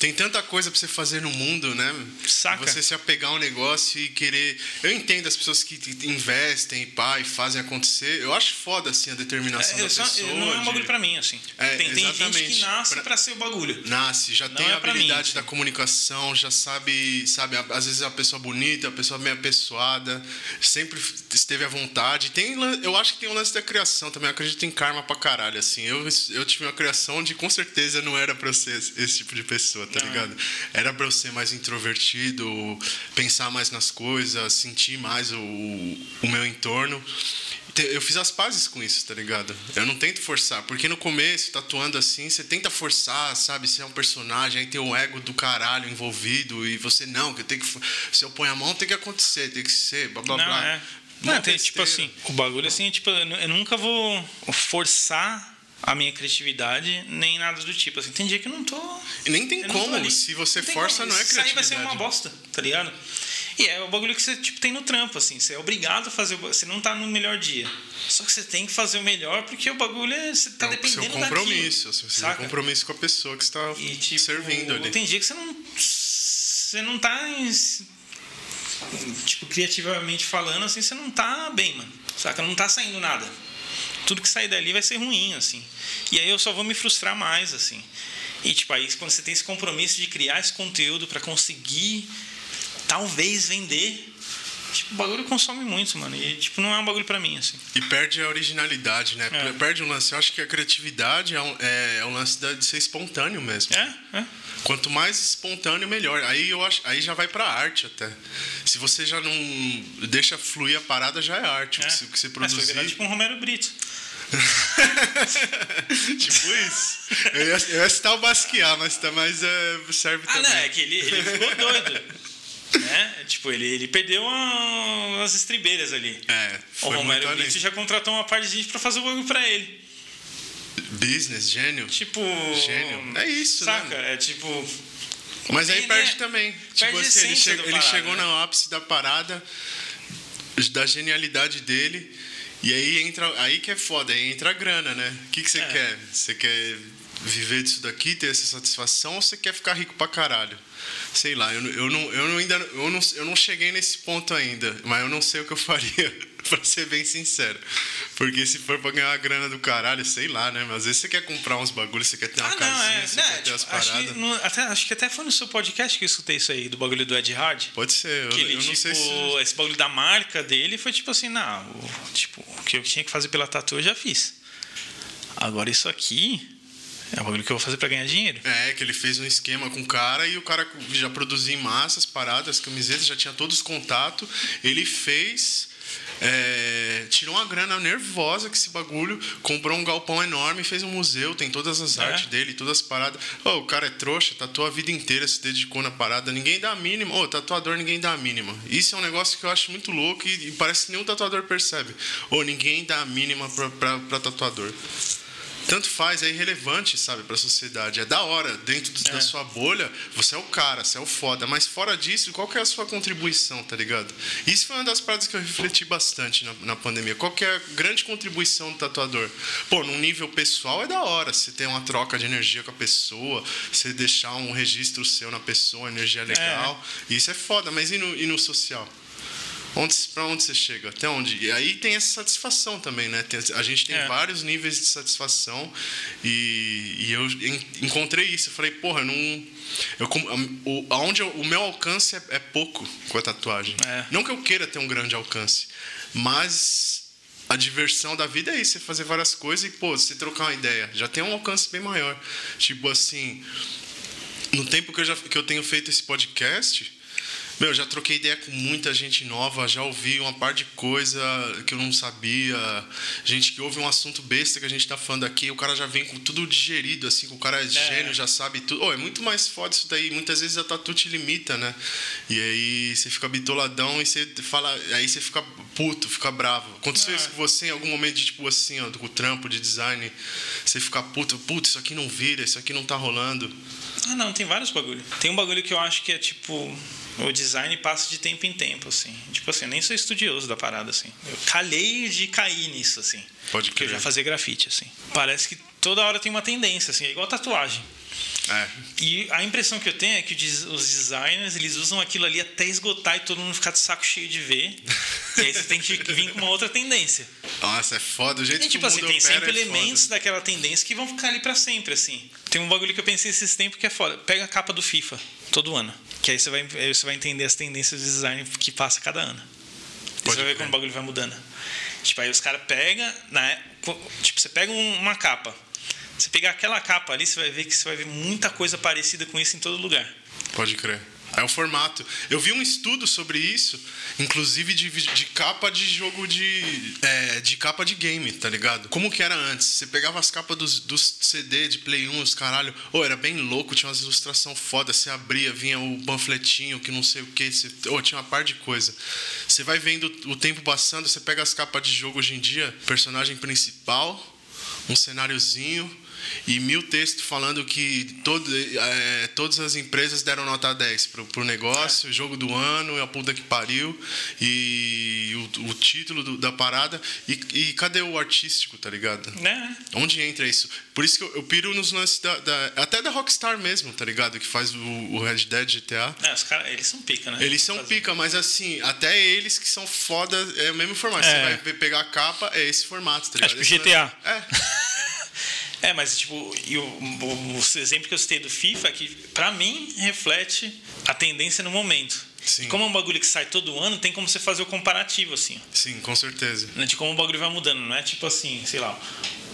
Tem tanta coisa pra você fazer no mundo, né? Saca? Você se apegar a um negócio e querer. Eu entendo as pessoas que investem, pá, e fazem acontecer. Eu acho foda, assim, a determinação É, da só- pessoa. não é um de- bagulho pra mim, assim. É, tem, tem gente que nasce Pra- pra ser o bagulho. Nasce, já Não tem é a pra mim, habilidade assim. da comunicação, já sabe, sabe, a- às vezes é uma pessoa bonita, uma pessoa bem apessoada, sempre esteve à vontade. Tem, eu acho que tem o lance da criação também, eu acredito em karma pra caralho, assim. Eu, eu tive uma criação onde com certeza não era pra eu ser esse, tipo de pessoa, tá Não. ligado? Era pra eu ser mais introvertido, pensar mais nas coisas, sentir mais o, o meu entorno. Eu fiz as pazes com isso, tá ligado? Eu não tento forçar, porque no começo, tatuando assim, você tenta forçar, sabe? Você é um personagem, aí tem o ego do caralho envolvido, e você, não, que eu tenho que. Se eu ponho a mão, tem que acontecer, tem que ser, blá blá Não, blá. é. Não, tem, tipo assim, o bagulho assim, tipo, eu nunca vou forçar a minha criatividade, nem nada do tipo. Assim, tem dia que eu não tô. E nem tem como, se você tem força, como. não é Isso aí vai ser criatividade. uma bosta, tá ligado? E é o bagulho que você tipo, tem no trampo, assim. Você é obrigado a fazer. Você não tá no melhor dia. Só que você tem que fazer o melhor porque o bagulho é. Você tá É dependendo seu compromisso, daquilo, seu saca? compromisso com a pessoa que está tipo, servindo ali. Tem dia que você não. Você não tá. em- tipo, criativamente falando, assim, você não tá bem, mano. Saca? Não tá saindo nada. Tudo que sair dali vai ser ruim, assim. E aí eu só vou me frustrar mais, assim. E, tipo, aí quando você tem esse compromisso de criar esse conteúdo pra conseguir, talvez, vender. Tipo, o bagulho consome muito, mano. E, tipo, não é um bagulho pra mim, assim. E perde a originalidade, né? É. Perde o lance. Eu acho que a criatividade é um, é, é um lance de ser espontâneo mesmo. É? É? Quanto mais espontâneo, melhor. Aí eu acho, aí já vai pra arte até. Se você já não deixa fluir a parada, já é arte. O que você- o que você É, você produzir. virar tipo um Romero Brito. tipo isso. Eu ia, eu ia citar o Basquiat, mas, tá, mas é, serve Ah, também. não, é que ele, ele ficou doido. né? Tipo, ele, ele perdeu a- as estribeiras ali. É, O Romero Brito já contratou uma parte de gente pra fazer o bagulho pra ele. Business, gênio. Tipo. Gênio. É isso, né? Saca? É tipo. Mas aí Ele perde é- também. perde Tipo assim, ele, da ele parada, chegou né? no ápice da parada, da genialidade dele. E aí entra. Aí que é foda, aí entra a grana, né? O que, que você É. quer? Você quer viver disso daqui, ter essa satisfação, ou você quer ficar rico pra caralho? Sei lá, eu, não- eu, não, eu, não ainda, eu, não, eu não cheguei nesse ponto ainda, mas eu não sei o que eu faria, pra ser bem sincero. Porque se for pra ganhar uma grana do caralho, sei lá, né? Mas às vezes você quer comprar uns bagulhos, você quer ter uma Ah, não, casinha, é. você Né, quer ter tipo, as acho, paradas. que no- até, acho que até foi no seu podcast que eu escutei isso aí, do bagulho do Ed Hard. Pode ser, eu, Que ele, eu não tipo, sei se. esse bagulho da marca dele foi tipo assim, não, o, tipo, o que eu tinha que fazer pela tatu eu já fiz. Agora isso aqui é um bagulho que eu vou fazer pra ganhar dinheiro. É, que ele fez um esquema com o cara e o cara já produzia em massas, paradas, camisetas, já tinha todos os contatos. Ele fez. É, tirou uma grana nervosa com esse bagulho, comprou um galpão enorme, fez um museu, tem todas as É. artes dele, todas as paradas. Ô, o cara é trouxa, tatuou a vida inteira, se dedicou na parada, ninguém dá a mínima. Ô, tatuador ninguém dá a mínima. Isso é um negócio que eu acho muito louco e, e parece que nenhum tatuador percebe. Ô, ninguém dá a mínima pra, pra, pra tatuador. Tanto faz, é irrelevante, sabe, pra sociedade. É da hora, dentro do, É. da sua bolha, você é o cara, você é o foda. Mas fora disso, qual que é a sua contribuição, tá ligado? Isso foi uma das paradas que eu refleti bastante na, na pandemia. Qual que é a grande contribuição do tatuador? Pô, num nível pessoal é da hora. Você ter uma troca de energia com a pessoa, você deixar um registro seu na pessoa, energia legal. Isso é foda, mas e no, e no social? Onde, pra onde você chega? Até onde? E aí tem essa satisfação também, né? Tem- a gente tem É. vários níveis de satisfação e, e eu en- encontrei isso. Eu falei, porra, não. Eu, o, aonde eu- o meu alcance é, é pouco com a tatuagem. É. Não que eu queira ter um grande alcance, mas a diversão da vida é isso: você fazer várias coisas e, pô, você trocar uma ideia. Já tem um alcance bem maior. Tipo assim, no tempo que eu, já, que eu tenho feito esse podcast, meu, já troquei ideia com muita gente nova, já ouvi uma par de coisa que eu não sabia. Gente que ouve um assunto besta que a gente tá falando aqui, o cara já vem com tudo digerido, assim, o cara é, gênio, já sabe tudo. Oh, é muito mais foda isso daí. Muitas vezes a tatu te limita, né? E aí você fica bitoladão e você fala. Aí você fica puto, fica bravo. Aconteceu Ah. isso com você em algum momento de tipo assim, ó, com o trampo de design, você fica puto, puto, isso aqui não vira, isso aqui não tá rolando. Ah, não, tem vários bagulho. Tem um bagulho que eu acho que é tipo. O design passa de tempo em tempo, assim. Tipo assim, eu nem sou estudioso da parada, assim. Eu calhei de cair nisso, assim. Pode Porque eu crer. já fazia grafite, assim. Parece que toda hora tem uma tendência, assim. É igual tatuagem. É. E a impressão que eu tenho é que os designers, eles usam aquilo ali até esgotar e todo mundo ficar de saco cheio de ver. e aí você tem que vir com uma outra tendência. Nossa, é foda. O jeito E que tipo o assim, tem sempre é elementos foda. daquela tendência que vão ficar ali pra sempre, assim. Tem um bagulho que eu pensei esses tempos que é foda. Pega a capa do FIFA todo ano. Que aí você vai, aí você vai entender as tendências de design que passa cada ano. E Pode você vai ver como o bagulho vai mudando. Tipo, aí os caras pegam. Né, tipo, você pega um- uma capa. Você pegar aquela capa ali, você vai ver que você vai ver muita coisa parecida com isso em todo lugar. Pode crer. É o formato. Eu vi um estudo sobre isso, inclusive de, de capa de jogo de. é, de capa de game, tá ligado? Como que era antes? Você pegava as capas dos, dos CD de Play 1, os caralho. Ô, era bem louco, tinha umas ilustrações fodas. Você abria, vinha o panfletinho, que não sei o que. Você, ô, tinha uma par de coisa. Você vai vendo o tempo passando, você pega as capas de jogo hoje em dia, personagem principal, um cenáriozinho e mil textos falando que todo, é, todas as empresas deram nota 10 pro, pro negócio, jogo do ano, a puta que pariu, e o, o título do- da parada. E, e cadê o artístico, tá ligado? Né? Onde entra isso? Por isso que eu, eu piro nos lances da, da- Até da Rockstar mesmo, tá ligado? Que faz o, o Red Dead GTA. É, os caras, eles são pica, né? Eles são pica, mas assim, até eles que são foda, é o mesmo formato. É. Você vai ver- pegar a capa, é esse formato, tá É, ligado? tipo Esse não GTA. É. É, mas tipo, e o, o, exemplo que eu citei do FIFA é que, pra mim, reflete a tendência no momento. Sim. Como é um bagulho que sai todo ano, tem como você fazer o comparativo, assim. Sim, com certeza. né, De como o bagulho vai mudando. Não é tipo assim, sei lá,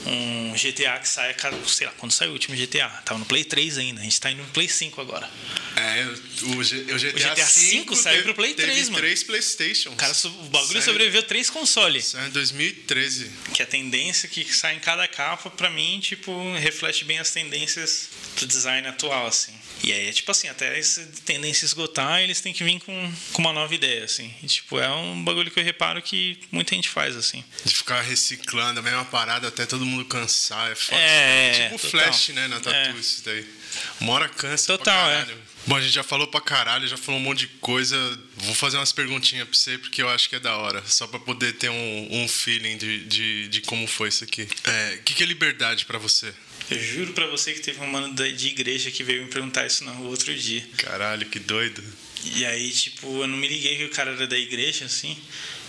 um GTA que sai a cada. Sei lá, quando saiu o último GTA? Tava no Play 3 ainda. A gente tá indo no Play 5 agora. É, o, G- o GTA, GTA V V saiu teve- pro Play teve 3, mano. três Playstations. O, cara, o bagulho Saiu- sobreviveu três consoles. Saiu em 2013. Que a tendência que sai em cada capa, pra mim, tipo, reflete bem as tendências do design atual, assim. E aí, é tipo assim, até essa tendência esgotar, eles têm que vir com, com uma nova ideia, assim. E, tipo, é um bagulho que eu reparo que muita gente faz, assim. De ficar reciclando a mesma parada até todo mundo cansar. É foda. É, tipo total. flash, né, na tatu, É. isso daí. Uma hora cansa Total, pra é. caralho. Bom, a gente já falou pra caralho, já falou um monte de coisa. Vou fazer umas perguntinhas pra você, porque eu acho que é da hora. Só pra poder ter um, um feeling de, de, de como foi isso aqui. É, O que, que é liberdade pra você? Eu juro pra você que teve um mano da- de igreja que veio me perguntar isso na rua outro dia. Caralho, que doido. E aí, tipo, eu não me liguei que o cara era da igreja, assim.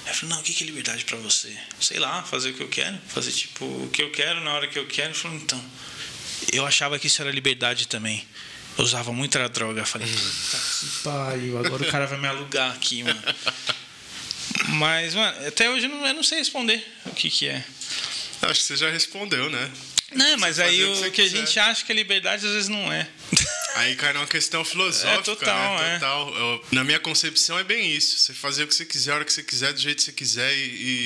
Eu falei, não, o que é liberdade pra você? Sei lá, fazer o que eu quero. Fazer, tipo, o que eu quero na hora que eu quero. Ele falou, então, eu achava que isso era liberdade também. Eu usava muita droga. Eu falei, puta que pariu, agora o cara vai me alugar aqui, mano. Mas, mano, até hoje eu não, eu não sei responder o que que é. Acho que você já respondeu, né? Não, mas aí o o que que a gente acha que é liberdade, às vezes não é. Aí cai numa questão filosófica, É, total, né? é. Total. Eu- na minha concepção é bem isso. Você fazer o que você quiser, a hora que você quiser, do jeito que você quiser e,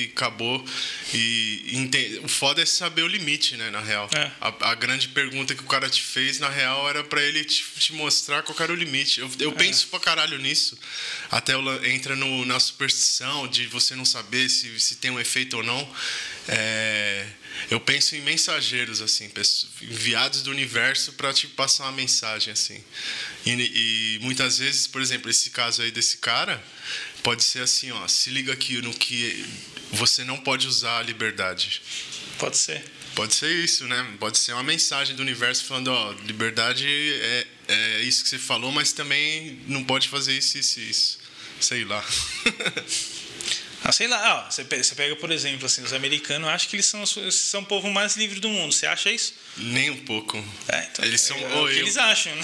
e acabou. E ente- o foda é saber o limite, né, na real. É. A, a grande pergunta que o cara te fez, na real, era pra ele te, te mostrar qual era o limite. Eu, É. eu penso pra caralho nisso. Até o lan- entra no, na superstição de você não saber se, se tem um efeito ou não. é, eu penso em mensageiros, assim, enviados do universo para te passar uma mensagem, assim. E, e, muitas vezes, por exemplo, esse caso aí desse cara, pode ser assim, ó, se liga aqui no que você não pode usar a liberdade. Pode ser. Pode ser isso, né? Pode ser uma mensagem do universo falando, ó, liberdade é, é isso que você falou, mas também não pode fazer isso, isso, isso. Sei lá. Ah, sei lá, ó, você pega, por exemplo, assim, os americanos acham que eles são, são o povo mais livre do mundo. Você acha isso? Nem um pouco. É, então, eles são. É, é o que eu, eles acham, né?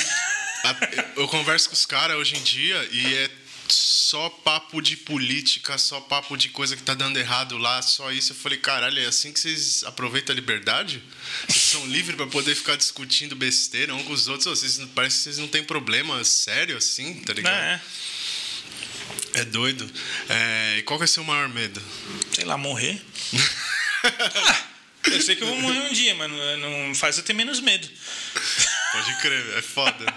Eu converso com os caras hoje em dia e é só papo de política, só papo de coisa que tá dando errado lá, só isso. Eu falei, caralho, é assim que vocês aproveitam a liberdade? Vocês são livres para poder ficar discutindo besteira um com os outros? Vocês, parece que vocês não têm problema sério assim, tá ligado? É. É doido. É, e qual que é o seu maior medo? Sei lá, morrer. ah, eu sei que eu vou morrer um dia, mas não, não faz eu ter menos medo. Pode crer, é foda.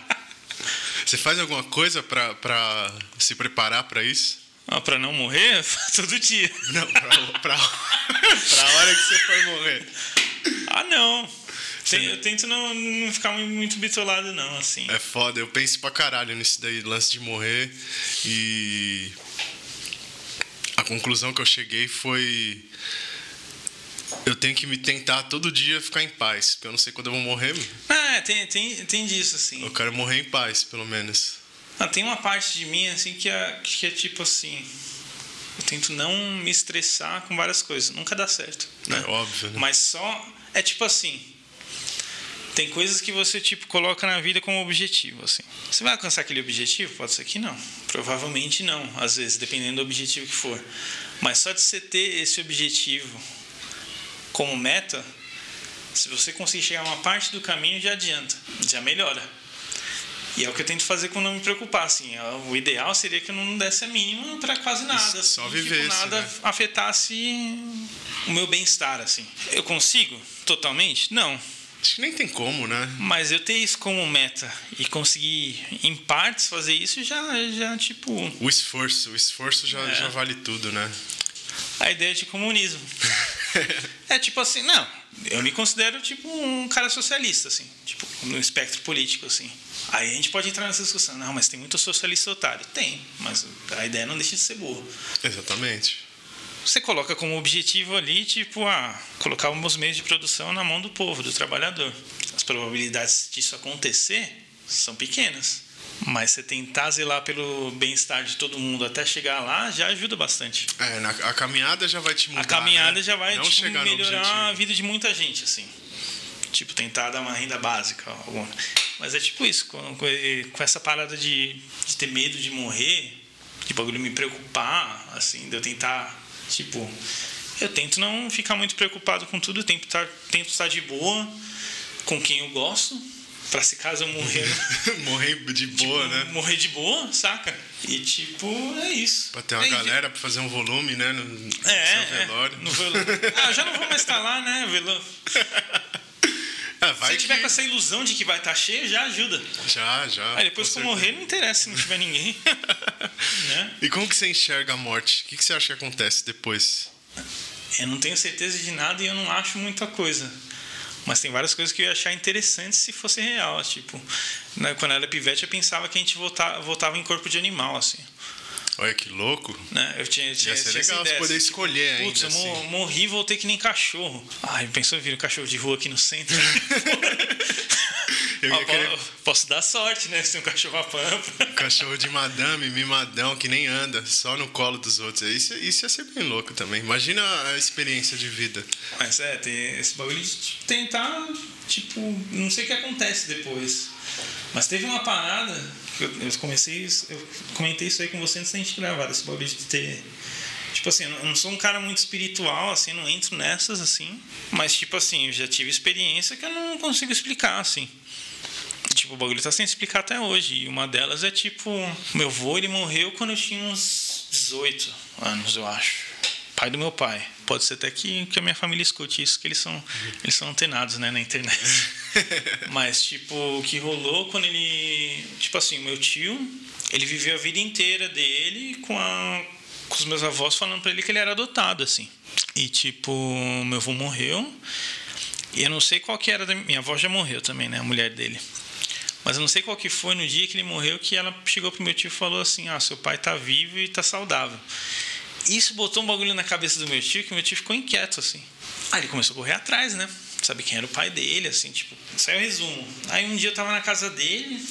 Você faz alguma coisa pra, pra se preparar para isso? Ah, pra não morrer? Todo dia. Não, pra, pra, pra hora que você for morrer. Ah, não. Tem, eu tento não, não ficar muito bitolado, não, assim. É foda, eu penso pra caralho nisso daí, lance de morrer. E. A conclusão que eu cheguei foi. Eu tenho que me tentar todo dia ficar em paz, porque eu não sei quando eu vou morrer. Ah, é, tem, tem, tem disso, assim. Eu quero morrer em paz, pelo menos. Ah, tem uma parte de mim, assim, que é, que é tipo assim. Eu tento não me estressar com várias coisas. Nunca dá certo. Né? É óbvio, né? Mas só. É tipo assim. Tem coisas que você tipo coloca na vida como objetivo, assim. Você vai alcançar aquele objetivo? Pode ser que não. Provavelmente não, às vezes, dependendo do objetivo que for. Mas só de você ter esse objetivo como meta, se você conseguir chegar a uma parte do caminho, já adianta, já melhora. E é o que eu tento fazer quando não me preocupar, assim. É, o ideal seria que eu não desse a mínima para quase nada. Assim, Só viver. Tipo, nada né? afetasse o meu bem-estar, assim. Eu consigo? Totalmente? Não. Acho que nem tem como, né? Mas eu ter isso como meta e conseguir, em partes, fazer isso já, já tipo. O esforço, o esforço já, é. já vale tudo, né? A ideia de comunismo. é tipo assim, não, eu me considero tipo um cara socialista, assim, tipo, no espectro político, assim. Aí a gente pode entrar nessa discussão, não, mas tem muito socialista otário. Tem, mas a ideia não deixa de ser boa. Exatamente você coloca como objetivo ali, tipo, ah, colocar os meios de produção na mão do povo, do trabalhador. As probabilidades disso acontecer são pequenas. Mas você tentar zelar pelo bem-estar de todo mundo até chegar lá já ajuda bastante. É, na, a caminhada já vai te mudar. A caminhada né? já vai tipo, melhorar a vida de muita gente, assim. Tipo, tentar dar uma renda básica. Alguma. Mas é tipo isso, com, com essa parada de, de ter medo de morrer, de bagulho me preocupar, assim, de eu tentar Tipo, eu tento não ficar muito preocupado com tudo, tento estar, tento estar de boa com quem eu gosto, para se caso eu morrer. morrer de boa, tipo, né? Morrer de boa, saca? E tipo, é isso. Pra ter uma é, galera pra fazer um volume, né? No, é, seu velório. É, no velório. Ah, eu já não vou mais estar lá, né? Velório. Se tiver que... com essa ilusão de que vai estar cheio, já ajuda. Já, já. Aí depois que eu morrer, não interessa se não tiver ninguém. né? E como que você enxerga a morte? O que, que você acha que acontece depois? Eu não tenho certeza de nada e eu não acho muita coisa. Mas tem várias coisas que eu ia achar interessantes se fosse real. Tipo, né, quando eu era pivete, eu pensava que a gente voltava, voltava em corpo de animal, assim. Olha que louco. Né? Eu tinha, tinha, Ia ser tinha legal poder assim, escolher tipo, ainda. Putz, eu assim. morri e voltei que nem cachorro. Ai, pensou vir um cachorro de rua aqui no centro? Eu ia querer... Posso dar sorte, né? Se tem um cachorro a pampa. Um cachorro de madame, mimadão, que nem anda, só no colo dos outros. Isso, isso ia ser bem louco também. Imagina a experiência de vida. Mas é, tem esse bagulho de tentar, tipo, não sei o que acontece depois. Mas teve uma parada, eu, eu comecei, eu comentei isso aí com você antes da gente gravar, esse bagulho de ter Tipo assim, eu não sou um cara muito espiritual, assim, não entro nessas, assim. Mas, tipo assim, eu já tive experiência que eu não consigo explicar, assim. Tipo, o bagulho tá sem explicar até hoje. E uma delas é tipo, meu avô, ele morreu quando eu tinha uns 18 anos, eu acho. Pai do meu pai. Pode ser até que, que a minha família escute isso, que eles são, eles são antenados, né, na internet. Mas, tipo, o que rolou quando ele. Tipo assim, o meu tio, ele viveu a vida inteira dele com a com os meus avós falando para ele que ele era adotado, assim. E, tipo, meu avô morreu. E eu não sei qual que era. Da... Minha avó já morreu também, né? A mulher dele. Mas eu não sei qual que foi no dia que ele morreu que ela chegou pro meu tio e falou assim: Ah, seu pai tá vivo e tá saudável. Isso botou um bagulho na cabeça do meu tio que meu tio ficou inquieto, assim. Aí ele começou a correr atrás, né? Saber quem era o pai dele, assim, tipo. Saiu o resumo. Aí um dia eu tava na casa dele,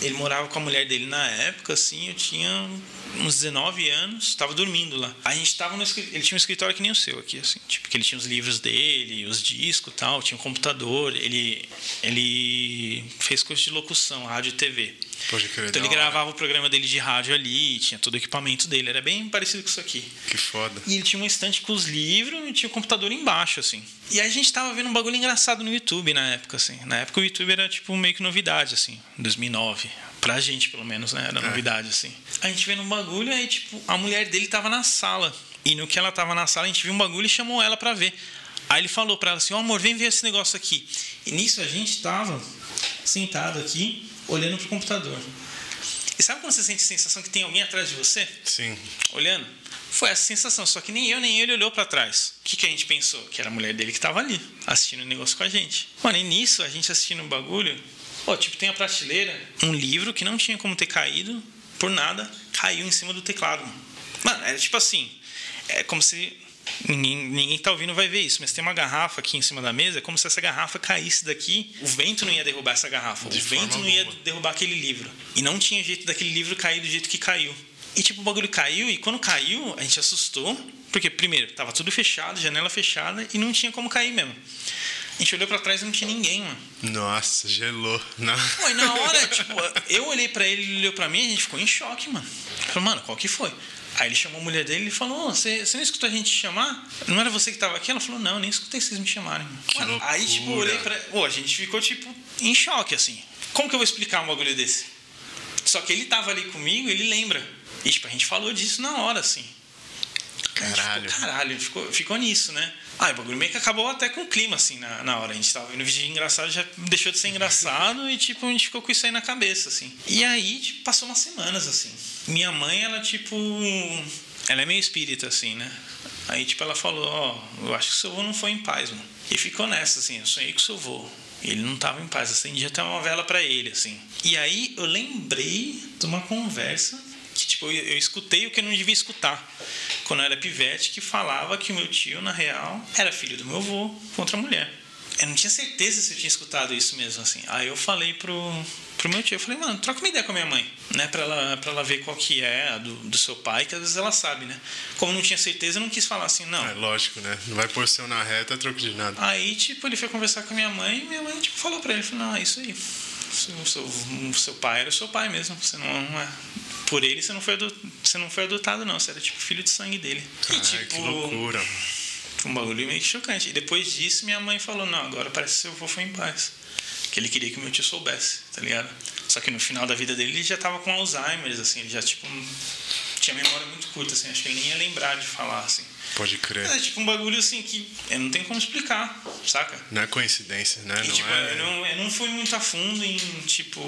ele morava com a mulher dele na época, assim, eu tinha uns 19 anos, estava dormindo lá. A gente estava no ele tinha um escritório que nem o seu aqui, assim, tipo, que ele tinha os livros dele, os discos, tal, tinha um computador, ele ele fez curso de locução, rádio e TV. Pode crer. Então ele gravava o programa dele de rádio ali, tinha todo o equipamento dele, era bem parecido com isso aqui. Que foda. E ele tinha uma estante com os livros e tinha o computador embaixo, assim. E a gente tava vendo um bagulho engraçado no YouTube na época, assim. Na época o YouTube era tipo meio que novidade, assim, 2009. Pra gente, pelo menos, né? Era é. novidade, assim. A gente vendo um bagulho, aí, tipo, a mulher dele tava na sala. E no que ela tava na sala, a gente viu um bagulho e chamou ela pra ver. Aí ele falou pra ela assim: Ó, oh, amor, vem ver esse negócio aqui. E nisso a gente tava sentado aqui, olhando pro computador. E sabe quando você sente a sensação que tem alguém atrás de você? Sim. Olhando? Foi essa sensação, só que nem eu nem ele olhou para trás. O que, que a gente pensou? Que era a mulher dele que tava ali, assistindo o negócio com a gente. Mano, e nisso, a gente assistindo o bagulho, Pô, tipo, tem a prateleira, um livro que não tinha como ter caído, por nada, caiu em cima do teclado. Mano, é tipo assim, é como se Ninguém, ninguém tá ouvindo vai ver isso, mas tem uma garrafa aqui em cima da mesa, é como se essa garrafa caísse daqui, o vento não ia derrubar essa garrafa, De o vento não ia derrubar aquele livro. E não tinha jeito daquele livro cair do jeito que caiu. E tipo, o bagulho caiu, e quando caiu, a gente assustou, porque primeiro, tava tudo fechado, janela fechada, e não tinha como cair mesmo. A gente olhou pra trás e não tinha ninguém, mano. Nossa, gelou. Não. Pô, e na hora, tipo, eu olhei pra ele, ele olhou pra mim, a gente ficou em choque, mano. Falei, mano, qual que foi? Aí ele chamou a mulher dele e falou: você, você não escutou a gente chamar? Não era você que tava aqui? Ela falou: Não, nem escutei vocês me chamarem. Mano, aí, tipo, olhei pra. Pô, a gente ficou, tipo, em choque, assim. Como que eu vou explicar um bagulho desse? Só que ele tava ali comigo, ele lembra. E, tipo, a gente falou disso na hora, assim. Caralho. Ficou, caralho, ficou, ficou nisso, né? Ah, o bagulho meio que acabou até com o clima, assim, na, na hora. A gente tava vendo vídeo engraçado, já deixou de ser engraçado e, tipo, a gente ficou com isso aí na cabeça, assim. E aí, tipo, passou umas semanas, assim. Minha mãe, ela, tipo. Ela é meio espírita, assim, né? Aí, tipo, ela falou: Ó, oh, eu acho que o seu avô não foi em paz, mano. E ficou nessa, assim, eu sonhei com o seu avô. Ele não tava em paz, acendi até uma vela para ele, assim. E aí eu lembrei de uma conversa que tipo, eu, eu escutei o que eu não devia escutar quando eu era pivete, que falava que o meu tio, na real, era filho do meu avô contra a mulher. Eu não tinha certeza se eu tinha escutado isso mesmo, assim. Aí eu falei pro, pro meu tio, eu falei, mano, troca uma ideia com a minha mãe, né? Pra ela, pra ela ver qual que é a do, do seu pai, que às vezes ela sabe, né? Como eu não tinha certeza, eu não quis falar assim, não. É lógico, né? Não vai pôr seu na reta, troco de nada. Aí, tipo, ele foi conversar com a minha mãe e minha mãe, tipo, falou pra ele, falou, não, é isso aí. Seu, o seu pai era o seu pai mesmo, você não é por ele você não foi adotado, você não foi adotado não, você era tipo filho de sangue dele. Ai, e, tipo, que loucura. Foi um bagulho meio chocante. E depois disso minha mãe falou: "Não, agora parece que seu avô foi em paz". Que ele queria que meu tio soubesse, tá ligado? Só que no final da vida dele ele já tava com Alzheimer, assim, ele já tipo tinha memória muito curta, assim, acho que ele nem ia lembrar de falar, assim. Pode crer. É tipo um bagulho assim que eu não tenho como explicar, saca? Não é coincidência, né? E, não tipo, é... eu, não, eu não fui muito a fundo em, tipo,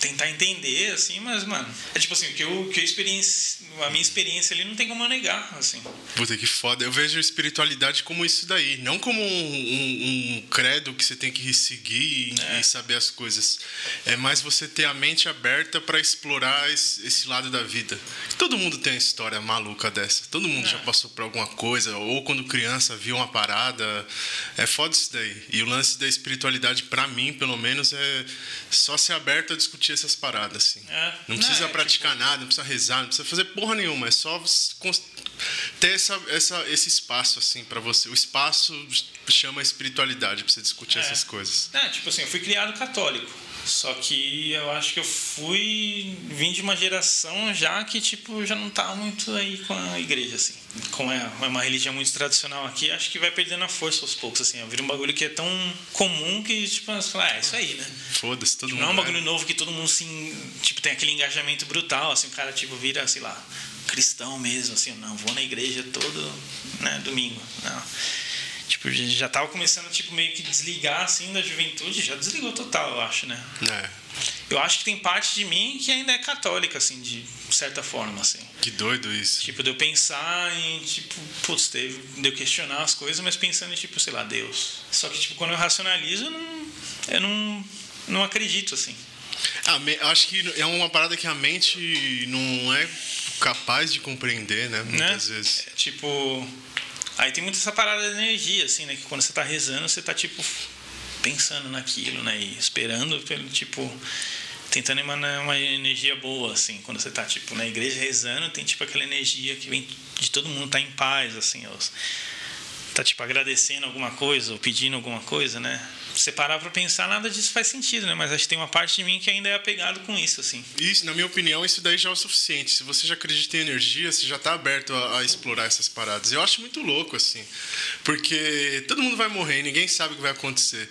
tentar entender, assim, mas, mano, é tipo assim, o que eu, que eu experiência, a minha experiência ali não tem como eu negar, assim. Puta que foda. Eu vejo espiritualidade como isso daí, não como um, um, um credo que você tem que seguir e, é. e, saber as coisas. É mais você ter a mente aberta para explorar esse, esse, lado da vida. Todo mundo tem uma história maluca dessa. Todo mundo é. já passou por alguma coisa, ou quando criança viu uma parada. É foda isso daí. E o lance da espiritualidade, para mim, pelo menos, é só ser aberto a discutir essas paradas, assim. É. Não precisa não, é, praticar tipo... nada, não precisa rezar, não precisa fazer porra nenhuma. É só ter essa, essa, esse espaço, assim, para você. O espaço chama espiritualidade pra você discutir é. essas coisas. É, tipo assim, eu fui criado católico. Só que eu acho que eu fui vim de uma geração já que tipo já não tá muito aí com a igreja assim. Como é uma religião muito tradicional aqui, acho que vai perdendo a força aos poucos assim. Vira um bagulho que é tão comum que tipo, você fala, ah, é isso aí, né? Foda-se, todo tipo, mundo. Não é um bagulho novo que todo mundo assim, tipo tem aquele engajamento brutal, assim, o cara tipo vira, sei lá, cristão mesmo assim, não, vou na igreja todo, né, domingo. Não Tipo, já tava começando, tipo, meio que desligar, assim, da juventude. Já desligou total, eu acho, né? É. Eu acho que tem parte de mim que ainda é católica, assim, de certa forma, assim. Que doido isso. Tipo, de eu pensar em, tipo, putz, teve, de eu questionar as coisas, mas pensando em, tipo, sei lá, Deus. Só que, tipo, quando eu racionalizo, eu não, eu não, não acredito, assim. Ah, me- eu acho que é uma parada que a mente não é capaz de compreender, né? Muitas né? vezes. É, tipo. Aí tem muito essa parada de energia, assim, né? Que quando você tá rezando, você tá, tipo, pensando naquilo, né? E esperando pelo, tipo. Tentando emanar uma energia boa, assim. Quando você tá, tipo, na igreja rezando, tem, tipo, aquela energia que vem de todo mundo tá em paz, assim. Os, tá, tipo, agradecendo alguma coisa ou pedindo alguma coisa, né? Se você parar pra pensar, nada disso faz sentido, né? Mas acho que tem uma parte de mim que ainda é apegado com isso, assim. Isso, na minha opinião, isso daí já é o suficiente. Se você já acredita em energia, você já tá aberto a, a explorar essas paradas. Eu acho muito louco, assim. Porque todo mundo vai morrer ninguém sabe o que vai acontecer.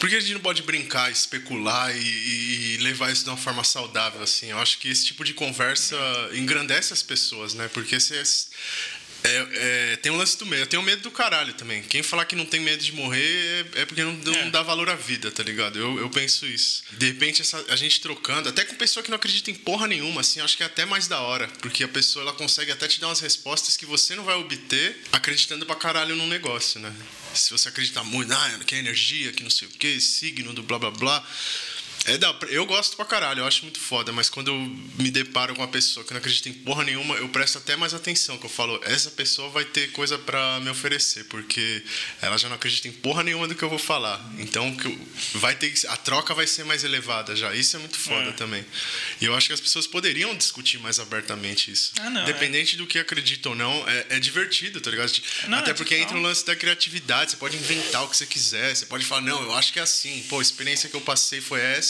Por que a gente não pode brincar, especular e, e levar isso de uma forma saudável, assim? Eu acho que esse tipo de conversa engrandece as pessoas, né? Porque você... É, é, tem um lance do medo. Eu tenho medo do caralho também. Quem falar que não tem medo de morrer é, é porque não, não É. dá valor à vida, tá ligado? Eu, eu penso isso. De repente, essa- a gente trocando, até com pessoa que não acredita em porra nenhuma, assim, acho que é até mais da hora. Porque a pessoa ela consegue até te dar umas respostas que você não vai obter acreditando pra caralho num negócio, né? Se você acreditar muito, ah, que é energia, que não sei o que, signo do blá blá blá. É da, eu gosto pra caralho, eu acho muito foda, mas quando eu me deparo com uma pessoa que não acredita em porra nenhuma, eu presto até mais atenção, que eu falo, essa pessoa vai ter coisa pra me oferecer, porque ela já não acredita em porra nenhuma do que eu vou falar. Então vai ter a troca vai ser mais elevada já. Isso é muito foda É. também. E eu acho que as pessoas poderiam discutir mais abertamente isso. Ah, não, Independente do que acredita ou não, é, é divertido, tá ligado? Não, até é porque entra o lance da criatividade, você pode inventar o que você quiser, você pode falar, não, eu acho que é assim, pô, a experiência que eu passei foi essa.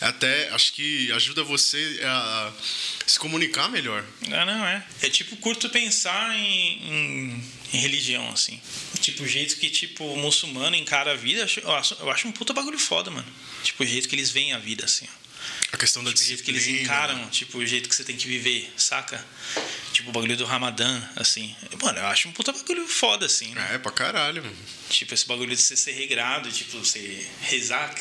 Até acho que ajuda você a se comunicar melhor. Ah, não, é. É tipo, curto pensar em, em, em religião, assim. Tipo, o jeito que, tipo, o muçulmano encara a vida, eu acho, eu acho, um puta bagulho foda, mano. Tipo, o jeito que eles veem a vida, assim, ó. A questão da Tipo, o jeito que eles disciplina. encaram, tipo, o jeito que você tem que viver, saca? Tipo, o bagulho do Ramadã, assim. Mano, eu acho um puta bagulho foda, assim, né? É, pra caralho. mano. Tipo, esse bagulho de você ser regrado, tipo, você rezar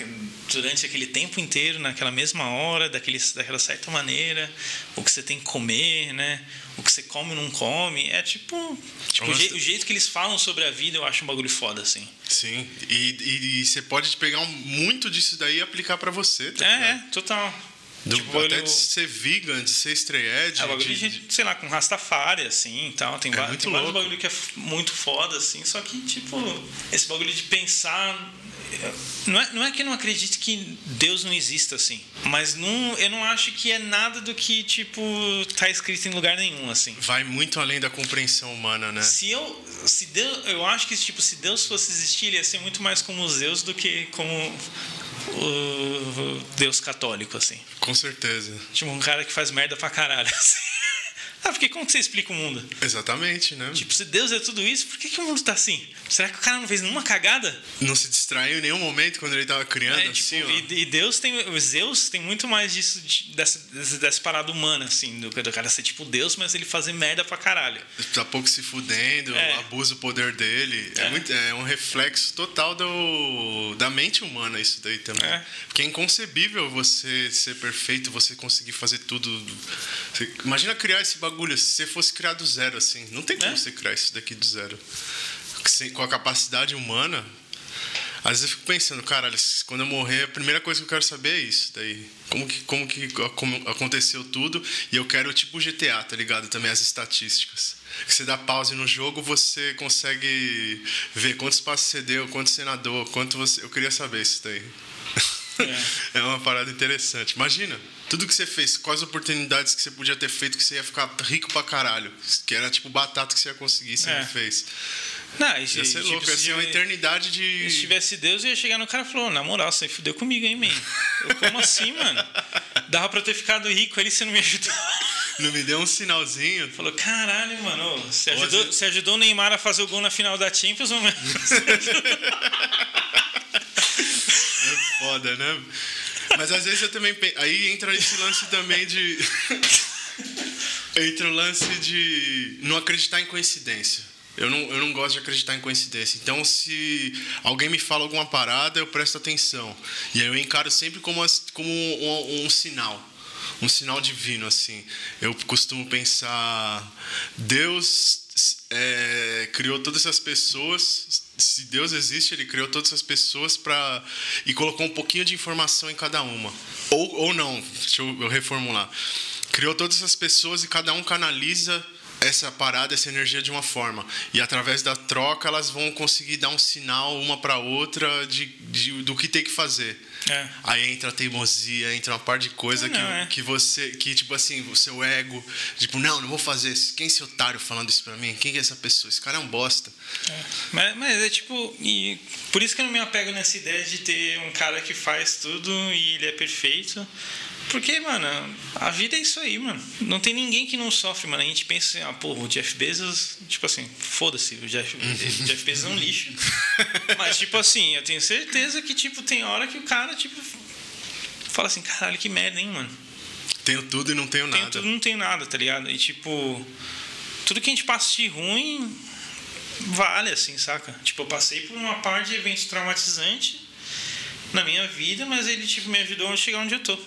durante aquele tempo inteiro, naquela mesma hora, daquele, daquela certa maneira, o que você tem que comer, né? O que você come ou não come. É tipo. tipo o, Nossa. jeito, o jeito que eles falam sobre a vida, eu acho um bagulho foda, assim. Sim. E, e- e você pode pegar um- muito disso daí e aplicar pra você, tá? É, é, total. Do- tipo, o até bagulho- de ser vegan, de ser estreed. É, bagulho de, gente, sei lá, com Rastafari, assim tal. Tem, É muito tem vários bagulho que é muito foda, assim. Só que, tipo, esse bagulho de pensar. é, Não é, não é que eu não acredite que Deus não exista, assim. Mas não, eu não acho que é nada do que, tipo, tá escrito em lugar nenhum, assim. Vai muito além da compreensão humana, né? Se eu. Se Deus, eu acho que, tipo, se Deus fosse existir, ele ia ser muito mais como os Zeus do que como o Deus católico, assim. Com certeza. Tipo, um cara que faz merda pra caralho, assim. Ah, porque como que você explica o mundo? Exatamente, né? Tipo, se Deus é tudo isso, por que, que o mundo tá assim? Será que o cara não fez nenhuma cagada? Não se distraiu em nenhum momento quando ele tava criando, É, tipo, assim, ó. e, e Deus tem. Os Zeus tem muito mais disso, de- dessa, dessa, dessa parada humana, assim, do, do cara ser tipo Deus, mas ele fazer merda pra caralho. Tá pouco se fudendo, É. abusa o poder dele. É, É. muito- é um reflexo total do, da mente humana, isso daí também. É. Porque é inconcebível você ser perfeito, você conseguir fazer tudo. Você- imagina criar esse bagulho, se você fosse criar do zero, assim. Não tem como É. você criar isso daqui do zero. Sem- Com a capacidade humana. Às vezes eu fico pensando, caralho, quando eu morrer, a primeira coisa que eu quero saber é isso daí. Como que, como que como aconteceu tudo. E eu quero tipo GTA, tá ligado? Também as estatísticas. Que você dá pause no jogo, você consegue ver quantos passos você deu, quanto nadou, quanto você. Eu queria saber isso daí. É uma parada interessante. Imagina, tudo que você fez, quais oportunidades que você podia ter feito que você ia ficar rico pra caralho. Que era tipo batata que você ia conseguir, você É. não fez. Não, e se, Ia ser tipo, louco, ia ser uma eternidade de. Se tivesse Deus, eu ia chegar no cara e falou: Na moral, você fudeu comigo, hein, man? Eu, como assim, mano? Dava pra eu ter ficado rico ali, você não me ajudou. Não me deu um sinalzinho. Falou: Caralho, mano, você Ou ajudou, você ajudou o Neymar a fazer o gol na final da Champions, não? É foda, né? Mas às vezes eu também penso. Aí entra esse lance também de. entra o lance de não acreditar em coincidência. Eu não, eu não gosto de acreditar em coincidência. Então, se alguém me fala alguma parada, eu presto atenção. E aí eu encaro sempre como, como um, um sinal um sinal divino assim. Eu costumo pensar Deus é, criou todas essas pessoas. Se Deus existe, Ele criou todas essas pessoas para e colocou um pouquinho de informação em cada uma. Ou, ou não, deixa eu, reformular. Criou todas essas pessoas e cada um canaliza essa parada, essa energia de uma forma. E através da troca, elas vão conseguir dar um sinal uma para outra de, de, do que tem que fazer. É. Aí entra a teimosia, entra uma par de coisa não, que, é. que você, que tipo assim, o seu ego, tipo, não, não vou fazer isso. Quem é esse otário falando isso pra mim? Quem é essa pessoa? Esse cara é um bosta. É. Mas, mas, é tipo, e por isso que eu não me apego nessa ideia de ter um cara que faz tudo e ele é perfeito. Porque, mano, a vida é isso aí, mano. Não tem ninguém que não sofre, mano. A gente pensa assim, ah, pô, o Jeff Bezos, tipo assim, foda-se, o Jeff, o Jeff Bezos é um lixo. Mas, tipo assim, eu tenho certeza que, tipo, tem hora que o cara, tipo, fala assim, caralho, que merda, hein, mano. Tenho tudo e não tenho nada. Tenho tudo e não tenho nada, tá ligado? E, tipo, tudo que a gente passa de ruim vale, assim, saca? Tipo, eu passei por uma parte de eventos traumatizantes na minha vida, mas ele, tipo, me ajudou a chegar onde eu tô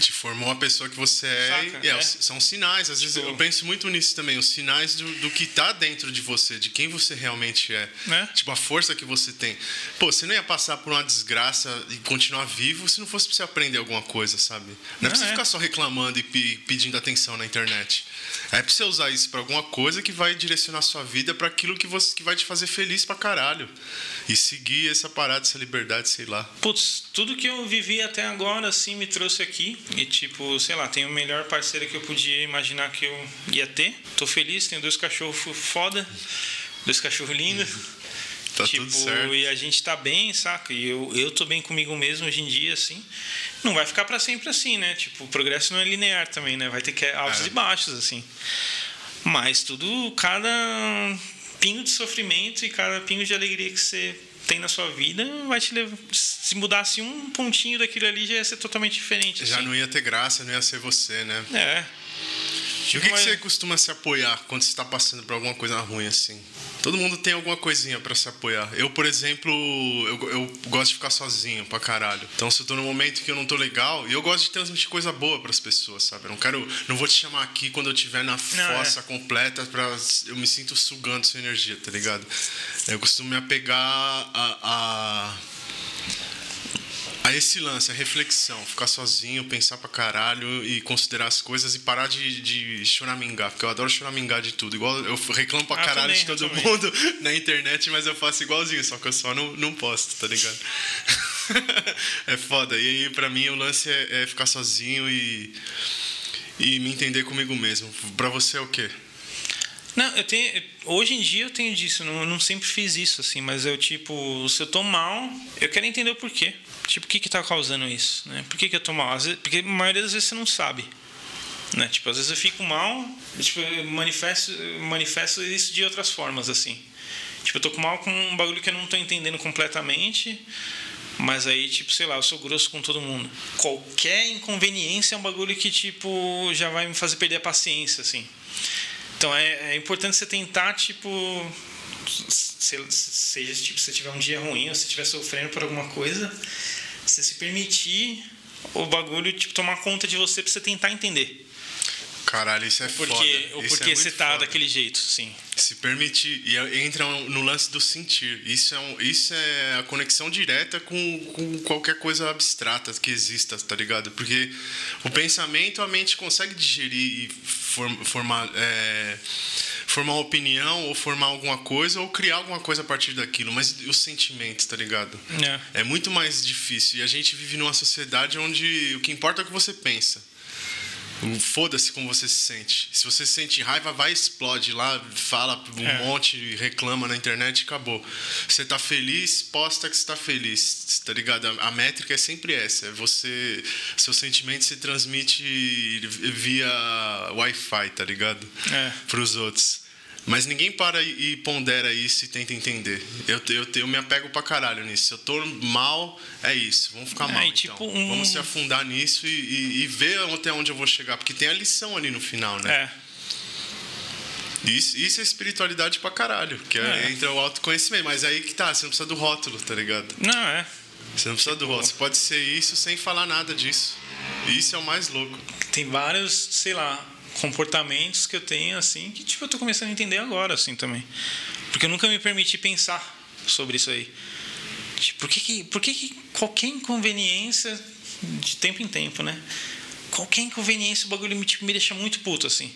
te formou a pessoa que você é. Saca, é, é. São sinais. Às vezes tipo... eu penso muito nisso também. Os sinais do, do que está dentro de você, de quem você realmente é. é. Tipo, a força que você tem. Pô, você não ia passar por uma desgraça e continuar vivo se não fosse pra você aprender alguma coisa, sabe? Não, é pra você é. ficar só reclamando e pedindo atenção na internet. É pra você usar isso para alguma coisa que vai direcionar a sua vida para aquilo que, você, que vai te fazer feliz pra caralho. E seguir essa parada, essa liberdade, sei lá. Putz, tudo que eu vivi até agora, assim, me trouxe aqui. E, tipo, sei lá, tenho o melhor parceiro que eu podia imaginar que eu ia ter. Tô feliz, tenho dois cachorros foda, dois cachorros lindos. Tá tipo, e a gente tá bem, saca? E eu, eu tô bem comigo mesmo hoje em dia, assim. Não vai ficar para sempre assim, né? Tipo, o progresso não é linear também, né? Vai ter que altos é. e baixos, assim. Mas tudo, cada pingo de sofrimento e cada pingo de alegria que você tem na sua vida vai te levar. Se mudasse um pontinho daquilo ali, já ia ser totalmente diferente. Já assim. não ia ter graça, não ia ser você, né? É. E o que, que você costuma se apoiar quando você está passando por alguma coisa ruim assim? Todo mundo tem alguma coisinha para se apoiar. Eu, por exemplo, eu, eu, gosto de ficar sozinho pra caralho. Então, se eu tô num momento que eu não tô legal, e eu gosto de transmitir coisa boa para as pessoas, sabe? Eu não quero, não vou te chamar aqui quando eu estiver na não, fossa é. completa para eu me sinto sugando sua energia, tá ligado? Eu costumo me apegar a, a a esse lance, a reflexão, ficar sozinho, pensar pra caralho e considerar as coisas e parar de, de choramingar, porque eu adoro choramingar de tudo. Igual eu reclamo pra ah, caralho também, de todo mundo na internet, mas eu faço igualzinho, só que eu só não, não posto, tá ligado? é foda. E aí, pra mim, o lance é, é ficar sozinho e, e me entender comigo mesmo. Pra você é o quê? Não, eu tenho. Hoje em dia eu tenho disso, não, não sempre fiz isso, assim, mas eu, tipo, se eu tô mal, eu quero entender o porquê. Tipo, o que que tá causando isso, né? Por que que eu tô mal? Vezes, porque a maioria das vezes você não sabe. Né? Tipo, às vezes eu fico mal, tipo, eu manifesto, manifesto isso de outras formas, assim. Tipo, eu tô mal com um bagulho que eu não tô entendendo completamente, mas aí, tipo, sei lá, eu sou grosso com todo mundo. Qualquer inconveniência é um bagulho que, tipo, já vai me fazer perder a paciência, assim. Então é, é importante você tentar, tipo, seja tipo, se tiver um dia ruim ou se estiver sofrendo por alguma coisa, você se permitir o bagulho tipo, tomar conta de você pra você tentar entender. Caralho, isso é porque, foda. Ou porque é você tá foda. daquele jeito, sim. Se permitir. E entra no lance do sentir. Isso é, um, isso é a conexão direta com, com qualquer coisa abstrata que exista, tá ligado? Porque o pensamento a mente consegue digerir e formar. É, formar uma opinião ou formar alguma coisa ou criar alguma coisa a partir daquilo, mas os sentimentos, tá ligado? É. é muito mais difícil. E a gente vive numa sociedade onde o que importa é o que você pensa. Foda-se como você se sente. Se você se sente raiva, vai explode lá, fala um é. monte, reclama na internet e acabou. Você tá feliz, posta que você tá feliz, tá ligado? A, métrica é sempre essa. É você. Seu sentimento se transmite via Wi-Fi, tá ligado? É. Pros outros. Mas ninguém para e pondera isso e tenta entender. Eu, eu, eu me apego pra caralho nisso. Se eu tô mal, é isso. Vamos ficar é, mal. Tipo então. um... Vamos se afundar nisso e, e, e, ver até onde eu vou chegar. Porque tem a lição ali no final, né? É. Isso, isso é espiritualidade pra caralho, que é. É. entra o autoconhecimento. Mas aí que tá, você não precisa do rótulo, tá ligado? Não, é. Você não precisa do rótulo. Você pode ser isso sem falar nada disso. Isso é o mais louco. Tem vários, sei lá, comportamentos que eu tenho, assim, que, tipo, eu tô começando a entender agora, assim, também. Porque eu nunca me permiti pensar sobre isso aí. Tipo, por que que, por que, que qualquer inconveniência, de tempo em tempo, né? Qualquer inconveniência, o bagulho me, tipo, me deixa muito puto, assim.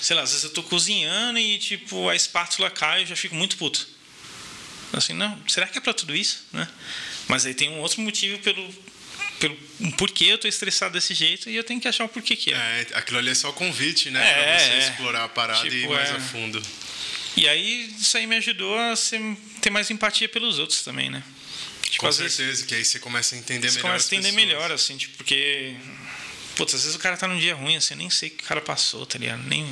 Sei lá, às vezes eu tô cozinhando e, tipo, a espátula cai e eu já fico muito puto. Assim, não, será que é pra tudo isso, né? Mas aí tem um outro motivo pelo, pelo porquê eu tô estressado desse jeito e eu tenho que achar o porquê que é. É, aquilo ali é só convite, né? É, pra você é. explorar a parada e ir Tipo, mais é. a fundo. E aí isso aí me ajudou a ser, ter mais empatia pelos outros também, né? Tipo, Com às vezes certeza, que aí você começa a entender você melhor. começa a as entender pessoas. melhor, assim, tipo, porque. Putz, às vezes o cara tá num dia ruim, assim, eu nem sei o que o cara passou, tá ligado? Nem.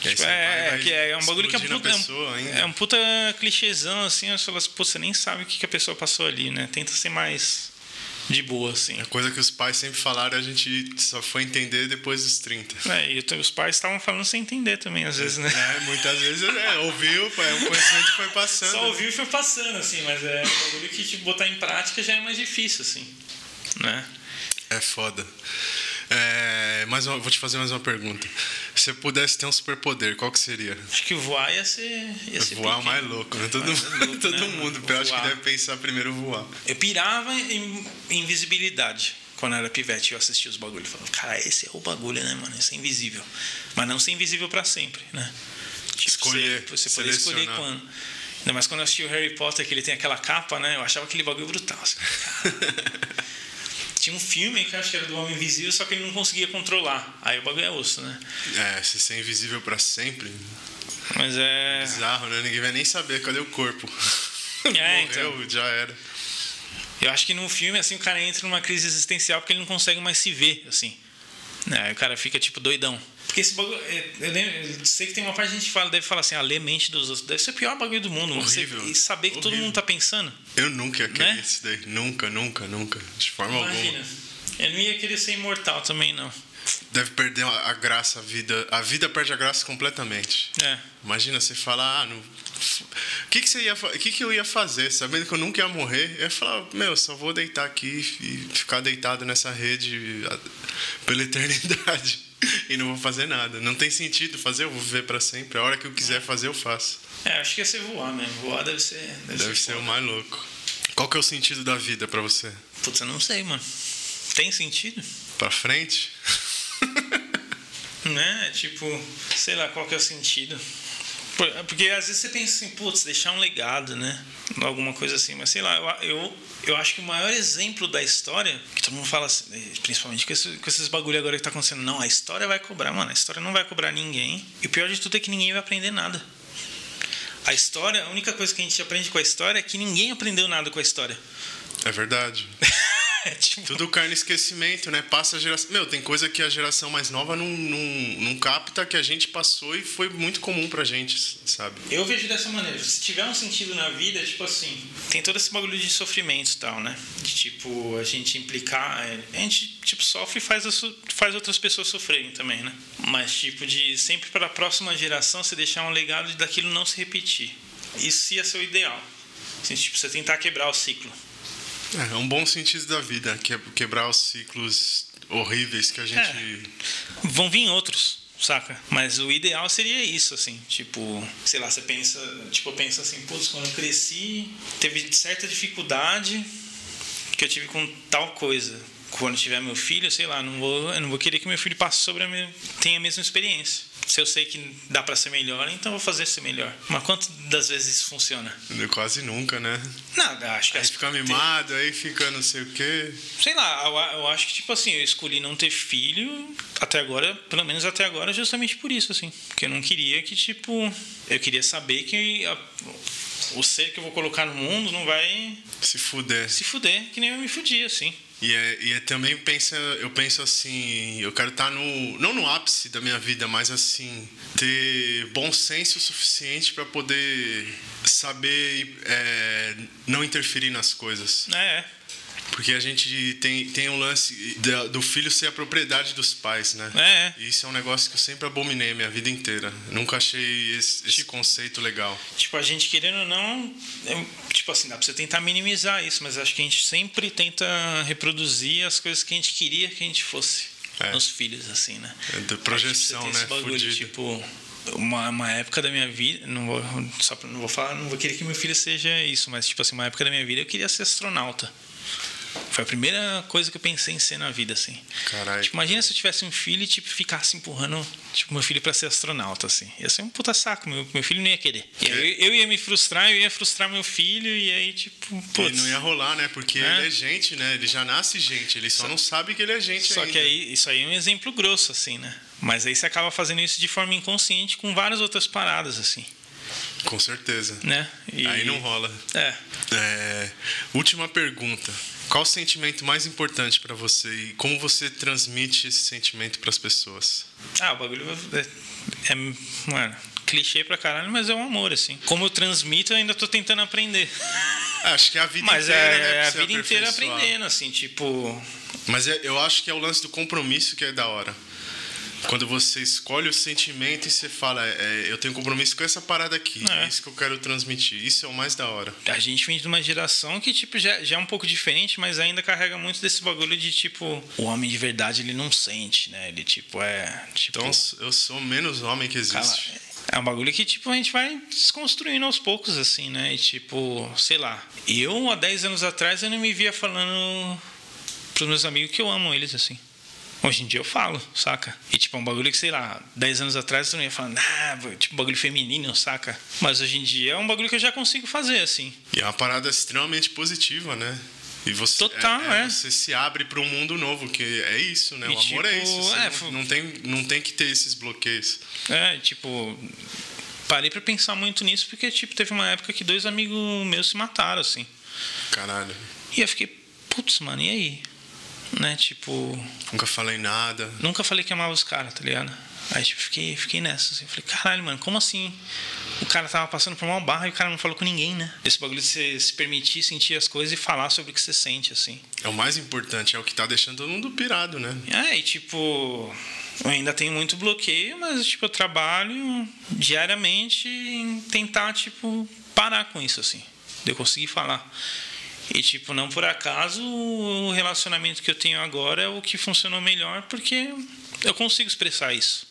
Tipo, você vai- é, vai que é um bagulho que é um puta, é um, é um puta clichêzão, assim, eu falo assim, pô, você nem sabe o que, que a pessoa passou ali, né? Tenta ser mais de boa, assim. A coisa que os pais sempre falaram, a gente só foi entender depois dos 30. É, e os pais estavam falando sem entender também, às vezes, né? É, muitas vezes é, ouviu, é um conhecimento que foi passando. Só ouviu e foi passando, assim, mas é um bagulho que, tipo, botar em prática já é mais difícil, assim, né? É foda. É, uma, vou te fazer mais uma pergunta. Se você pudesse ter um superpoder, qual que seria? Acho que voar ia ser. Ia ser voar pique. mais louco, né? Todo, Voar é louco, todo né, mundo, eu acho que deve pensar primeiro voar. Eu pirava em, invisibilidade quando eu era pivete. Eu assistia os bagulhos. Falava, cara, esse é o bagulho, né, mano? Esse é invisível. Mas não ser invisível pra sempre, né? Tipo, Escolher, Você, você poder escolher quando. Ainda mais quando eu assisti o Harry Potter, que ele tem aquela capa, né? Eu achava aquele bagulho brutal. assim. Tinha um filme que eu acho que era do Homem Invisível, só que ele não conseguia controlar. Aí o bagulho é osso, né? É, se ser invisível pra sempre, Mas é. bizarro, né? Ninguém vai nem saber cadê o corpo. É, Morreu, já era. Eu acho que no filme, assim, o cara entra numa crise existencial porque ele não consegue mais se ver, assim. Né, Aí o cara fica, tipo, doidão. Porque esse bagulho. é, Eu, lembro- eu sei que tem uma parte que a gente fala, deve falar assim, ah, ler mente dos outros. Deve ser o pior bagulho do mundo. Você- Horrível. e saber que todo Horrível. mundo tá pensando. Eu nunca ia querer Né? isso daí. Nunca, nunca, nunca. De forma Imagina. alguma. Eu não ia querer ser imortal também, não. Deve perder a a graça, a vida. A vida perde a graça completamente. É. Imagina você falar, ah, não... o que, que, você ia, que, que eu ia fazer? Sabendo que eu nunca ia morrer, eu ia falar, meu, só vou deitar aqui e ficar deitado nessa rede a- pela eternidade. E não vou fazer nada. Não tem sentido fazer, eu vou viver pra sempre. A hora que eu quiser fazer, eu faço. É, acho que ia ser voar mesmo. Voar deve ser. Deve, Deve ser foda. o mais louco. Qual que é o sentido da vida pra você? Putz, eu não sei, mano. Tem sentido? Pra frente? Né? Tipo, sei lá qual que é o sentido. Por- Porque às vezes você pensa assim, putz, deixar um legado, né? Alguma coisa assim. Mas sei lá, eu, eu, eu acho que o maior exemplo da história, que todo mundo fala assim, principalmente com, esse- com esses bagulho agora que tá acontecendo, não, a história vai cobrar, mano, a história não vai cobrar ninguém. E o pior de tudo é que ninguém vai aprender nada. A história, a única coisa que a gente aprende com a história é que ninguém aprendeu nada com a história. É verdade. É tipo, Tudo cai no esquecimento, né? Passa a geração. Meu, tem coisa que a geração mais nova não, não, não capta que a gente passou e foi muito comum pra gente, sabe? Eu vejo dessa maneira. Se tiver um sentido na vida, tipo assim, tem todo esse bagulho de sofrimento e tal, né? De tipo, a gente implicar. é, A gente, tipo, sofre e faz, faz outras pessoas sofrerem também, né? Mas, tipo, de sempre para a próxima geração você deixar um legado daquilo não se repetir. Isso ia ser o ideal. Assim, tipo, você tentar quebrar o ciclo. É, é um bom sentido da vida, que- quebrar os ciclos horríveis que a gente. É. Vão vir outros, saca? Mas o ideal seria isso, assim. Tipo, sei lá, você pensa, tipo, pensa assim, putz, quando eu cresci, teve certa dificuldade que eu tive com tal coisa. Quando tiver meu filho, sei lá, não vou, eu não vou querer que meu filho passe sobre a minha, tenha a mesma experiência. Se eu sei que dá pra ser melhor, então vou fazer ser melhor. Mas quantas das vezes isso funciona? Quase nunca, né? Nada, acho que Aí as- fica mimado, aí fica não sei o quê. Sei lá, eu, eu acho que, tipo assim, eu escolhi não ter filho até agora, pelo menos até agora, justamente por isso, assim. Porque eu não queria que, tipo. Eu queria saber que a- o ser que eu vou colocar no mundo não vai Se fuder. se fuder, que nem eu me fudi, assim. E, é, e é também pensa, eu penso assim, eu quero estar no. Não no ápice da minha vida, mas assim, ter bom senso o suficiente para poder saber é, não interferir nas coisas. É, Porque a gente tem, tem um lance da- do filho ser a propriedade dos pais, né? É, E Isso é um negócio que eu sempre abominei minha vida inteira. Nunca achei esse, esse conceito legal. Tipo, a gente querendo ou não, tipo assim, dá pra você tentar minimizar isso, mas acho que a gente sempre tenta reproduzir as coisas que a gente queria que a gente fosse É. nos filhos, assim, né? É projeção, tipo, você tem né? bagulho, Fudido. tipo, uma, uma época da minha vida, não vou, só não vou falar, não vou querer que meu filho seja isso, mas tipo assim, uma época da minha vida eu queria ser astronauta. Foi a primeira coisa que eu pensei em ser na vida, assim. Caralho. Tipo, imagina se eu tivesse um filho e tipo, ficasse empurrando tipo, meu filho pra ser astronauta, assim. Ia ser um puta saco, meu, meu filho não ia querer. E aí eu, eu ia me frustrar, eu ia frustrar meu filho, e aí, tipo, E putz. não ia rolar, né? Porque É. ele é gente, né? Ele já nasce gente, ele só, não sabe que ele é gente Só ainda. que aí, isso aí é um exemplo grosso, assim, né? Mas aí você acaba fazendo isso de forma inconsciente com várias outras paradas, assim, Com certeza. né? E- Aí não rola. É. É, última pergunta. Qual o sentimento mais importante pra você e como você transmite esse sentimento pras pessoas? Ah, o bagulho é, é, mano, clichê pra caralho, mas é um amor, assim. Como eu transmito, eu ainda tô tentando aprender. Acho que é a vida Mas inteira, é, né, pra a vida inteira aprendendo, assim, tipo. Mas é- eu acho que é o lance do compromisso que é da hora. Quando você escolhe o sentimento e você fala, é, eu tenho compromisso com essa parada aqui, é. É. isso que eu quero transmitir. Isso é o mais da hora. A gente vem de uma geração que, tipo, já, já é um pouco diferente, mas ainda carrega muito desse bagulho de, tipo, o homem de verdade, ele não sente, né? Ele, tipo, é. Tipo, Então eu sou menos homem que existe. é um bagulho que, tipo, a gente vai desconstruindo aos poucos, assim, né? E, tipo, sei lá. Eu, há 10 anos atrás, eu não me via falando pros meus amigos que eu amo eles, assim. Hoje em dia eu falo, saca? E, tipo, é um bagulho que, sei lá, 10 anos atrás eu não ia falando, ah, tipo, bagulho feminino, saca? Mas hoje em dia é um bagulho que eu já consigo fazer, assim. E é uma parada extremamente positiva, né? E você, Total, é. Você se abre para um mundo novo, que é isso, né? E, o amor é tipo, isso. É, não, não tem, não tem que ter esses bloqueios. É, tipo, parei pra pensar muito nisso porque, tipo, teve uma época que dois amigos meus se mataram, assim. Caralho. E eu fiquei, putz, mano, e aí? Né, tipo, Nunca falei nada. nunca falei que amava os caras, tá ligado? Aí, tipo, fiquei, fiquei nessa, assim. Falei, caralho, mano, como assim? O cara tava passando por uma barra e o cara não falou com ninguém, né? Esse bagulho de você se permitir sentir as coisas e falar sobre o que você sente, assim. É o mais importante, é o que tá deixando todo mundo pirado, né? É, e tipo, eu ainda tenho muito bloqueio, mas tipo, eu trabalho diariamente em tentar, tipo, parar com isso, assim. De eu conseguir falar. E tipo, não por acaso o relacionamento que eu tenho agora é o que funcionou melhor, porque eu consigo expressar isso.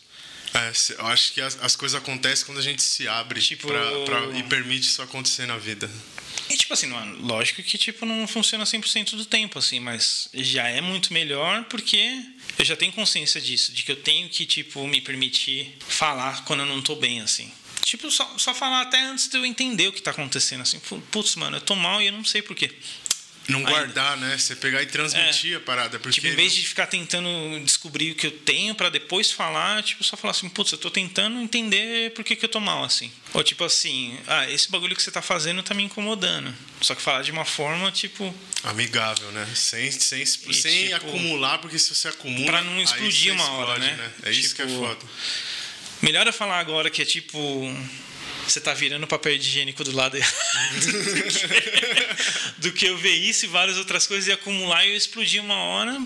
É, eu acho que as, as coisas acontecem quando a gente se abre Tipo- pra, pra- e permite isso acontecer na vida. E tipo assim, não, lógico que tipo não funciona 100% do tempo assim, mas já é muito melhor porque eu já tenho consciência disso, de que eu tenho que tipo me permitir falar quando eu não tô bem assim. Tipo, só, só falar até antes de eu entender o que tá acontecendo assim. Putz, mano, eu tô mal e eu não sei porquê. Não Ainda. guardar, né? Você pegar e transmitir a parada. Porque Tipo, em vez de ficar tentando descobrir o que eu tenho pra depois falar, tipo, só falar assim, putz, eu tô tentando entender por que, que eu tô mal, assim. Ou tipo assim, ah, esse bagulho que você tá fazendo tá me incomodando. Só que falar de uma forma, tipo, Amigável, né? Sem, sem, sem tipo, acumular, porque se você acumula. pra não explodir uma hora, explode, né? É isso que é Tipo, foda. Melhor eu falar agora que é tipo. Você tá virando papel higiênico do lado errado. do que eu ver isso e várias outras coisas e acumular e eu explodir uma hora.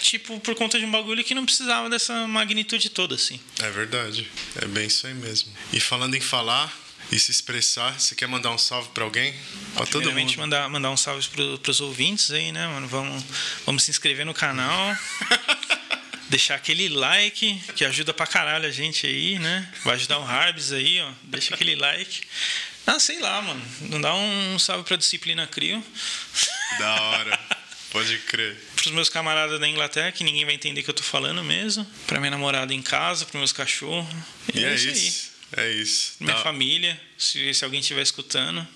Tipo, por conta de um bagulho que não precisava dessa magnitude toda, assim. É verdade. É bem isso aí mesmo. E falando em falar e se expressar, você quer mandar um salve pra alguém? Pra todo mundo. mandar, mandar um salve pro, pros ouvintes aí, né, mano? Vamos, vamos se inscrever no canal. Deixar aquele like, que ajuda pra caralho a gente aí, né? Vai ajudar o Harbs aí, ó. Deixa aquele like. Ah, sei lá, mano. Não dá um salve pra Disciplina Crio. Da hora. Pode crer. Pros meus camaradas da Inglaterra, que ninguém vai entender que eu tô falando mesmo. Pra minha namorada em casa, pros meus cachorros. E é, isso isso. É isso. aí. Minha Da- família, se, se alguém estiver escutando.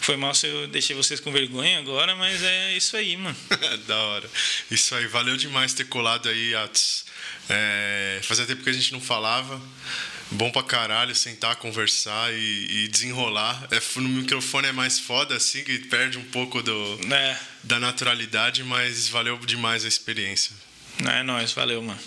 Foi mal se eu deixei vocês com vergonha agora, mas é isso aí, mano. da hora. Isso aí, valeu demais ter colado aí, Atos. É, fazia tempo que a gente não falava. Bom pra caralho sentar, conversar e, e desenrolar. É, no microfone é mais foda, assim, que perde um pouco do, É, da naturalidade, mas valeu demais a experiência. é nóis, valeu, mano.